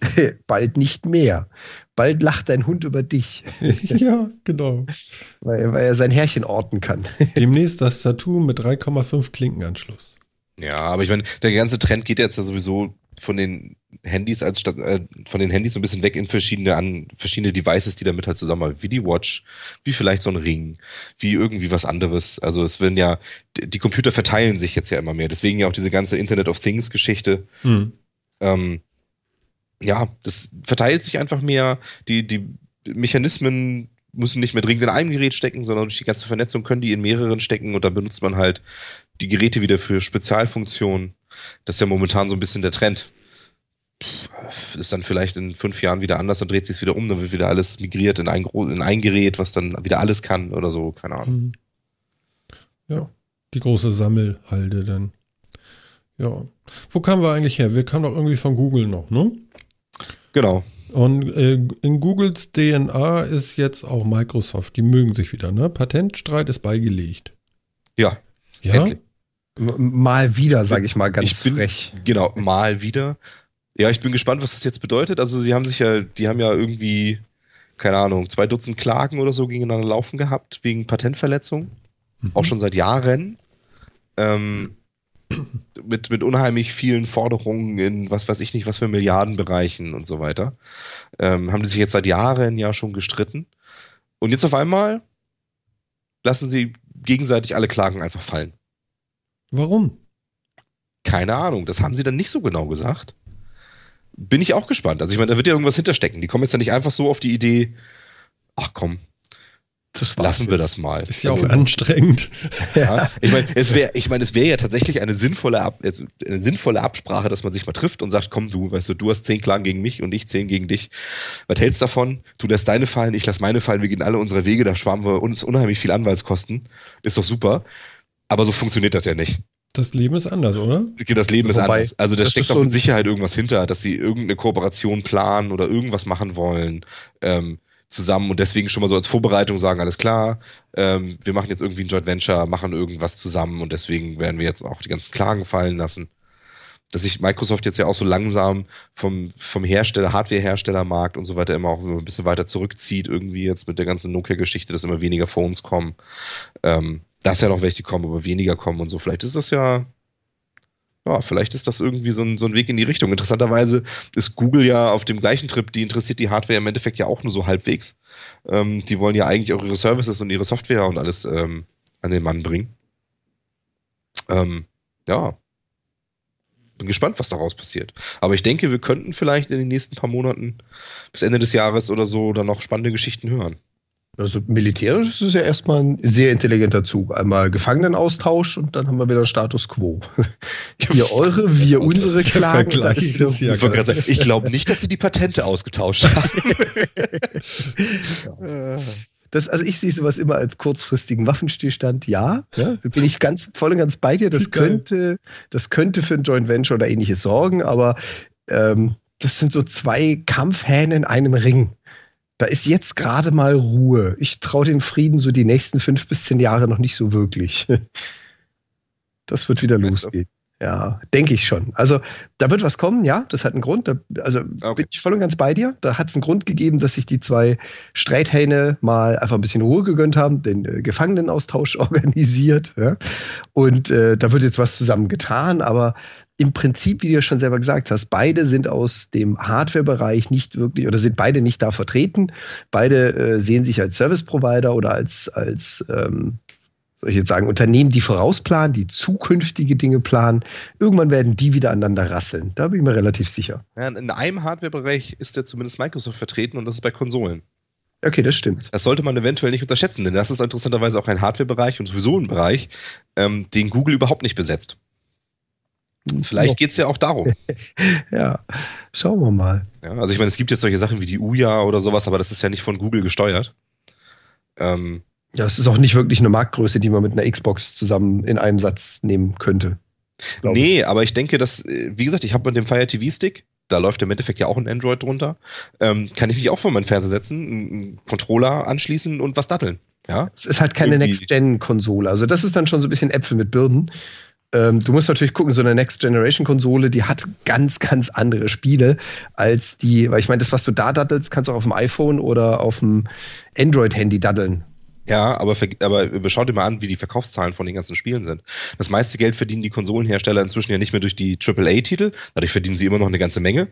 Bald nicht mehr. Bald lacht dein Hund über dich. ja, genau. Weil, weil, er sein Härchen orten kann. Demnächst das Tattoo mit 3,5 Klinkenanschluss. Ja, aber ich meine, der ganze Trend geht jetzt ja sowieso von den Handys als statt, äh, von den Handys so ein bisschen weg in verschiedene an verschiedene Devices, die damit halt zusammen, wie die Watch, wie vielleicht so ein Ring, wie irgendwie was anderes. Also es werden ja die Computer verteilen sich jetzt ja immer mehr. Deswegen ja auch diese ganze Internet of Things Geschichte. Mhm. Ähm, ja, das verteilt sich einfach mehr. Die die Mechanismen müssen nicht mehr dringend in einem Gerät stecken, sondern durch die ganze Vernetzung können die in mehreren stecken und da benutzt man halt die Geräte wieder für Spezialfunktionen. Das ist ja momentan so ein bisschen der Trend. Ist dann vielleicht in fünf Jahren wieder anders, dann dreht sich wieder um, dann wird wieder alles migriert in ein, in ein Gerät, was dann wieder alles kann oder so, keine Ahnung. Mhm. Ja, die große Sammelhalde dann. Ja. Wo kamen wir eigentlich her? Wir kamen doch irgendwie von Google noch, ne? Genau. Und äh, in Googles DNA ist jetzt auch Microsoft. Die mögen sich wieder, ne? Patentstreit ist beigelegt. Ja. Ja. Endlich. Mal wieder, sage ich mal ganz ich bin, frech. Genau, mal wieder. Ja, ich bin gespannt, was das jetzt bedeutet. Also sie haben sich ja, die haben ja irgendwie, keine Ahnung, zwei Dutzend Klagen oder so gegeneinander laufen gehabt wegen Patentverletzung. Mhm. Auch schon seit Jahren. Ähm, mit, mit unheimlich vielen Forderungen in was weiß ich nicht, was für Milliardenbereichen und so weiter. Ähm, haben die sich jetzt seit Jahren ja schon gestritten. Und jetzt auf einmal lassen sie gegenseitig alle Klagen einfach fallen. Warum? Keine Ahnung, das haben sie dann nicht so genau gesagt. Bin ich auch gespannt. Also ich meine, da wird ja irgendwas hinterstecken. Die kommen jetzt ja nicht einfach so auf die Idee, ach komm, lassen wir das mal. Ist ja also, auch anstrengend. Ja, ich meine, es wäre, ich meine, es wäre ja tatsächlich eine sinnvolle, Ab also eine sinnvolle Absprache, dass man sich mal trifft und sagt, komm du, weißt du, du hast zehn Klagen gegen mich und ich zehn gegen dich. Was hältst du davon? Du lässt deine fallen, ich lass meine fallen, wir gehen alle unsere Wege, da schwammen wir uns unheimlich viel Anwaltskosten. Ist doch super. Aber so funktioniert das ja nicht. Das Leben ist anders, oder? Das Leben ist Wobei, anders. Also da steckt doch mit Sicherheit irgendwas hinter, dass sie irgendeine Kooperation planen oder irgendwas machen wollen ähm, zusammen und deswegen schon mal so als Vorbereitung sagen, alles klar, ähm, wir machen jetzt irgendwie ein Joint Venture, machen irgendwas zusammen und deswegen werden wir jetzt auch die ganzen Klagen fallen lassen. Dass sich Microsoft jetzt ja auch so langsam vom, vom Hersteller, Hardware-Herstellermarkt und so weiter immer auch ein bisschen weiter zurückzieht, irgendwie jetzt mit der ganzen Nokia-Geschichte, dass immer weniger Phones kommen. Ähm, dass ja noch welche kommen, aber weniger kommen und so. Vielleicht ist das ja, ja, vielleicht ist das irgendwie so ein, so ein Weg in die Richtung. Interessanterweise ist Google ja auf dem gleichen Trip, die interessiert die Hardware im Endeffekt ja auch nur so halbwegs. Ähm, die wollen ja eigentlich auch ihre Services und ihre Software und alles ähm, an den Mann bringen. Ähm, ja. Bin gespannt, was daraus passiert. Aber ich denke, wir könnten vielleicht in den nächsten paar Monaten bis Ende des Jahres oder so dann noch spannende Geschichten hören. Also militärisch ist es ja erstmal ein sehr intelligenter Zug. Einmal Gefangenenaustausch und dann haben wir wieder Status quo. Ihr eure, wir unsere Klagen. Vergleich ist ja ich, ich glaube nicht, dass sie die Patente ausgetauscht haben. Das, also ich sehe sowas immer als kurzfristigen Waffenstillstand, ja. ja bin ich ganz voll und ganz bei dir. Das könnte, das könnte für ein Joint Venture oder ähnliches sorgen, aber ähm, das sind so zwei Kampfhähne in einem Ring. Da ist jetzt gerade mal Ruhe. Ich traue den Frieden so die nächsten fünf bis zehn Jahre noch nicht so wirklich. Das wird wieder losgehen. Ja, denke ich schon. Also da wird was kommen, ja, das hat einen Grund. Da, also okay. bin ich voll und ganz bei dir. Da hat es einen Grund gegeben, dass sich die zwei Streithähne mal einfach ein bisschen Ruhe gegönnt haben, den äh, Gefangenenaustausch organisiert. Ja? Und äh, da wird jetzt was zusammen getan, aber im Prinzip, wie du ja schon selber gesagt hast, beide sind aus dem Hardware-Bereich nicht wirklich oder sind beide nicht da vertreten. Beide äh, sehen sich als Service-Provider oder als, als ähm, soll ich jetzt sagen, Unternehmen, die vorausplanen, die zukünftige Dinge planen. Irgendwann werden die wieder aneinander rasseln. Da bin ich mir relativ sicher. Ja, in einem Hardware-Bereich ist ja zumindest Microsoft vertreten und das ist bei Konsolen. Okay, das stimmt. Das sollte man eventuell nicht unterschätzen, denn das ist interessanterweise auch ein Hardware-Bereich und sowieso ein Bereich, ähm, den Google überhaupt nicht besetzt. Vielleicht geht es ja auch darum. ja, schauen wir mal. Ja, also ich meine, es gibt jetzt solche Sachen wie die Uja oder sowas, aber das ist ja nicht von Google gesteuert. Ähm, ja, es ist auch nicht wirklich eine Marktgröße, die man mit einer Xbox zusammen in einem Satz nehmen könnte. Nee, ich. aber ich denke, dass, äh, wie gesagt, ich habe mit dem Fire TV Stick, da läuft im Endeffekt ja auch ein Android drunter, ähm, kann ich mich auch vor meinen Fernseher setzen, einen Controller anschließen und was datteln. Ja? Es ist halt keine Next-Gen-Konsole. Also das ist dann schon so ein bisschen Äpfel mit Birnen. Ähm, du musst natürlich gucken, so eine Next-Generation-Konsole, die hat ganz, ganz andere Spiele als die, weil ich meine, das, was du da daddelst, kannst du auch auf dem iPhone oder auf dem Android-Handy daddeln. Ja, aber, aber schau dir mal an, wie die Verkaufszahlen von den ganzen Spielen sind. Das meiste Geld verdienen die Konsolenhersteller inzwischen ja nicht mehr durch die AAA-Titel, dadurch verdienen sie immer noch eine ganze Menge.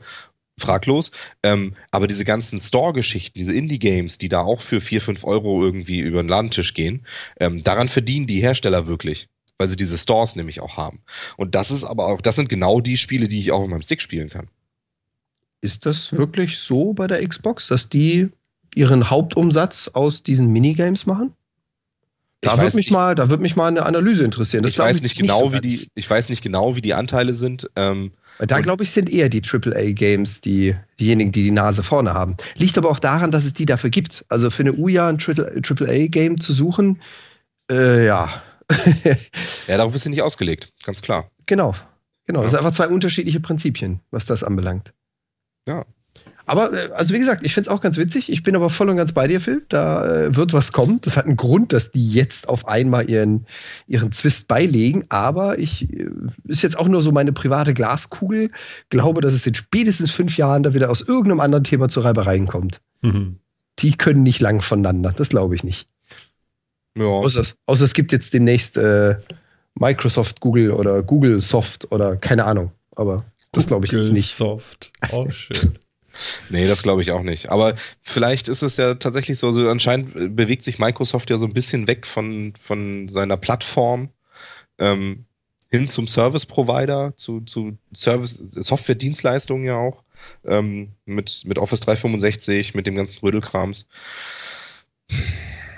Fraglos. Ähm, aber diese ganzen Store-Geschichten, diese Indie-Games, die da auch für 4, 5 Euro irgendwie über den Ladentisch gehen, ähm, daran verdienen die Hersteller wirklich. Weil sie diese Stores nämlich auch haben. Und das ist aber auch, das sind genau die Spiele, die ich auch auf meinem Stick spielen kann. Ist das wirklich so bei der Xbox, dass die ihren Hauptumsatz aus diesen Minigames machen? Da würde mich mal, da würde mich mal eine Analyse interessieren. Das ich weiß nicht genau, so wie die, ich weiß nicht genau, wie die Anteile sind. Ähm, da glaube ich sind eher die AAA-Games die, diejenigen, die die Nase vorne haben. Liegt aber auch daran, dass es die dafür gibt. Also für eine Uja ein AAA-Game zu suchen, äh, ja. ja, darauf ist sie nicht ausgelegt, ganz klar. Genau, genau. Ja. Das sind einfach zwei unterschiedliche Prinzipien, was das anbelangt. Ja. Aber, äh, also wie gesagt, ich finde es auch ganz witzig. Ich bin aber voll und ganz bei dir, Phil. Da äh, wird was kommen. Das hat einen Grund, dass die jetzt auf einmal ihren, ihren Zwist beilegen. Aber ich, äh, ist jetzt auch nur so meine private Glaskugel. Glaube, dass es in spätestens fünf Jahren da wieder aus irgendeinem anderen Thema zu Reibereien kommt. Mhm. Die können nicht lang voneinander. Das glaube ich nicht. Ja. Außer, außer, es gibt jetzt demnächst äh, Microsoft Google oder Google Soft oder keine Ahnung. Aber das glaube ich jetzt nicht. Soft. Auch schön. Nee, das glaube ich auch nicht. Aber vielleicht ist es ja tatsächlich so, also anscheinend bewegt sich Microsoft ja so ein bisschen weg von, von seiner Plattform ähm, hin zum Service Provider, zu, zu Service, Software-Dienstleistungen ja auch, ähm, mit, mit Office 365, mit dem ganzen Rödelkrams.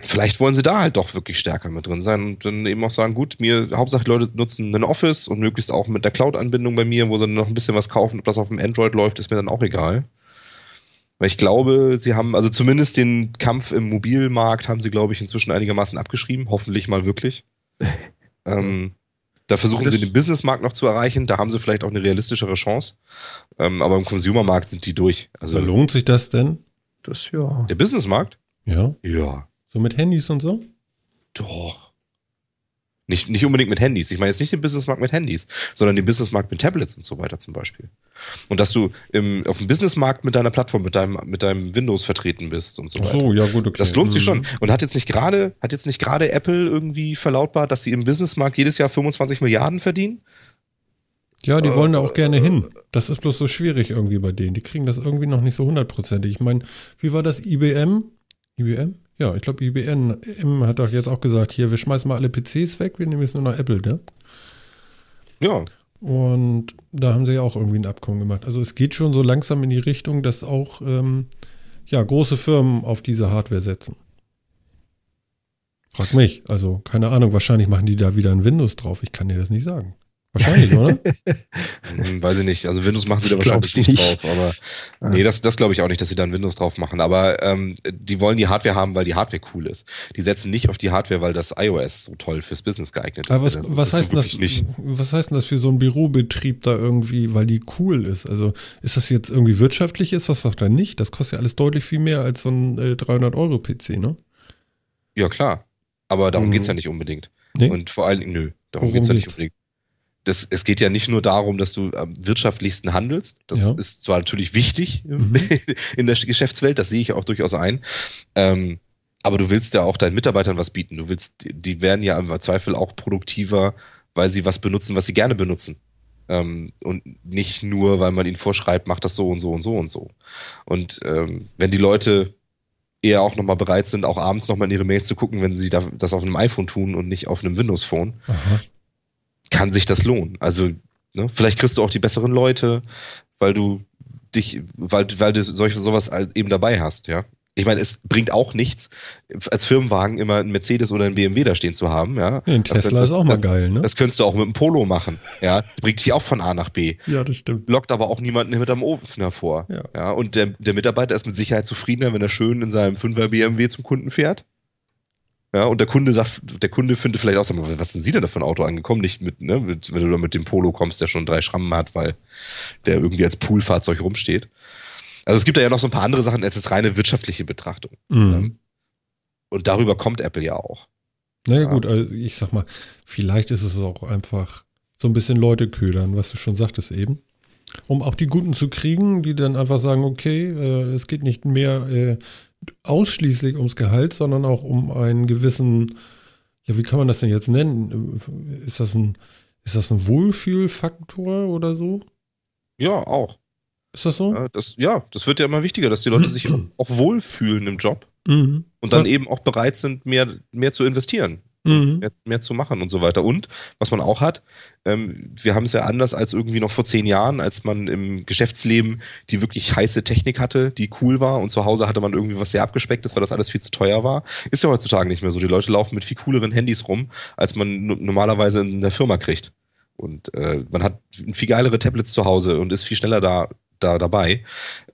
Vielleicht wollen sie da halt doch wirklich stärker mit drin sein und dann eben auch sagen, gut, mir, Hauptsache Leute nutzen ein Office und möglichst auch mit der Cloud-Anbindung bei mir, wo sie noch ein bisschen was kaufen, ob das auf dem Android läuft, ist mir dann auch egal. Weil ich glaube, sie haben, also zumindest den Kampf im Mobilmarkt haben sie, glaube ich, inzwischen einigermaßen abgeschrieben. Hoffentlich mal wirklich. ähm, da versuchen sie den Businessmarkt noch zu erreichen. Da haben sie vielleicht auch eine realistischere Chance. Ähm, aber im Consumermarkt sind die durch. Also, lohnt sich das denn? Das ja. Der Businessmarkt? Ja. Ja. So mit Handys und so? Doch. Nicht, nicht unbedingt mit Handys. Ich meine jetzt nicht den Businessmarkt mit Handys, sondern den Businessmarkt mit Tablets und so weiter zum Beispiel. Und dass du im, auf dem Businessmarkt mit deiner Plattform, mit deinem, mit deinem Windows vertreten bist und so weiter. Ach so, ja, gut, okay. Das lohnt sich schon. Mhm. Und hat jetzt nicht gerade, hat jetzt nicht gerade Apple irgendwie verlautbart, dass sie im Businessmarkt jedes Jahr 25 Milliarden verdienen? Ja, die wollen da auch gerne hin. Das ist bloß so schwierig irgendwie bei denen. Die kriegen das irgendwie noch nicht so hundertprozentig. Ich meine, wie war das IBM? IBM? Ja, ich glaube, IBM hat doch jetzt auch gesagt, hier, wir schmeißen mal alle PCs weg, wir nehmen jetzt nur noch Apple, ne? Ja. Und da haben sie ja auch irgendwie ein Abkommen gemacht. Also es geht schon so langsam in die Richtung, dass auch ähm, ja, große Firmen auf diese Hardware setzen. Frag mich. Also keine Ahnung, wahrscheinlich machen die da wieder ein Windows drauf. Ich kann dir das nicht sagen. Wahrscheinlich, oder? Weiß ich nicht. Also Windows machen sie da wahrscheinlich nicht, nicht drauf. Aber ja. nee, das, das glaube ich auch nicht, dass sie da ein Windows drauf machen. Aber ähm, die wollen die Hardware haben, weil die Hardware cool ist. Die setzen nicht auf die Hardware, weil das iOS so toll fürs Business geeignet ist. Aber was, das, was, das heißt das, nicht. was heißt denn das für so einen Bürobetrieb da irgendwie, weil die cool ist? Also ist das jetzt irgendwie wirtschaftlich? Ist das doch dann nicht? Das kostet ja alles deutlich viel mehr als so ein äh, 300-Euro-PC, ne? Ja, klar. Aber darum mhm. geht es ja nicht unbedingt. Nee? Und vor allen Dingen, nö, darum geht es ja nicht unbedingt das, es geht ja nicht nur darum, dass du am wirtschaftlichsten handelst. Das ja. ist zwar natürlich wichtig mhm. in der Geschäftswelt, das sehe ich auch durchaus ein. Ähm, aber du willst ja auch deinen Mitarbeitern was bieten. Du willst, die werden ja im Zweifel auch produktiver, weil sie was benutzen, was sie gerne benutzen. Ähm, und nicht nur, weil man ihnen vorschreibt, mach das so und so und so und so. Und ähm, wenn die Leute eher auch nochmal bereit sind, auch abends nochmal in ihre Mails zu gucken, wenn sie das auf einem iPhone tun und nicht auf einem Windows-Phone, kann sich das lohnen. Also, ne, vielleicht kriegst du auch die besseren Leute, weil du dich, weil, weil du solche sowas eben dabei hast, ja. Ich meine, es bringt auch nichts, als Firmenwagen immer ein Mercedes oder ein BMW da stehen zu haben. Ja, ein Tesla das, ist auch mal geil, ne? Das könntest du auch mit einem Polo machen. Ja, bringt dich auch von A nach B. Ja, das stimmt. Lockt aber auch niemanden mit am Ofen hervor. Ja. ja und der, der Mitarbeiter ist mit Sicherheit zufriedener, wenn er schön in seinem 5er BMW zum Kunden fährt. Ja, und der Kunde sagt, der Kunde findet vielleicht auch, sag mal, was sind Sie denn da für ein Auto angekommen? Nicht mit, ne, mit, wenn du da mit dem Polo kommst, der schon drei Schrammen hat, weil der irgendwie als Poolfahrzeug rumsteht. Also es gibt da ja noch so ein paar andere Sachen als das reine wirtschaftliche Betrachtung. Mhm. Ähm, und darüber kommt Apple ja auch. Naja, ja. gut, also ich sag mal, vielleicht ist es auch einfach so ein bisschen Leute ködern, was du schon sagtest eben. Um auch die Guten zu kriegen, die dann einfach sagen, okay, äh, es geht nicht mehr äh, ausschließlich ums Gehalt, sondern auch um einen gewissen, ja, wie kann man das denn jetzt nennen? Ist das ein, ist das ein Wohlfühlfaktor oder so? Ja, auch. Ist das so? Ja das, ja, das wird ja immer wichtiger, dass die Leute sich auch wohlfühlen im Job mhm. und dann ja. eben auch bereit sind, mehr, mehr zu investieren. Mhm. Mehr, mehr, zu machen und so weiter. Und was man auch hat, ähm, wir haben es ja anders als irgendwie noch vor zehn Jahren, als man im Geschäftsleben die wirklich heiße Technik hatte, die cool war und zu Hause hatte man irgendwie was sehr abgespecktes, weil das alles viel zu teuer war. Ist ja heutzutage nicht mehr so. Die Leute laufen mit viel cooleren Handys rum, als man normalerweise in der Firma kriegt. Und äh, man hat viel geilere Tablets zu Hause und ist viel schneller da da dabei.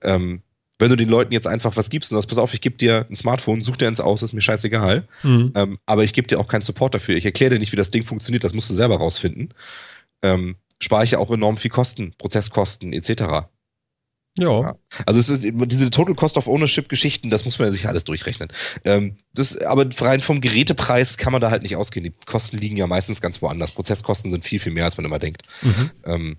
Ähm, wenn du den Leuten jetzt einfach was gibst und sagst, pass auf, ich gebe dir ein Smartphone, such dir eins aus, ist mir scheißegal. Mhm. Ähm, aber ich gebe dir auch keinen Support dafür. Ich erkläre dir nicht, wie das Ding funktioniert, das musst du selber rausfinden. Ähm, spare ich ja auch enorm viel Kosten, Prozesskosten etc. Ja. Also es ist diese Total Cost of Ownership Geschichten, das muss man ja sich alles durchrechnen. Ähm, das, aber rein vom Gerätepreis kann man da halt nicht ausgehen. Die Kosten liegen ja meistens ganz woanders. Prozesskosten sind viel, viel mehr, als man immer denkt. Mhm. Ähm,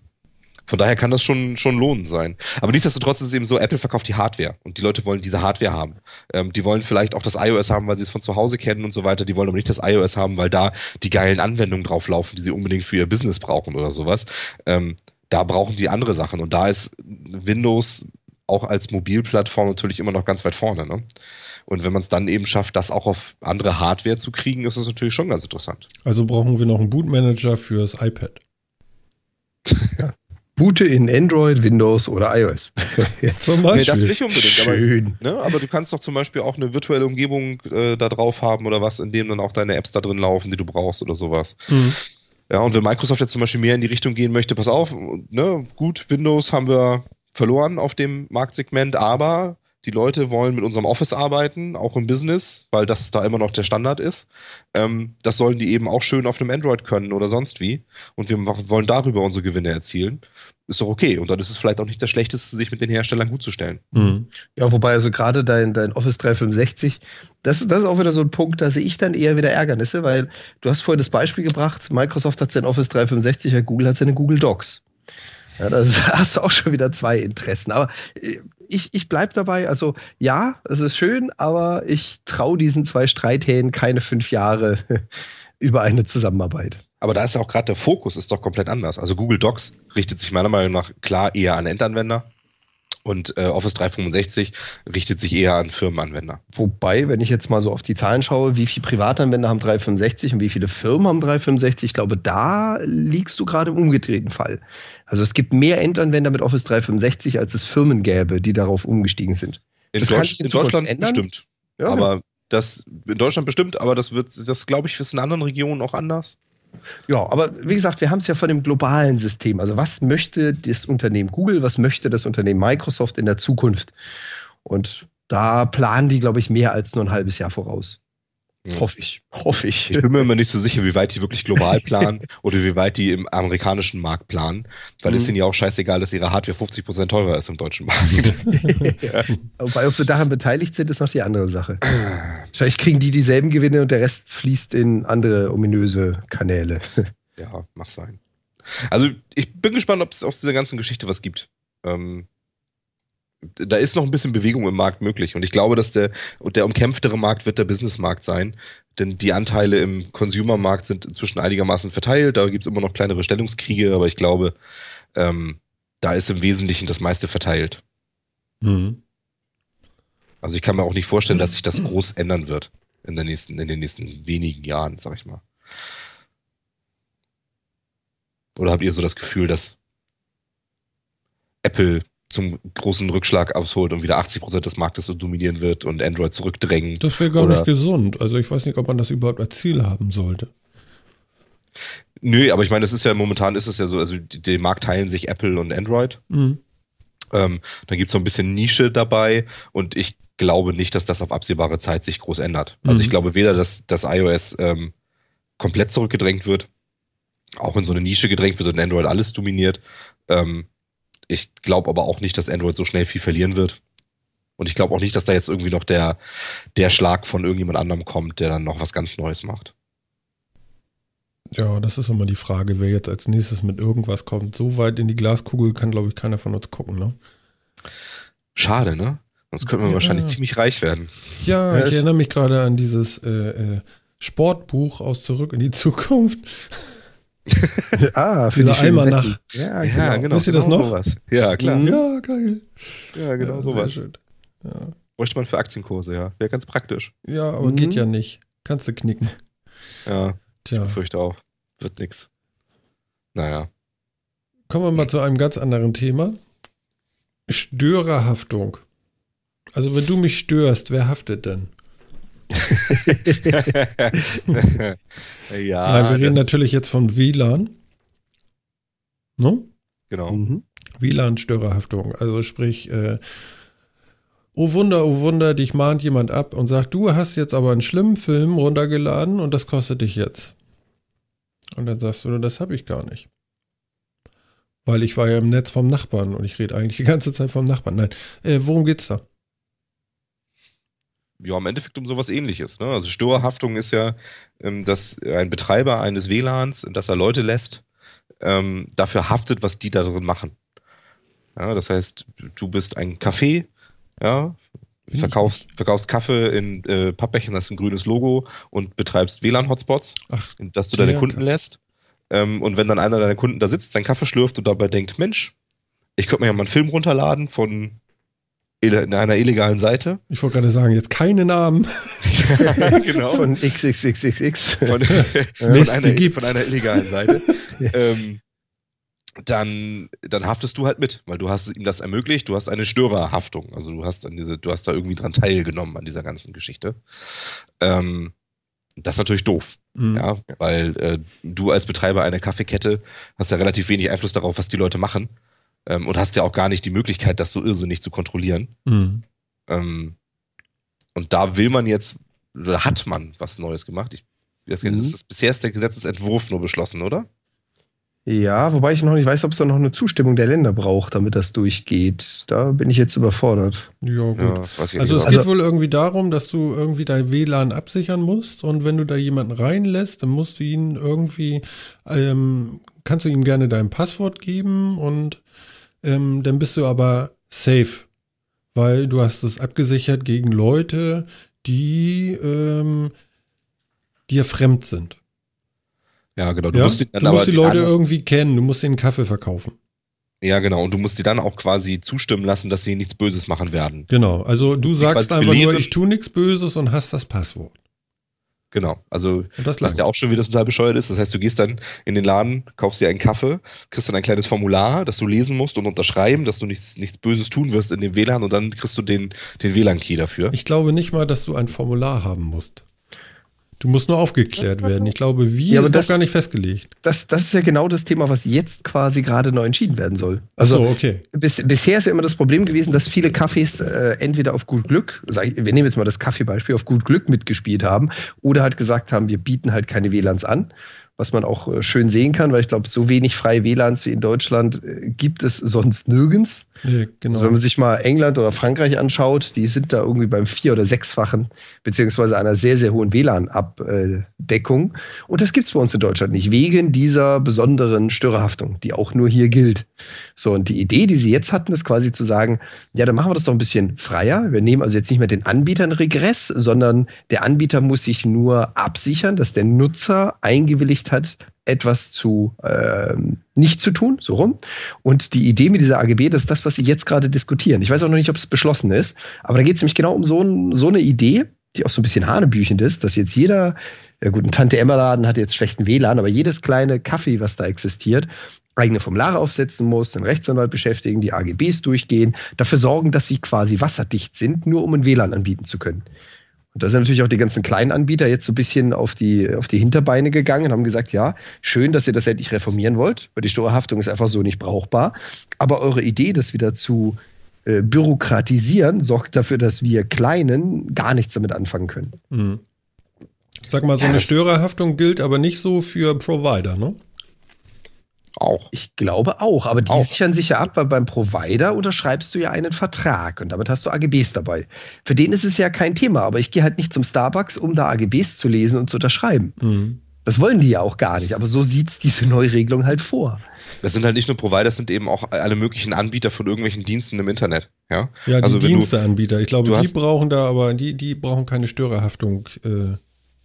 von daher kann das schon, schon lohnend sein. Aber nichtsdestotrotz ist es eben so, Apple verkauft die Hardware und die Leute wollen diese Hardware haben. Ähm, die wollen vielleicht auch das iOS haben, weil sie es von zu Hause kennen und so weiter. Die wollen aber nicht das iOS haben, weil da die geilen Anwendungen drauflaufen, die sie unbedingt für ihr Business brauchen oder sowas. Ähm, da brauchen die andere Sachen und da ist Windows auch als Mobilplattform natürlich immer noch ganz weit vorne. Ne? Und wenn man es dann eben schafft, das auch auf andere Hardware zu kriegen, ist das natürlich schon ganz interessant. Also brauchen wir noch einen Bootmanager fürs iPad. ja. Boote in Android, Windows oder iOS. zum Beispiel. Nee, das nicht unbedingt. Schön. Aber, ne, aber du kannst doch zum Beispiel auch eine virtuelle Umgebung äh, da drauf haben oder was, in dem dann auch deine Apps da drin laufen, die du brauchst oder sowas. Mhm. Ja, und wenn Microsoft jetzt zum Beispiel mehr in die Richtung gehen möchte, pass auf, ne, gut, Windows haben wir verloren auf dem Marktsegment, aber die Leute wollen mit unserem Office arbeiten, auch im Business, weil das da immer noch der Standard ist. Ähm, das sollen die eben auch schön auf einem Android können oder sonst wie. Und wir wollen darüber unsere Gewinne erzielen. Ist doch okay. Und dann ist es vielleicht auch nicht das Schlechteste, sich mit den Herstellern gut zu stellen. Mhm. Ja, wobei also gerade dein, dein Office 365, das, das ist auch wieder so ein Punkt, da sehe ich dann eher wieder Ärgernisse, weil du hast vorhin das Beispiel gebracht, Microsoft hat sein Office 365, ja, Google hat seine Google Docs. Ja, da hast du auch schon wieder zwei Interessen. Aber äh, ich, ich bleibe dabei. Also ja, es ist schön, aber ich traue diesen zwei Streithähnen keine fünf Jahre über eine Zusammenarbeit. Aber da ist ja auch gerade der Fokus ist doch komplett anders. Also Google Docs richtet sich meiner Meinung nach klar eher an Endanwender. Und äh, Office 365 richtet sich eher an Firmenanwender. Wobei, wenn ich jetzt mal so auf die Zahlen schaue, wie viele Privatanwender haben 365 und wie viele Firmen haben 365, ich glaube, da liegst du gerade im umgedrehten Fall. Also es gibt mehr Endanwender mit Office 365, als es Firmen gäbe, die darauf umgestiegen sind. In, Deutsch, in, in Deutschland ändern. bestimmt. Ja, aber das in Deutschland bestimmt, aber das wird, das glaube ich, ist in anderen Regionen auch anders. Ja, aber wie gesagt, wir haben es ja von dem globalen System. Also was möchte das Unternehmen Google, was möchte das Unternehmen Microsoft in der Zukunft? Und da planen die, glaube ich, mehr als nur ein halbes Jahr voraus. Ja. Hoffe ich. Hoffe ich. Ich bin mir immer nicht so sicher, wie weit die wirklich global planen oder wie weit die im amerikanischen Markt planen. Weil mhm. es ihnen ja auch scheißegal, dass ihre Hardware 50% teurer ist im deutschen Markt. ja. Wobei, ob sie daran beteiligt sind, ist noch die andere Sache. Wahrscheinlich kriegen die dieselben Gewinne und der Rest fließt in andere ominöse Kanäle. ja, mach sein. Also ich bin gespannt, ob es aus dieser ganzen Geschichte was gibt. Ähm, da ist noch ein bisschen Bewegung im Markt möglich. Und ich glaube, dass der, der umkämpftere Markt wird der Businessmarkt sein. Denn die Anteile im Consumermarkt sind inzwischen einigermaßen verteilt. Da gibt es immer noch kleinere Stellungskriege, aber ich glaube, ähm, da ist im Wesentlichen das meiste verteilt. Mhm. Also ich kann mir auch nicht vorstellen, dass sich das groß ändern wird in, der nächsten, in den nächsten wenigen Jahren, sag ich mal. Oder habt ihr so das Gefühl, dass Apple zum großen Rückschlag ausholt und wieder 80 Prozent des Marktes so dominieren wird und Android zurückdrängen. Das wäre gar nicht gesund. Also ich weiß nicht, ob man das überhaupt als Ziel haben sollte. Nö, aber ich meine, es ist ja momentan ist es ja so, also den Markt teilen sich Apple und Android. Mhm. Ähm, dann gibt es so ein bisschen Nische dabei und ich glaube nicht, dass das auf absehbare Zeit sich groß ändert. Also ich mhm. glaube weder, dass das iOS ähm, komplett zurückgedrängt wird, auch in so eine Nische gedrängt wird und Android alles dominiert. Ähm, ich glaube aber auch nicht, dass Android so schnell viel verlieren wird. Und ich glaube auch nicht, dass da jetzt irgendwie noch der, der Schlag von irgendjemand anderem kommt, der dann noch was ganz Neues macht. Ja, das ist immer die Frage, wer jetzt als nächstes mit irgendwas kommt. So weit in die Glaskugel kann, glaube ich, keiner von uns gucken, ne? Schade, ne? Sonst könnten wir ja. wahrscheinlich ziemlich reich werden. Ja, ich erinnere mich gerade an dieses äh, äh, Sportbuch aus Zurück in die Zukunft. ah, für Dieser Eimer nach. Ja, genau. Ja, genau. Wisst ihr das genau noch? Sowas. Ja, klar. Mhm. Ja, geil. Ja, genau ja, sowas. Ja. Bräuchte man für Aktienkurse, ja. Wäre ganz praktisch. Ja, aber mhm. geht ja nicht. Kannst du knicken. Ja, Tja. ich befürchte auch. Wird nix. Naja. Kommen wir mal zu einem ganz anderen Thema. Störerhaftung. Also wenn du mich störst, wer haftet denn? ja. Nein, wir reden natürlich jetzt von WLAN. No? Genau. Mhm. WLAN-Störerhaftung. Also sprich, äh, oh Wunder, oh Wunder, dich mahnt jemand ab und sagt, du hast jetzt aber einen schlimmen Film runtergeladen und das kostet dich jetzt. Und dann sagst du, das habe ich gar nicht. Weil ich war ja im Netz vom Nachbarn und ich rede eigentlich die ganze Zeit vom Nachbarn. Nein, äh, worum geht's da? Ja, im Endeffekt um sowas ähnliches. Ne? Also Störerhaftung ist ja, ähm, dass ein Betreiber eines WLANs, dass er Leute lässt, ähm, dafür haftet, was die da drin machen. Ja, das heißt, du bist ein Café, ja, verkaufst, verkaufst Kaffee in äh, Pappbechern, das ist ein grünes Logo und betreibst WLAN-Hotspots, dass du deine Kunden lässt. Ähm, und wenn dann einer deiner Kunden da sitzt, seinen Kaffee schlürft und dabei denkt, Mensch, ich könnte mir ja mal einen Film runterladen von in einer illegalen Seite. Ich wollte gerade sagen, jetzt keine Namen. genau. Von XXXXX. Von, von, einer, von einer illegalen Seite. ähm, dann, dann haftest du halt mit, weil du hast ihm das ermöglicht, du hast eine Störerhaftung. Also du hast an diese, du hast da irgendwie dran teilgenommen an dieser ganzen Geschichte. Ähm, das ist natürlich doof. Mhm. Ja, weil äh, du als Betreiber einer Kaffeekette hast ja relativ wenig Einfluss darauf, was die Leute machen ähm, und hast ja auch gar nicht die Möglichkeit, das so irrsinnig zu kontrollieren. Mhm. Ähm, und da will man jetzt, oder hat man was Neues gemacht. Ich, das, mhm. das ist, bisher ist der Gesetzesentwurf nur beschlossen, oder? Ja, wobei ich noch nicht weiß, ob es da noch eine Zustimmung der Länder braucht, damit das durchgeht. Da bin ich jetzt überfordert. Ja, gut. Ja, also es geht also, wohl irgendwie darum, dass du irgendwie dein WLAN absichern musst und wenn du da jemanden reinlässt, dann musst du ihn irgendwie, ähm, kannst du ihm gerne dein Passwort geben und ähm, dann bist du aber safe, weil du hast es abgesichert gegen Leute, die ähm, dir fremd sind. Ja, genau. Du ja? musst, du musst die Leute irgendwie kennen, du musst ihnen Kaffee verkaufen. Ja, genau. Und du musst sie dann auch quasi zustimmen lassen, dass sie nichts Böses machen werden. Genau. Also du, du sagst einfach belehren. nur, ich tue nichts Böses und hast das Passwort. Genau, also was ja auch schon wieder total bescheuert ist. Das heißt, du gehst dann in den Laden, kaufst dir einen Kaffee, kriegst dann ein kleines Formular, das du lesen musst und unterschreiben, dass du nichts, nichts Böses tun wirst in dem WLAN und dann kriegst du den, den WLAN-Key dafür. Ich glaube nicht mal, dass du ein Formular haben musst. Du musst nur aufgeklärt werden. Ich glaube, wie ja, ist das, noch gar nicht festgelegt. Das, das ist ja genau das Thema, was jetzt quasi gerade neu entschieden werden soll. Also, so, okay. Bis, bisher ist ja immer das Problem gewesen, dass viele Cafés äh, entweder auf gut Glück, ich, wir nehmen jetzt mal das Kaffeebeispiel, auf gut Glück mitgespielt haben oder halt gesagt haben, wir bieten halt keine WLANs an was man auch äh, schön sehen kann, weil ich glaube, so wenig freie WLANs wie in Deutschland äh, gibt es sonst nirgends. Nee, genau. Also wenn man sich mal England oder Frankreich anschaut, die sind da irgendwie beim vier- oder sechsfachen, beziehungsweise einer sehr, sehr hohen WLAN-Abdeckung. Und das gibt es bei uns in Deutschland nicht, wegen dieser besonderen Störerhaftung, die auch nur hier gilt. So, und die Idee, die sie jetzt hatten, ist quasi zu sagen, ja, dann machen wir das doch ein bisschen freier. Wir nehmen also jetzt nicht mehr den Anbietern Regress, sondern der Anbieter muss sich nur absichern, dass der Nutzer eingewilligt hat, etwas zu äh, nicht zu tun, so rum. Und die Idee mit dieser AGB, das ist das, was Sie jetzt gerade diskutieren. Ich weiß auch noch nicht, ob es beschlossen ist, aber da geht es nämlich genau um so, so eine Idee, die auch so ein bisschen hanebüchend ist, dass jetzt jeder, ja gut, ein Tante Emma Laden hat jetzt schlechten WLAN, aber jedes kleine Kaffee, was da existiert, eigene Formulare aufsetzen muss, den Rechtsanwalt beschäftigen, die AGBs durchgehen, dafür sorgen, dass sie quasi wasserdicht sind, nur um ein WLAN anbieten zu können. Und da sind natürlich auch die ganzen kleinen Anbieter jetzt so ein bisschen auf die, auf die Hinterbeine gegangen und haben gesagt, ja, schön, dass ihr das endlich reformieren wollt, weil die Steuerhaftung ist einfach so nicht brauchbar. Aber eure Idee, das wieder zu äh, bürokratisieren, sorgt dafür, dass wir Kleinen gar nichts damit anfangen können. Mhm. Sag mal, so ja, eine Störerhaftung gilt aber nicht so für Provider, ne? Auch. Ich glaube auch, aber die auch. sichern sich ja ab, weil beim Provider unterschreibst du ja einen Vertrag und damit hast du AGBs dabei. Für den ist es ja kein Thema, aber ich gehe halt nicht zum Starbucks, um da AGBs zu lesen und zu unterschreiben. Mhm. Das wollen die ja auch gar nicht, aber so sieht es diese Neuregelung halt vor. Das sind halt nicht nur Provider, das sind eben auch alle möglichen Anbieter von irgendwelchen Diensten im Internet. Ja, ja die also Diensteanbieter. Ich glaube, die brauchen da aber, die, die brauchen keine Störerhaftung. Äh,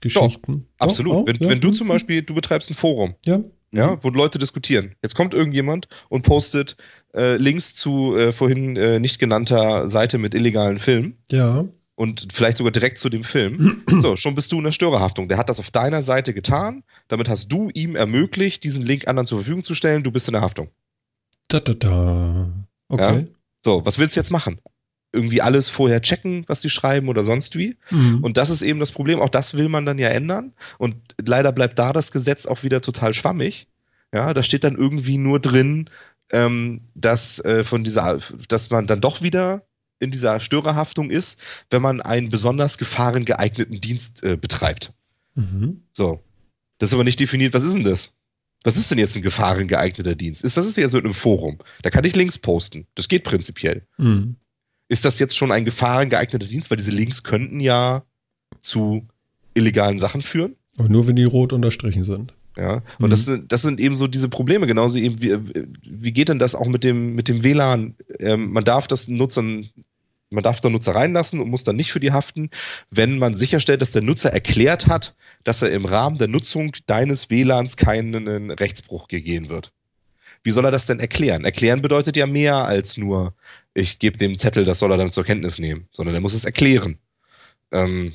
Geschichten. Doch, absolut. Oh, wenn, ja, wenn, du zum Beispiel, du betreibst ein Forum. Ja ja, wo Leute diskutieren. Jetzt kommt irgendjemand und postet äh, Links zu äh, vorhin äh, nicht genannter Seite mit illegalen Filmen. Ja. Und vielleicht sogar direkt zu dem Film. so, schon bist du in der Störerhaftung. Der hat das auf deiner Seite getan. Damit hast du ihm ermöglicht, diesen Link anderen zur Verfügung zu stellen. Du bist in der Haftung. Da, da, da. Okay. Ja? So, was willst du jetzt machen? Irgendwie alles vorher checken, was die schreiben oder sonst wie. Mhm. Und das ist eben das Problem. Auch das will man dann ja ändern. Und leider bleibt da das Gesetz auch wieder total schwammig. Ja, da steht dann irgendwie nur drin, ähm, dass äh, von dieser, dass man dann doch wieder in dieser Störerhaftung ist, wenn man einen besonders gefahrengeeigneten Dienst äh, betreibt. Mhm. So. Das ist aber nicht definiert, was ist denn das? Was ist denn jetzt ein gefahrengeeigneter Dienst? Ist, was ist denn jetzt mit einem Forum? Da kann ich Links posten. Das geht prinzipiell. Mhm ist das jetzt schon ein gefahrengeeigneter Dienst? Weil diese Links könnten ja zu illegalen Sachen führen. Aber nur wenn die rot unterstrichen sind. Ja, und mhm. das, sind, das sind eben so diese Probleme, genauso eben, wie, wie geht denn das auch mit dem, mit dem WLAN? Ähm, man darf das Nutzern, man darf da Nutzer reinlassen und muss dann nicht für die haften, wenn man sicherstellt, dass der Nutzer erklärt hat, dass er im Rahmen der Nutzung deines WLANs keinen Rechtsbruch gegeben wird. Wie soll er das denn erklären? Erklären bedeutet ja mehr als nur, ich gebe dem Zettel, das soll er dann zur Kenntnis nehmen, sondern er muss es erklären. Ähm,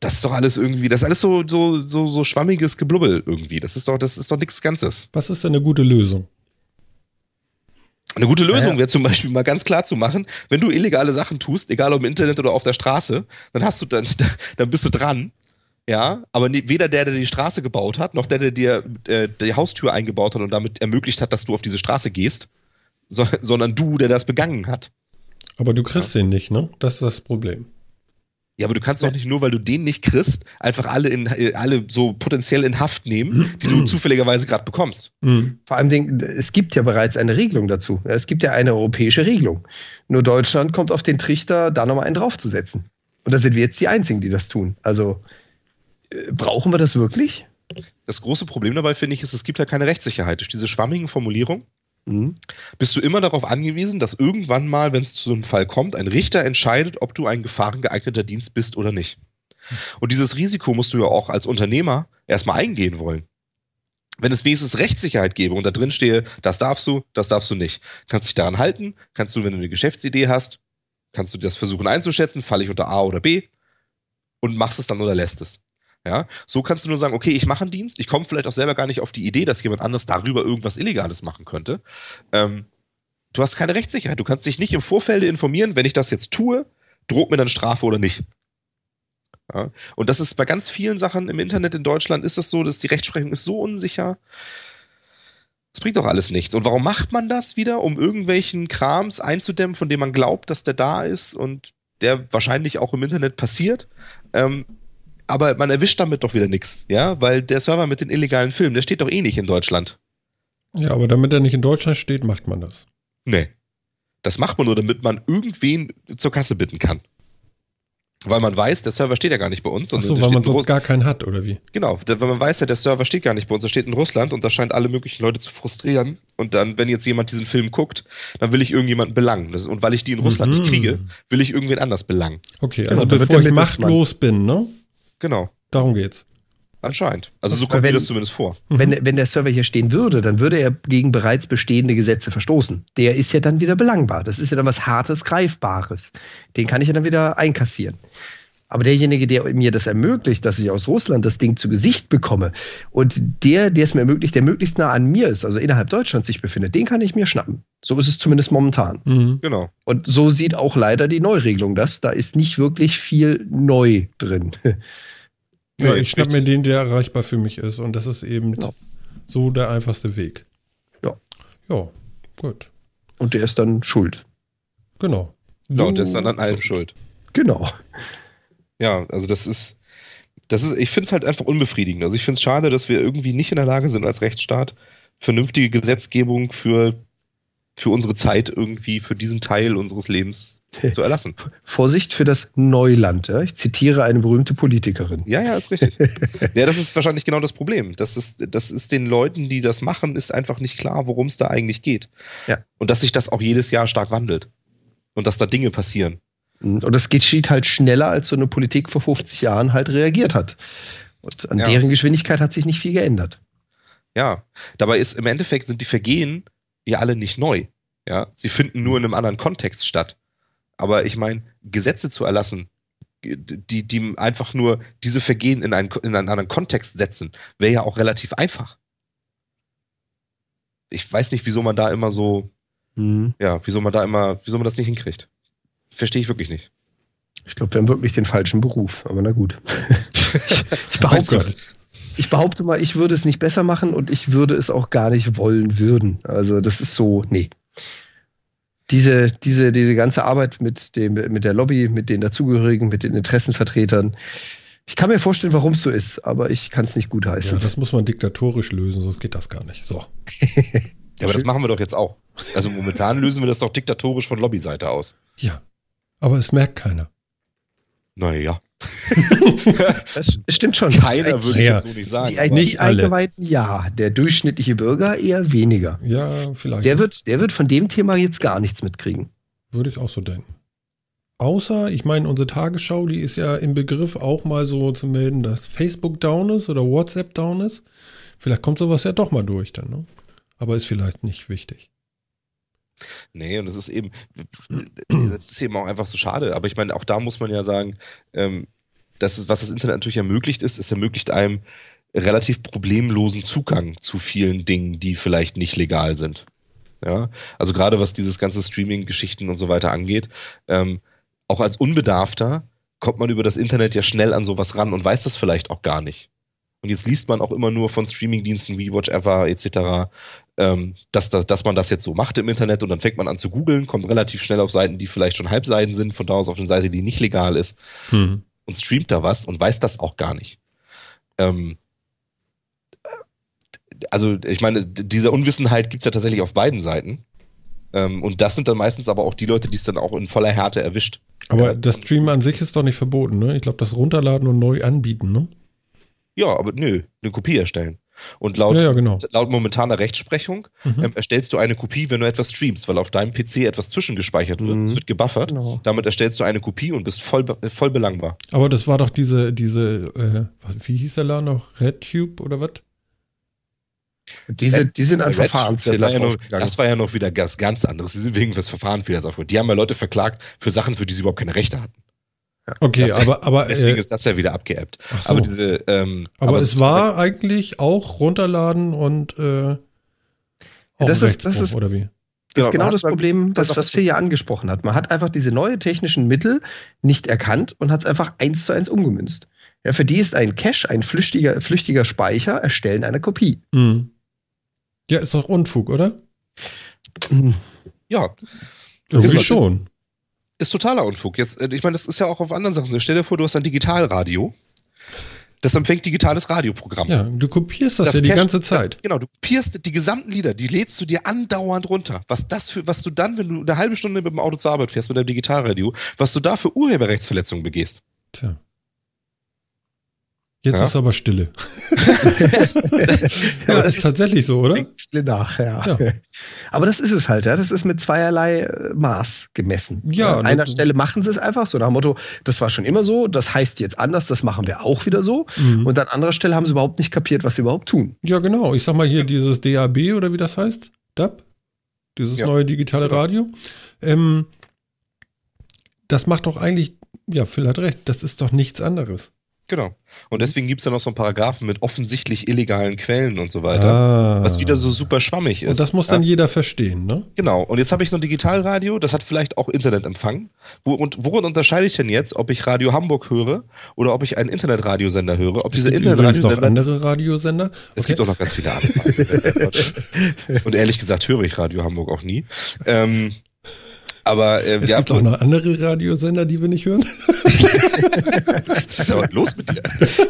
das ist doch alles irgendwie, das ist alles so, so, so, so schwammiges Geblubbel irgendwie. Das ist doch, das ist doch nichts Ganzes. Was ist denn eine gute Lösung? Eine gute Lösung ja. wäre zum Beispiel mal ganz klar zu machen, wenn du illegale Sachen tust, egal ob im Internet oder auf der Straße, dann hast du dann, dann bist du dran ja, aber weder der, der die Straße gebaut hat, noch der, der dir äh, die Haustür eingebaut hat und damit ermöglicht hat, dass du auf diese Straße gehst, so, sondern du, der das begangen hat. Aber du kriegst ja. den nicht, ne? Das ist das Problem. Ja, aber du kannst doch nicht nur, weil du den nicht kriegst, einfach alle in alle so potenziell in Haft nehmen, die du zufälligerweise gerade bekommst. Mhm. Vor allem, es gibt ja bereits eine Regelung dazu. Es gibt ja eine europäische Regelung. Nur Deutschland kommt auf den Trichter, da nochmal einen draufzusetzen. Und da sind wir jetzt die Einzigen, die das tun. Also brauchen wir das wirklich? Das große Problem dabei finde ich ist, es gibt ja keine Rechtssicherheit. Durch diese schwammigen Formulierungen mhm. bist du immer darauf angewiesen, dass irgendwann mal, wenn es zu so einem Fall kommt, ein Richter entscheidet, ob du ein gefahrengeeigneter Dienst bist oder nicht. Und dieses Risiko musst du ja auch als Unternehmer erstmal eingehen wollen. Wenn es wenigstens Rechtssicherheit gäbe und da drin stehe, das darfst du, das darfst du nicht, kannst dich daran halten, kannst du, wenn du eine Geschäftsidee hast, kannst du das versuchen einzuschätzen, falle ich unter A oder B und machst es dann oder lässt es. Ja, so kannst du nur sagen, okay, ich mache einen Dienst, ich komme vielleicht auch selber gar nicht auf die Idee, dass jemand anderes darüber irgendwas Illegales machen könnte. Ähm, du hast keine Rechtssicherheit, du kannst dich nicht im Vorfeld informieren, wenn ich das jetzt tue, droht mir dann Strafe oder nicht. Ja, und das ist bei ganz vielen Sachen im Internet in Deutschland ist das so, dass die Rechtsprechung ist so unsicher. Das bringt doch alles nichts. Und warum macht man das wieder? Um irgendwelchen Krams einzudämmen, von dem man glaubt, dass der da ist und der wahrscheinlich auch im Internet passiert. Ähm, aber man erwischt damit doch wieder nichts, ja, weil der Server mit den illegalen Filmen, der steht doch eh nicht in Deutschland. Ja, aber damit er nicht in Deutschland steht, macht man das. Nee. Das macht man nur, damit man irgendwen zur Kasse bitten kann. Weil man weiß, der Server steht ja gar nicht bei uns. Ach so, weil man sonst gar keinen hat, oder wie? Genau, weil man weiß ja, der Server steht gar nicht bei uns, er steht in Russland und das scheint alle möglichen Leute zu frustrieren. Und dann, wenn jetzt jemand diesen Film guckt, dann will ich irgendjemanden belangen. und weil ich die in Russland mhm. nicht kriege, will ich irgendwen anders belangen. Okay, also genau, bevor ich machtlos bin, ne? Genau. Darum geht's. Anscheinend. Also so kommt mir das zumindest vor. Mhm. Wenn, wenn der Server hier stehen würde, dann würde er gegen bereits bestehende Gesetze verstoßen. Der ist ja dann wieder belangbar. Das ist ja dann was Hartes, Greifbares. Den kann ich ja dann wieder einkassieren. Aber derjenige, der mir das ermöglicht, dass ich aus Russland das Ding zu Gesicht bekomme und der, der es mir ermöglicht, der möglichst nah an mir ist, also innerhalb Deutschlands sich befindet, den kann ich mir schnappen. So ist es zumindest momentan. Mhm. Genau. Und so sieht auch leider die Neuregelung das. Da ist nicht wirklich viel neu drin. Ja, ich schnapp mir den, der erreichbar für mich ist. Und das ist eben ja. so der einfachste Weg. Ja. Ja, gut. Und der ist dann schuld. Genau. Genau, der ist dann an allem schuld. Genau. Ja, also das ist, das ist, ich finde es halt einfach unbefriedigend. Also ich finde es schade, dass wir irgendwie nicht in der Lage sind, als Rechtsstaat vernünftige Gesetzgebung für, für unsere Zeit irgendwie, für diesen Teil unseres Lebens zu erlassen. Vorsicht für das Neuland. Ja? Ich zitiere eine berühmte Politikerin. Ja, ja, ist richtig. ja, das ist wahrscheinlich genau das Problem. Das ist, das ist den Leuten, die das machen, ist einfach nicht klar, worum es da eigentlich geht. Ja. Und dass sich das auch jedes Jahr stark wandelt. Und dass da Dinge passieren. Und das geschieht halt schneller, als so eine Politik vor 50 Jahren halt reagiert hat. Und an ja. deren Geschwindigkeit hat sich nicht viel geändert. Ja, dabei ist im Endeffekt sind die Vergehen ja alle nicht neu. Ja, sie finden nur in einem anderen Kontext statt. Aber ich meine, Gesetze zu erlassen, die, die einfach nur diese Vergehen in einen, in einen anderen Kontext setzen, wäre ja auch relativ einfach. Ich weiß nicht, wieso man da immer so, mhm. ja, wieso man da immer, wieso man das nicht hinkriegt verstehe ich wirklich nicht. Ich glaube, wir haben wirklich den falschen Beruf, aber na gut. ich, behaupte, ich behaupte mal, ich würde es nicht besser machen und ich würde es auch gar nicht wollen würden. Also das ist so, nee. Diese, diese, diese ganze Arbeit mit, dem, mit der Lobby, mit den Dazugehörigen, mit den Interessenvertretern, ich kann mir vorstellen, warum es so ist, aber ich kann es nicht gutheißen. Ja, das muss man diktatorisch lösen, sonst geht das gar nicht. So. ja, aber das machen wir doch jetzt auch. Also momentan lösen wir das doch diktatorisch von Lobbyseite aus. Ja. Aber es merkt keiner. Naja. das stimmt schon. Keiner würde ich jetzt so nicht sagen. Die nicht eingeweihten ja, der durchschnittliche Bürger eher weniger. Ja, vielleicht. Der wird, der wird von dem Thema jetzt gar nichts mitkriegen. Würde ich auch so denken. Außer, ich meine, unsere Tagesschau, die ist ja im Begriff auch mal so zu melden, dass Facebook down ist oder WhatsApp down ist. Vielleicht kommt sowas ja doch mal durch dann, ne? Aber ist vielleicht nicht wichtig. Nee, und das ist eben, das ist eben auch einfach so schade. Aber ich meine, auch da muss man ja sagen, ähm, das ist, was das Internet natürlich ermöglicht ist, es ermöglicht einem relativ problemlosen Zugang zu vielen Dingen, die vielleicht nicht legal sind. Ja, also gerade was dieses ganze Streaming-Geschichten und so weiter angeht, ähm, auch als Unbedarfter kommt man über das Internet ja schnell an sowas ran und weiß das vielleicht auch gar nicht. Und jetzt liest man auch immer nur von Streamingdiensten wie Ever etc., ähm, dass, dass, dass man das jetzt so macht im Internet und dann fängt man an zu googeln, kommt relativ schnell auf Seiten, die vielleicht schon Halbseiten sind, von da aus auf eine Seite, die nicht legal ist mhm. und streamt da was und weiß das auch gar nicht. Ähm, also ich meine, diese Unwissenheit gibt es ja tatsächlich auf beiden Seiten. Ähm, und das sind dann meistens aber auch die Leute, die es dann auch in voller Härte erwischt. Aber ja, das Streamen an sich ist doch nicht verboten, ne? Ich glaube, das Runterladen und neu anbieten, ne? Ja, aber nö, eine Kopie erstellen. Und laut, ja, ja, genau. laut momentaner Rechtsprechung mhm. ähm, erstellst du eine Kopie, wenn du etwas streamst, weil auf deinem PC etwas zwischengespeichert wird. Es mhm. wird gebuffert. Genau. Damit erstellst du eine Kopie und bist voll, voll belangbar. Aber das war doch diese, diese äh, wie hieß der Laden noch? RedTube oder was? Diese, die sind an Verfahrensfehler. Das war, ja noch, das war ja noch wieder ganz, ganz anderes. Die sind wegen des Verfahrensfehlers aufgehört. Die haben ja Leute verklagt für Sachen, für die sie überhaupt keine Rechte hatten. Okay, das, aber, aber deswegen äh, ist das ja wieder abgeappt. So. Aber diese, ähm, aber, aber es war eigentlich auch runterladen und äh, auch das ist, das ist, oder wie? Das ist genau das Problem, das, was Phil ja angesprochen hat. Man hat einfach diese neuen technischen Mittel nicht erkannt und hat es einfach eins zu eins umgemünzt. Ja, für die ist ein Cache, ein flüchtiger, flüchtiger Speicher, erstellen einer Kopie. Mhm. Ja, ist doch Unfug, oder? Ja. Irgendwie schon ist totaler Unfug. Jetzt, äh, ich meine, das ist ja auch auf anderen Sachen so. Stell dir vor, du hast ein Digitalradio. Das empfängt digitales Radioprogramm. Ja, du kopierst das, das ja die ganze Zeit. Das, genau, du kopierst die gesamten Lieder, die lädst du dir andauernd runter. Was das für, was du dann, wenn du eine halbe Stunde mit dem Auto zur Arbeit fährst mit deinem Digitalradio, was du da für Urheberrechtsverletzungen begehst. Tja. Jetzt ja. ist aber Stille. ja, ist, tatsächlich so, oder? Stille nach, ja. ja. Aber das ist es halt, ja. Das ist mit zweierlei äh, Maß gemessen. Ja. An einer Stelle machen sie es einfach so nach dem Motto, das war schon immer so, das heißt jetzt anders, das machen wir auch wieder so. Mhm. Und an anderer Stelle haben sie überhaupt nicht kapiert, was sie überhaupt tun. Ja, genau. Ich sag mal hier dieses DAB oder wie das heißt, DAB, dieses neue digitale Radio. Ähm, das macht doch eigentlich ja, Phil hat recht, das ist doch nichts anderes. Genau. Und deswegen gibt es ja noch so einen Paragraphen mit offensichtlich illegalen Quellen und so weiter, ah. was wieder so super schwammig ist. Und das muss dann ja. jeder verstehen, ne? Genau. Und jetzt habe ich noch ein Digitalradio, das hat vielleicht auch Internetempfang. Wo, und worin unterscheide ich denn jetzt, ob ich Radio Hamburg höre oder ob ich einen Internetradiosender höre? Ob es diese Internetradiosender. noch andere Radiosender? Es okay. gibt auch noch ganz viele andere. und ehrlich gesagt höre ich Radio Hamburg auch nie. Ähm, aber äh, es ja, gibt auch noch andere Radiosender, die wir nicht hören. Was ist aber los mit dir?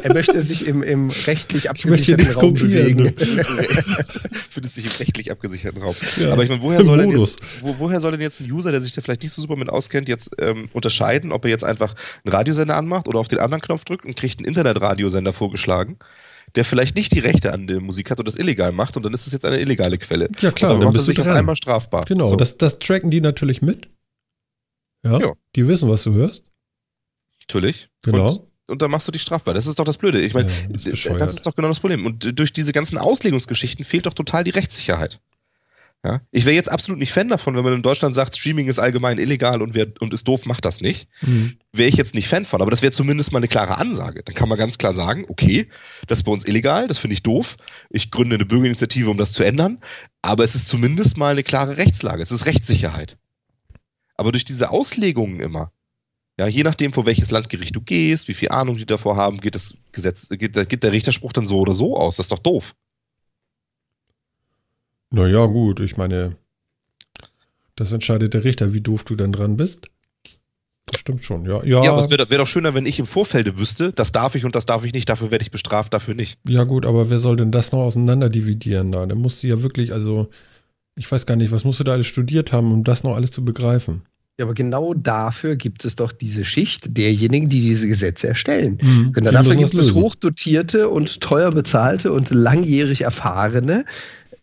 Er möchte sich im, im rechtlich abgesicherten Raum bewegen. Fühlt sich im rechtlich abgesicherten Raum. Ja, aber ich meine, woher soll, denn jetzt, wo, woher soll denn jetzt ein User, der sich da vielleicht nicht so super mit auskennt, jetzt ähm, unterscheiden, ob er jetzt einfach einen Radiosender anmacht oder auf den anderen Knopf drückt und kriegt einen Internetradiosender vorgeschlagen? Der vielleicht nicht die Rechte an der Musik hat und das illegal macht und dann ist es jetzt eine illegale Quelle. Ja klar, und dann, dann macht er sich auf einmal strafbar. Genau, so. das, das tracken die natürlich mit. Ja, ja, Die wissen, was du hörst. Natürlich. Genau. Und, und dann machst du dich strafbar. Das ist doch das Blöde. Ich meine, ja, das, das ist doch genau das Problem. Und durch diese ganzen Auslegungsgeschichten fehlt doch total die Rechtssicherheit. Ja? Ich wäre jetzt absolut nicht Fan davon, wenn man in Deutschland sagt, Streaming ist allgemein illegal und, wer, und ist doof, macht das nicht. Mhm. Wäre ich jetzt nicht Fan von, aber das wäre zumindest mal eine klare Ansage. Dann kann man ganz klar sagen, okay, das ist bei uns illegal, das finde ich doof. Ich gründe eine Bürgerinitiative, um das zu ändern. Aber es ist zumindest mal eine klare Rechtslage. Es ist Rechtssicherheit. Aber durch diese Auslegungen immer, ja, je nachdem, vor welches Landgericht du gehst, wie viel Ahnung die davor haben, geht das Gesetz, geht, geht der Richterspruch dann so oder so aus. Das ist doch doof. Naja, gut, ich meine, das entscheidet der Richter, wie doof du denn dran bist. Das stimmt schon, ja. Ja, ja aber es wäre wär doch schöner, wenn ich im Vorfeld wüsste, das darf ich und das darf ich nicht, dafür werde ich bestraft, dafür nicht. Ja, gut, aber wer soll denn das noch auseinander dividieren da? Da musst du ja wirklich, also, ich weiß gar nicht, was musst du da alles studiert haben, um das noch alles zu begreifen? Ja, aber genau dafür gibt es doch diese Schicht derjenigen, die diese Gesetze erstellen. Mhm, und dafür gibt es hochdotierte und teuer bezahlte und langjährig erfahrene,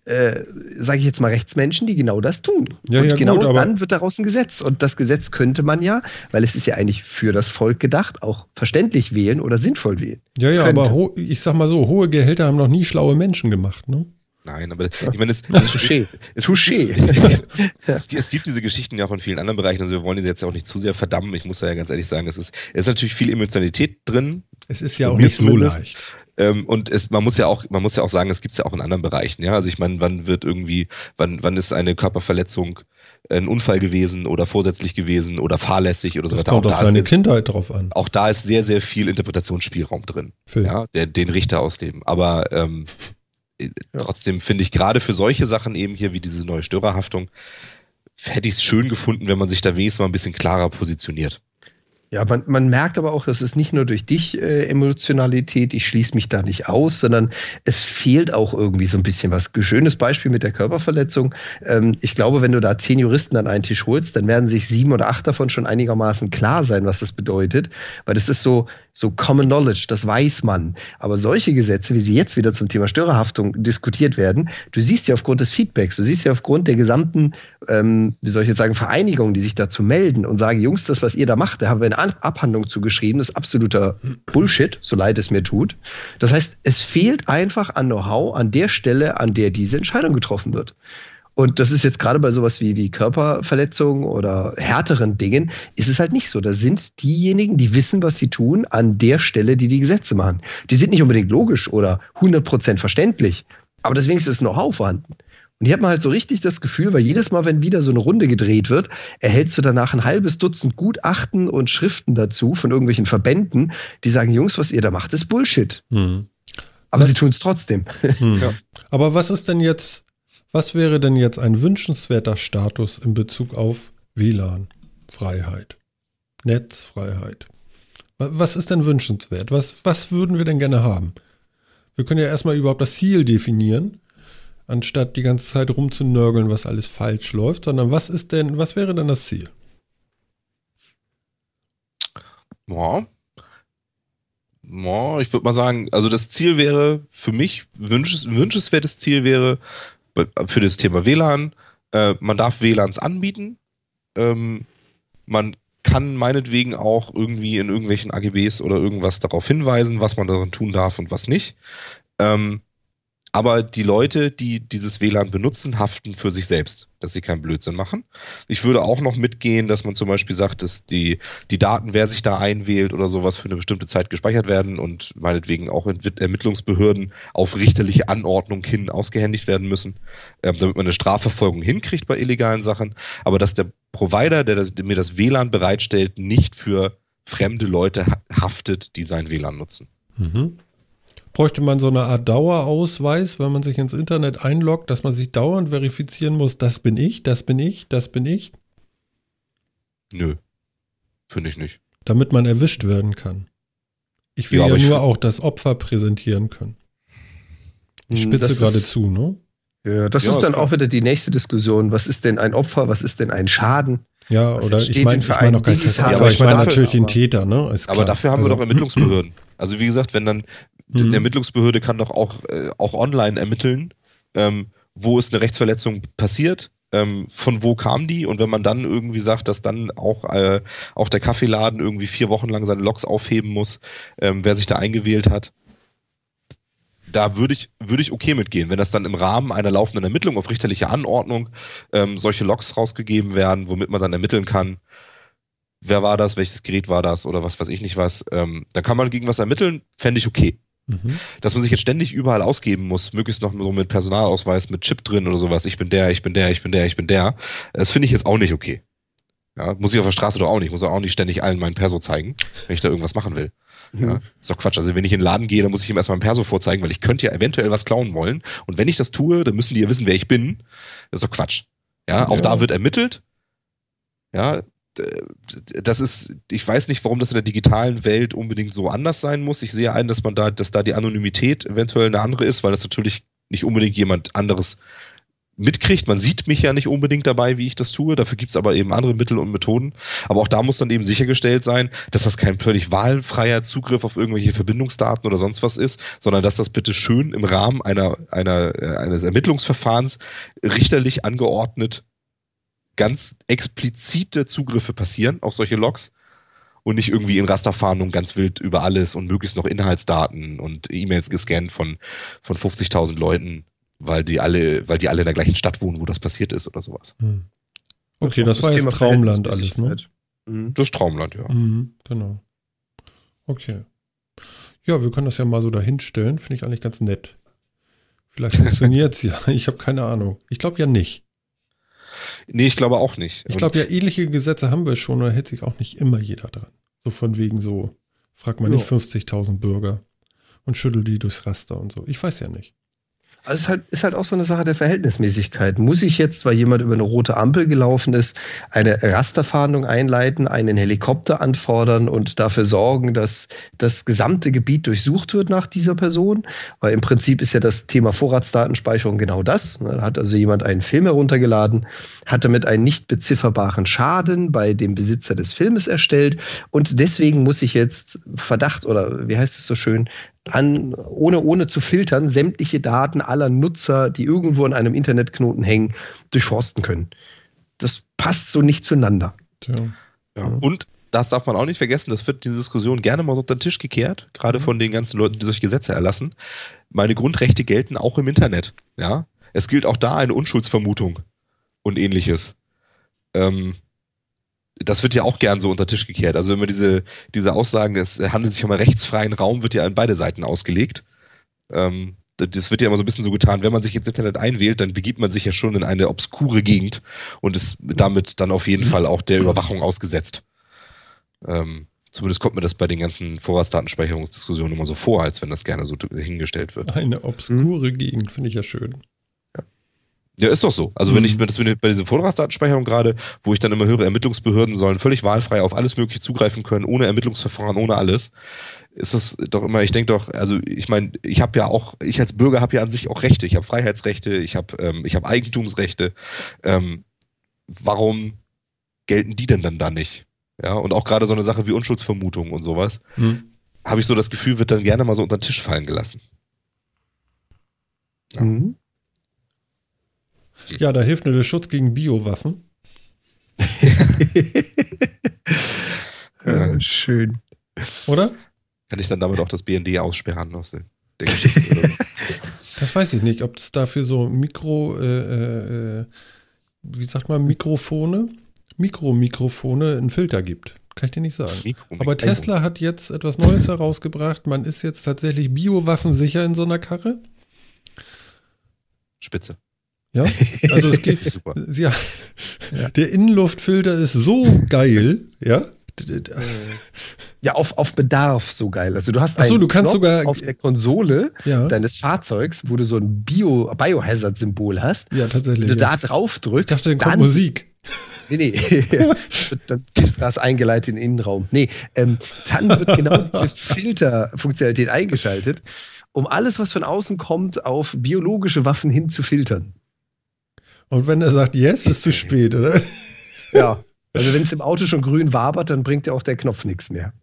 äh, sage ich jetzt mal, Rechtsmenschen, die genau das tun. Ja, und ja, genau gut, dann wird daraus ein Gesetz. Und das Gesetz könnte man ja, weil es ist ja eigentlich für das Volk gedacht, auch verständlich wählen oder sinnvoll wählen. Ja, ja, könnte. aber ich sag mal so, hohe Gehälter haben noch nie schlaue Menschen gemacht, ne? Nein, aber ich meine, es, es, Touché. es, Touché. es, es, gibt diese Geschichten ja auch in vielen anderen Bereichen, also wir wollen die jetzt ja auch nicht zu sehr verdammen. Ich muss ja ganz ehrlich sagen, es ist, es ist natürlich viel Emotionalität drin. Es ist ja auch nicht so leicht. Ähm, und es, man muss ja auch, man muss ja auch sagen, es gibt es ja auch in anderen Bereichen. Ja, also ich meine, wann wird irgendwie, wann, wann ist eine Körperverletzung ein Unfall gewesen oder vorsätzlich gewesen oder fahrlässig oder so weiter. Kommt auch da deine Kindheit drauf an. Auch da ist sehr, sehr viel Interpretationsspielraum drin. Film. Ja, der, den Richter ausleben. Aber ähm, ja. trotzdem finde ich gerade für solche Sachen eben hier wie diese neue Störerhaftung, hätte ich es schön gefunden, wenn man sich da wenigstens mal ein bisschen klarer positioniert. Ja, man, man merkt aber auch, dass es nicht nur durch dich äh, Emotionalität, ich schließe mich da nicht aus, sondern es fehlt auch irgendwie so ein bisschen was. Schönes Beispiel mit der Körperverletzung. Ähm, ich glaube, wenn du da zehn Juristen an einen Tisch holst, dann werden sich sieben oder acht davon schon einigermaßen klar sein, was das bedeutet. Weil das ist so, so Common Knowledge, das weiß man. Aber solche Gesetze, wie sie jetzt wieder zum Thema Störerhaftung diskutiert werden, du siehst ja aufgrund des Feedbacks, du siehst ja aufgrund der gesamten, ähm, wie soll ich jetzt sagen, Vereinigungen, die sich dazu melden und sagen, Jungs, das, was ihr da macht, da haben wir eine Abhandlung zugeschrieben, das ist absoluter Bullshit, so leid es mir tut. Das heißt, es fehlt einfach an Know-how an der Stelle, an der diese Entscheidung getroffen wird. Und das ist jetzt gerade bei sowas wie, wie Körperverletzungen oder härteren Dingen, ist es halt nicht so. Da sind diejenigen, die wissen, was sie tun, an der Stelle, die die Gesetze machen. Die sind nicht unbedingt logisch oder 100% verständlich, aber deswegen ist das Know-how vorhanden. Und hier hat man halt so richtig das Gefühl, weil jedes Mal, wenn wieder so eine Runde gedreht wird, erhältst du danach ein halbes Dutzend Gutachten und Schriften dazu von irgendwelchen Verbänden, die sagen, Jungs, was ihr da macht, ist Bullshit. Mhm. Aber sie tun es trotzdem. Mhm. Ja. Aber was ist denn jetzt was wäre denn jetzt ein wünschenswerter Status in Bezug auf WLAN-Freiheit, Netzfreiheit? Was ist denn wünschenswert? Was, was würden wir denn gerne haben? Wir können ja erstmal überhaupt das Ziel definieren, anstatt die ganze Zeit rumzunörgeln, was alles falsch läuft, sondern was ist denn, was wäre denn das Ziel? Ja. Ja, ich würde mal sagen, also das Ziel wäre für mich, wünschens, wünschenswertes Ziel wäre, für das Thema WLAN. Äh, man darf WLANs anbieten. Ähm, man kann meinetwegen auch irgendwie in irgendwelchen AGBs oder irgendwas darauf hinweisen, was man darin tun darf und was nicht. Ähm, aber die Leute, die dieses WLAN benutzen, haften für sich selbst, dass sie keinen Blödsinn machen. Ich würde auch noch mitgehen, dass man zum Beispiel sagt, dass die, die Daten, wer sich da einwählt oder sowas, für eine bestimmte Zeit gespeichert werden und meinetwegen auch Ermittlungsbehörden auf richterliche Anordnung hin ausgehändigt werden müssen, ähm, damit man eine Strafverfolgung hinkriegt bei illegalen Sachen. Aber dass der Provider, der, der mir das WLAN bereitstellt, nicht für fremde Leute haftet, die sein WLAN nutzen. Mhm. Bräuchte man so eine Art Dauerausweis, wenn man sich ins Internet einloggt, dass man sich dauernd verifizieren muss, das bin ich, das bin ich, das bin ich? Nö, finde ich nicht. Damit man erwischt werden kann. Ich will ja, ja nur auch das Opfer präsentieren können. Ich hm, spitze gerade zu, ne? Ja, das ja, ist dann auch wieder die nächste Diskussion. Was ist denn ein Opfer? Was ist denn ein Schaden? Ja, Was oder ich meine ich mein auch gar nicht das Opfer, ja, ich meine natürlich den Täter, ne? aber dafür haben also, wir doch Ermittlungsbehörden. Also wie gesagt, wenn dann, mhm. die Ermittlungsbehörde kann doch auch, äh, auch online ermitteln, ähm, wo ist eine Rechtsverletzung passiert, ähm, von wo kam die und wenn man dann irgendwie sagt, dass dann auch, äh, auch der Kaffeeladen irgendwie vier Wochen lang seine Loks aufheben muss, ähm, wer sich da eingewählt hat, da würde ich, würde ich okay mitgehen, wenn das dann im Rahmen einer laufenden Ermittlung auf richterliche Anordnung ähm, solche Logs rausgegeben werden, womit man dann ermitteln kann, wer war das, welches Gerät war das oder was weiß ich nicht was. Ähm, da kann man gegen was ermitteln, fände ich okay. Mhm. Dass man sich jetzt ständig überall ausgeben muss, möglichst noch so mit Personalausweis, mit Chip drin oder sowas, ich bin der, ich bin der, ich bin der, ich bin der, das finde ich jetzt auch nicht okay. Ja, muss ich auf der Straße doch auch nicht, muss auch nicht ständig allen meinen Perso zeigen, wenn ich da irgendwas machen will. Mhm. Ja, ist doch Quatsch. Also wenn ich in den Laden gehe, dann muss ich ihm erstmal ein Perso vorzeigen, weil ich könnte ja eventuell was klauen wollen. Und wenn ich das tue, dann müssen die ja wissen, wer ich bin. Das ist doch Quatsch. Ja, auch ja. da wird ermittelt. Ja, das ist, ich weiß nicht, warum das in der digitalen Welt unbedingt so anders sein muss. Ich sehe ein, dass man da, dass da die Anonymität eventuell eine andere ist, weil das natürlich nicht unbedingt jemand anderes mitkriegt. Man sieht mich ja nicht unbedingt dabei, wie ich das tue. Dafür gibt's aber eben andere Mittel und Methoden. Aber auch da muss dann eben sichergestellt sein, dass das kein völlig wahlfreier Zugriff auf irgendwelche Verbindungsdaten oder sonst was ist, sondern dass das bitte schön im Rahmen einer, einer, äh, eines Ermittlungsverfahrens richterlich angeordnet ganz explizite Zugriffe passieren auf solche Logs und nicht irgendwie in Rasterfahndung ganz wild über alles und möglichst noch Inhaltsdaten und E-Mails gescannt von, von 50.000 Leuten, weil die alle, weil die alle in der gleichen Stadt wohnen, wo das passiert ist oder sowas. Hm. Okay, das, das war jetzt Traumland alles, ne? Mhm. Das Traumland, ja. Mhm, genau. Okay. Ja, wir können das ja mal so dahinstellen. Finde ich eigentlich ganz nett. Vielleicht funktioniert es ja. Ich habe keine Ahnung. Ich glaube ja nicht. Nee, ich glaube auch nicht. Ich glaube ja, ähnliche Gesetze haben wir schon, da hält sich auch nicht immer jeder dran. So von wegen so, fragt man ja. nicht 50.000 Bürger und schüttelt die durchs Raster und so. Ich weiß ja nicht. Also es ist halt, ist halt auch so eine Sache der Verhältnismäßigkeit. Muss ich jetzt, weil jemand über eine rote Ampel gelaufen ist, eine Rasterfahndung einleiten, einen Helikopter anfordern und dafür sorgen, dass das gesamte Gebiet durchsucht wird nach dieser Person? Weil im Prinzip ist ja das Thema Vorratsdatenspeicherung genau das. Da hat also jemand einen Film heruntergeladen, hat damit einen nicht bezifferbaren Schaden bei dem Besitzer des Filmes erstellt und deswegen muss ich jetzt Verdacht oder wie heißt es so schön, an, ohne, ohne zu filtern, sämtliche Daten aller Nutzer, die irgendwo an einem Internetknoten hängen, durchforsten können. Das passt so nicht zueinander. Ja. Ja. Und das darf man auch nicht vergessen, das wird diese Diskussion gerne mal so unter den Tisch gekehrt, gerade mhm. von den ganzen Leuten, die solche Gesetze erlassen. Meine Grundrechte gelten auch im Internet. Ja, es gilt auch da eine Unschuldsvermutung und ähnliches. Ähm, das wird ja auch gern so unter Tisch gekehrt. Also wenn man diese, diese Aussagen, es handelt sich um einen rechtsfreien Raum, wird ja an beide Seiten ausgelegt. Ähm, das wird ja immer so ein bisschen so getan, wenn man sich ins Internet einwählt, dann begibt man sich ja schon in eine obskure Gegend und ist damit dann auf jeden Fall auch der Überwachung ausgesetzt. Ähm, zumindest kommt mir das bei den ganzen Vorratsdatenspeicherungsdiskussionen immer so vor, als wenn das gerne so hingestellt wird. Eine obskure hm. Gegend, finde ich ja schön. Ja, ist doch so. Also mhm. wenn ich das bin bei dieser Vorratsdatenspeicherung gerade, wo ich dann immer höre, Ermittlungsbehörden sollen völlig wahlfrei auf alles Mögliche zugreifen können, ohne Ermittlungsverfahren, ohne alles, ist das doch immer, ich denke doch, also ich meine, ich habe ja auch, ich als Bürger habe ja an sich auch Rechte. Ich habe Freiheitsrechte, ich habe ähm, ich hab Eigentumsrechte. Ähm, warum gelten die denn dann da nicht? Ja, und auch gerade so eine Sache wie Unschuldsvermutung und sowas, mhm. habe ich so das Gefühl, wird dann gerne mal so unter den Tisch fallen gelassen. Ja. Mhm. Ja, da hilft nur der Schutz gegen Biowaffen. ja, schön. Oder? Kann ich dann damit auch das BND aussperren aus der Geschichte? Das weiß ich nicht, ob es dafür so Mikro, äh, äh, äh, wie sagt man, Mikrofone, Mikromikrofone, einen Filter gibt. Kann ich dir nicht sagen. Mikro, Aber Tesla hat jetzt etwas Neues herausgebracht. Man ist jetzt tatsächlich biowaffensicher in so einer Karre. Spitze. Ja, also es geht. Super. Ja, der Innenluftfilter ist so geil, ja. Ja, auf, auf Bedarf so geil. Also du hast Ach so, du kannst Knopf sogar auf der Konsole ja. deines Fahrzeugs, wo du so ein Bio, Biohazard-Symbol hast. Ja, tatsächlich. Wenn du ja. da drauf drückst, ich dachte, dann kommt Musik. Nee, nee. dann das eingeleitet in den Innenraum. Nee, ähm, dann wird genau diese Filterfunktionalität eingeschaltet, um alles, was von außen kommt, auf biologische Waffen hin zu filtern. Und wenn er sagt Yes, ist zu spät, oder? Ja. Also wenn es im Auto schon grün wabert, dann bringt ja auch der Knopf nichts mehr.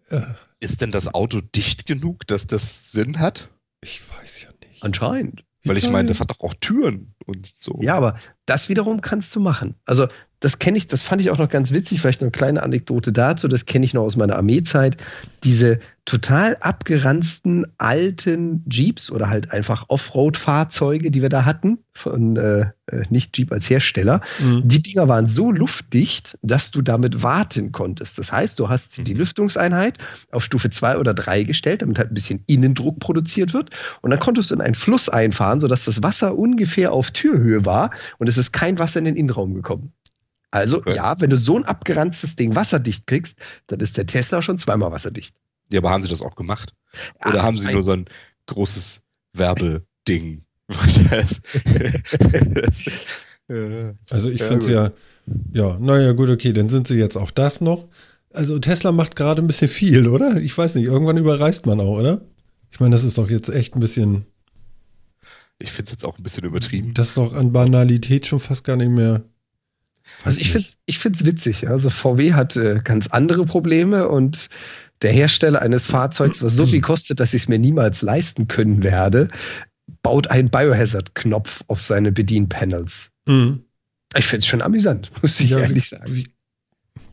Ist denn das Auto dicht genug, dass das Sinn hat? Ich weiß ja nicht. Anscheinend. Weil ich meine, das hat doch auch Türen und so. Ja, aber das wiederum kannst du machen. Also das kenne ich, das fand ich auch noch ganz witzig, vielleicht noch eine kleine Anekdote dazu, das kenne ich noch aus meiner Armeezeit. Diese total abgeranzten alten Jeeps oder halt einfach Offroad-Fahrzeuge, die wir da hatten, von äh, äh, nicht Jeep als Hersteller, mhm. die Dinger waren so luftdicht, dass du damit warten konntest. Das heißt, du hast die Lüftungseinheit auf Stufe 2 oder 3 gestellt, damit halt ein bisschen Innendruck produziert wird. Und dann konntest du in einen Fluss einfahren, sodass das Wasser ungefähr auf Türhöhe war und es ist kein Wasser in den Innenraum gekommen. Also okay. ja, wenn du so ein abgeranztes Ding wasserdicht kriegst, dann ist der Tesla schon zweimal wasserdicht. Ja, aber haben sie das auch gemacht? Oder ja, haben sie nur so ein großes Werbeding? also ich finde es ja, ja, naja, gut, okay, dann sind sie jetzt auch das noch. Also Tesla macht gerade ein bisschen viel, oder? Ich weiß nicht, irgendwann überreißt man auch, oder? Ich meine, das ist doch jetzt echt ein bisschen. Ich finde es jetzt auch ein bisschen übertrieben. Das ist doch an Banalität schon fast gar nicht mehr also ich finde es ich find's witzig. Also VW hat äh, ganz andere Probleme und der Hersteller eines Fahrzeugs, was so viel kostet, dass ich es mir niemals leisten können werde, baut einen Biohazard-Knopf auf seine Bedienpanels. Mhm. Ich finde es schon amüsant, muss ich ja, ehrlich wie, sagen. Wie,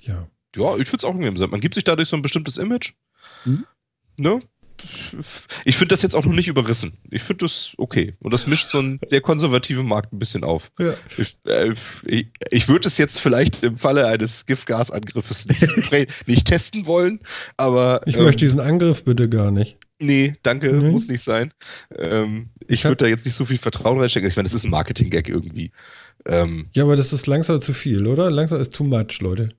ja. ja, ich finde es auch amüsant. Man gibt sich dadurch so ein bestimmtes Image. Mhm. Ne? Ich finde das jetzt auch noch nicht überrissen. Ich finde das okay. Und das mischt so einen sehr konservativen Markt ein bisschen auf. Ja. Ich, äh, ich, ich würde es jetzt vielleicht im Falle eines Giftgasangriffes nicht, nicht testen wollen, aber. Ich ähm, möchte diesen Angriff bitte gar nicht. Nee, danke, nee. muss nicht sein. Ähm, ich würde da jetzt nicht so viel Vertrauen reinstecken. Ich meine, das ist ein Marketing-Gag irgendwie. Ähm, ja, aber das ist langsam zu viel, oder? Langsam ist too much, Leute.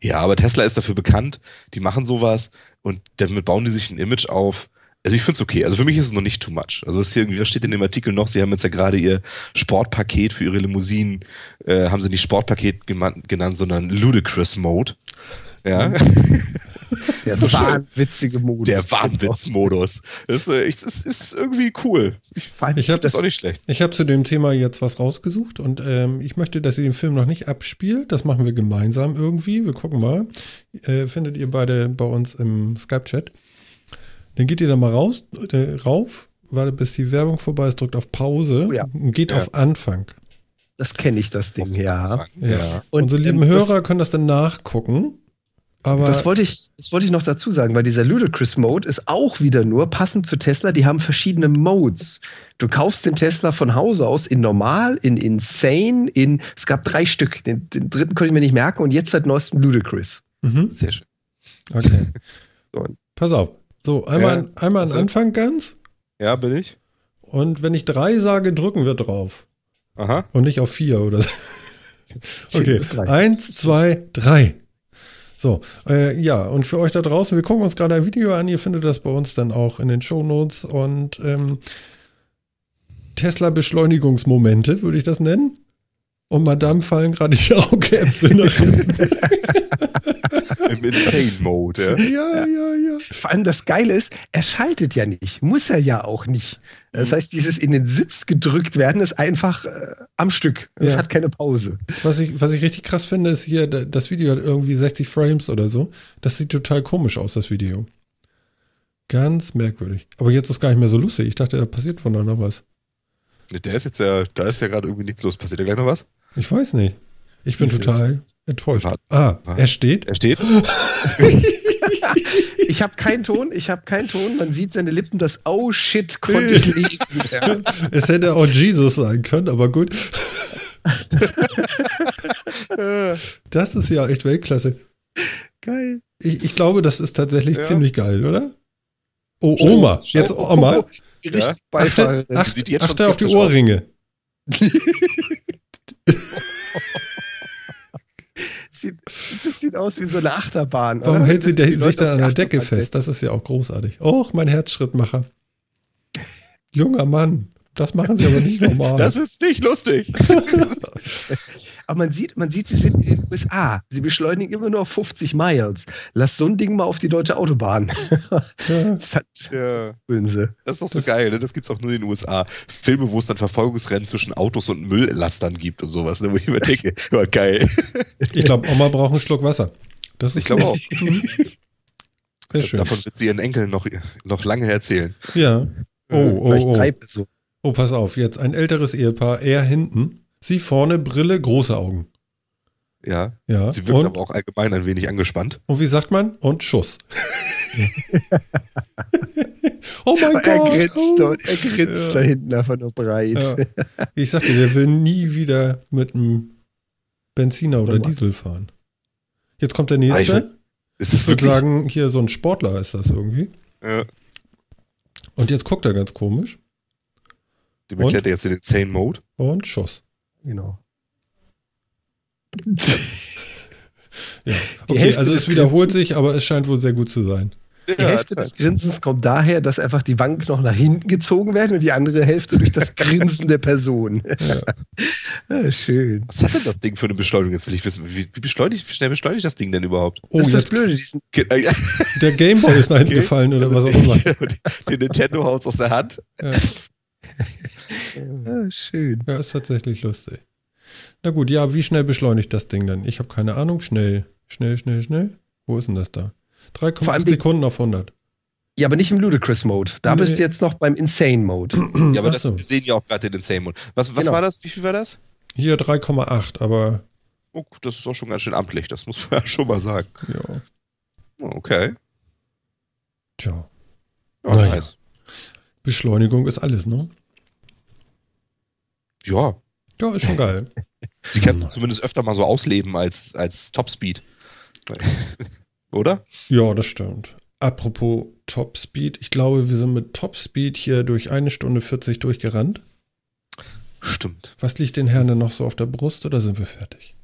Ja, aber Tesla ist dafür bekannt, die machen sowas und damit bauen die sich ein Image auf. Also ich finde es okay. Also für mich ist es noch nicht too much. Also das hier irgendwie, was steht in dem Artikel noch? Sie haben jetzt ja gerade ihr Sportpaket für ihre Limousinen, äh, haben sie nicht Sportpaket genannt, sondern Ludicrous Mode. Ja. Mhm. Der so wahnwitzige Modus. Der Wahnwitzmodus. Das, äh, das, ist irgendwie cool. Ich, ich habe das auch nicht schlecht. Ich habe zu dem Thema jetzt was rausgesucht und ähm, ich möchte, dass ihr den Film noch nicht abspielt. Das machen wir gemeinsam irgendwie. Wir gucken mal. Äh, findet ihr beide bei uns im Skype-Chat. Dann geht ihr da mal raus, äh, rauf, wartet bis die Werbung vorbei ist, drückt auf Pause oh ja. und geht ja. auf Anfang. Das kenne ich, das Ding, ja. ja. ja. Und unsere lieben ähm, Hörer können das dann nachgucken. Aber das wollte ich, das wollte ich noch dazu sagen, weil dieser Ludicrous Mode ist auch wieder nur passend zu Tesla. Die haben verschiedene Modes. Du kaufst den Tesla von Hause aus in normal, in insane, in es gab drei Stück. Den, den dritten konnte ich mir nicht merken und jetzt seit neuestem Ludicrous. Mhm. Sehr schön. Okay. so. Pass auf. So, einmal, ja, einmal also, an Anfang ganz. Ja, bin ich. Und wenn ich drei sage, drücken wir drauf. Aha. Und nicht auf vier oder so. Okay. Eins, zwei, drei. So, äh, ja, und für euch da draußen, wir gucken uns gerade ein Video an, ihr findet das bei uns dann auch in den Show Notes und ähm, Tesla-Beschleunigungsmomente, würde ich das nennen. Und Madame fallen gerade die Augäpfel nach hinten. Im Insane-Mode, ja. Ja, ja, ja. Vor allem das Geile ist, er schaltet ja nicht. Muss er ja auch nicht. Das mhm. heißt, dieses in den Sitz gedrückt werden ist einfach äh, am Stück. Es ja. hat keine Pause. Was ich, was ich richtig krass finde, ist hier, das Video hat irgendwie 60 Frames oder so. Das sieht total komisch aus, das Video. Ganz merkwürdig. Aber jetzt ist es gar nicht mehr so lustig. Ich dachte, da passiert von da noch was. Der ist jetzt ja, da ist ja gerade irgendwie nichts los. Passiert da gleich noch was? Ich weiß nicht. Ich bin total enttäuscht. Ah, er steht? Er steht? ich habe keinen Ton, ich habe keinen Ton. Man sieht seine Lippen, das Oh shit konnte ich lesen. Ja. Es hätte auch Jesus sein können, aber gut. das ist ja echt Weltklasse. Geil. Ich, ich glaube, das ist tatsächlich ja. ziemlich geil, oder? Oh, Oma. Jetzt Oma. Ja. Achte, achte, Sieht jetzt achte auf die Ohrringe. sieht, das sieht aus wie so eine Achterbahn. Warum oder? hält sie der, sich dann an der Decke fest? Das ist ja auch großartig. Och, mein Herzschrittmacher. Junger Mann. Das machen sie aber nicht normal. Das ist nicht lustig. aber man sieht, man sieht, sie sind in den USA. Sie beschleunigen immer nur auf 50 Miles. Lass so ein Ding mal auf die deutsche Autobahn. das, hat, ja. das ist doch so das geil, ne? Das gibt es auch nur in den USA. Filme, wo es dann Verfolgungsrennen zwischen Autos und Mülllastern gibt und sowas, ne? wo ich mir denke, ja, geil. Ich glaube, Oma braucht einen Schluck Wasser. Das ich glaube auch. Sehr schön. Davon wird sie ihren Enkeln noch, noch lange erzählen. Ja. Oh, oh, oh. Oh, pass auf, jetzt ein älteres Ehepaar, er hinten, sie vorne, Brille, große Augen. Ja. ja. Sie wirkt und, aber auch allgemein ein wenig angespannt. Und wie sagt man? Und Schuss. oh mein Gott. Er grinst, oh. er grinst ja. da hinten einfach nur breit. Ja. Ich sagte, der will nie wieder mit einem Benziner oder Diesel fahren. Jetzt kommt der nächste. Also, ist ich würde sagen, hier so ein Sportler ist das irgendwie. Ja. Und jetzt guckt er ganz komisch. Die erklärt jetzt den Insane Mode. Und Schuss. Genau. ja. Okay, also es wiederholt Grinsens. sich, aber es scheint wohl sehr gut zu sein. Die ja, Hälfte des Grinsens kommt daher, dass einfach die Wangen noch nach hinten gezogen werden und die andere Hälfte durch das Grinsen der Person. Ja. ja, schön. Was hat denn das Ding für eine Beschleunigung? Jetzt will ich wissen, wie, wie, beschleunigt, wie schnell beschleunigt das Ding denn überhaupt? Oh, das ist das Blöde. der Gameboy ist nach hinten okay. gefallen oder was auch immer. Die Nintendo haut aus der Hand. Ja. ja, schön. Ja, ist tatsächlich lustig. Na gut, ja, wie schnell beschleunigt das Ding denn? Ich habe keine Ahnung. Schnell, schnell, schnell, schnell. Wo ist denn das da? 3,8 Sekunden auf 100. Ja, aber nicht im Ludicrous Mode. Da nee. bist du jetzt noch beim Insane Mode. ja, aber das, wir sehen ja auch gerade den Insane Mode. Was, was genau. war das? Wie viel war das? Hier 3,8, aber. Oh, das ist auch schon ganz schön amtlich, das muss man ja schon mal sagen. Ja. Oh, okay. Tja. Oh, nice. Beschleunigung ist alles, ne? Ja. Ja, ist schon geil. Die kannst du zumindest öfter mal so ausleben als, als Topspeed. Oder? Ja, das stimmt. Apropos Topspeed, ich glaube, wir sind mit Topspeed hier durch eine Stunde 40 durchgerannt. Stimmt. Was liegt den Herren denn noch so auf der Brust oder sind wir fertig?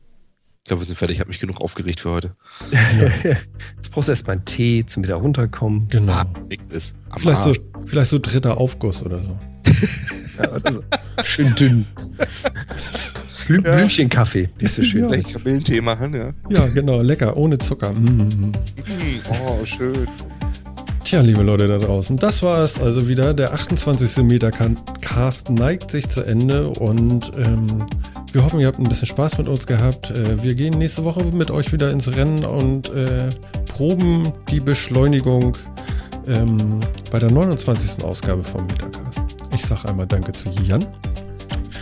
Ich glaube, wir sind fertig. Ich habe mich genug aufgeregt für heute. Ja. Jetzt brauchst du erstmal einen Tee zum wieder runterkommen. Genau. Ah, nix ist. Vielleicht so, vielleicht so dritter Aufguss oder so. ja, also schön dünn. Blü ja. Blümchenkaffee. Die ist so schön. Ja. Vielleicht Kamillentee machen, ja. Ja, genau. Lecker. Ohne Zucker. Mm. Oh, schön. Tja, liebe Leute da draußen, das war es also wieder. Der 28. Metacast neigt sich zu Ende und ähm, wir hoffen, ihr habt ein bisschen Spaß mit uns gehabt. Äh, wir gehen nächste Woche mit euch wieder ins Rennen und äh, proben die Beschleunigung ähm, bei der 29. Ausgabe vom Metacast. Ich sage einmal Danke zu Jan.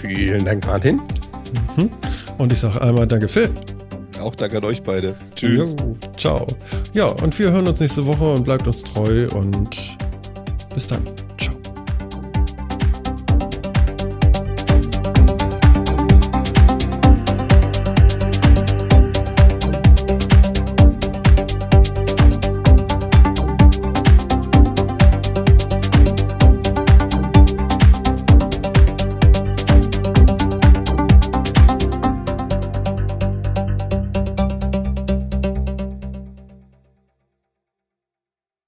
Vielen Dank, Martin. Mhm. Und ich sage einmal Danke, Phil. Auch danke an euch beide. Tschüss. Jo, ciao. Ja, und wir hören uns nächste Woche und bleibt uns treu und bis dann.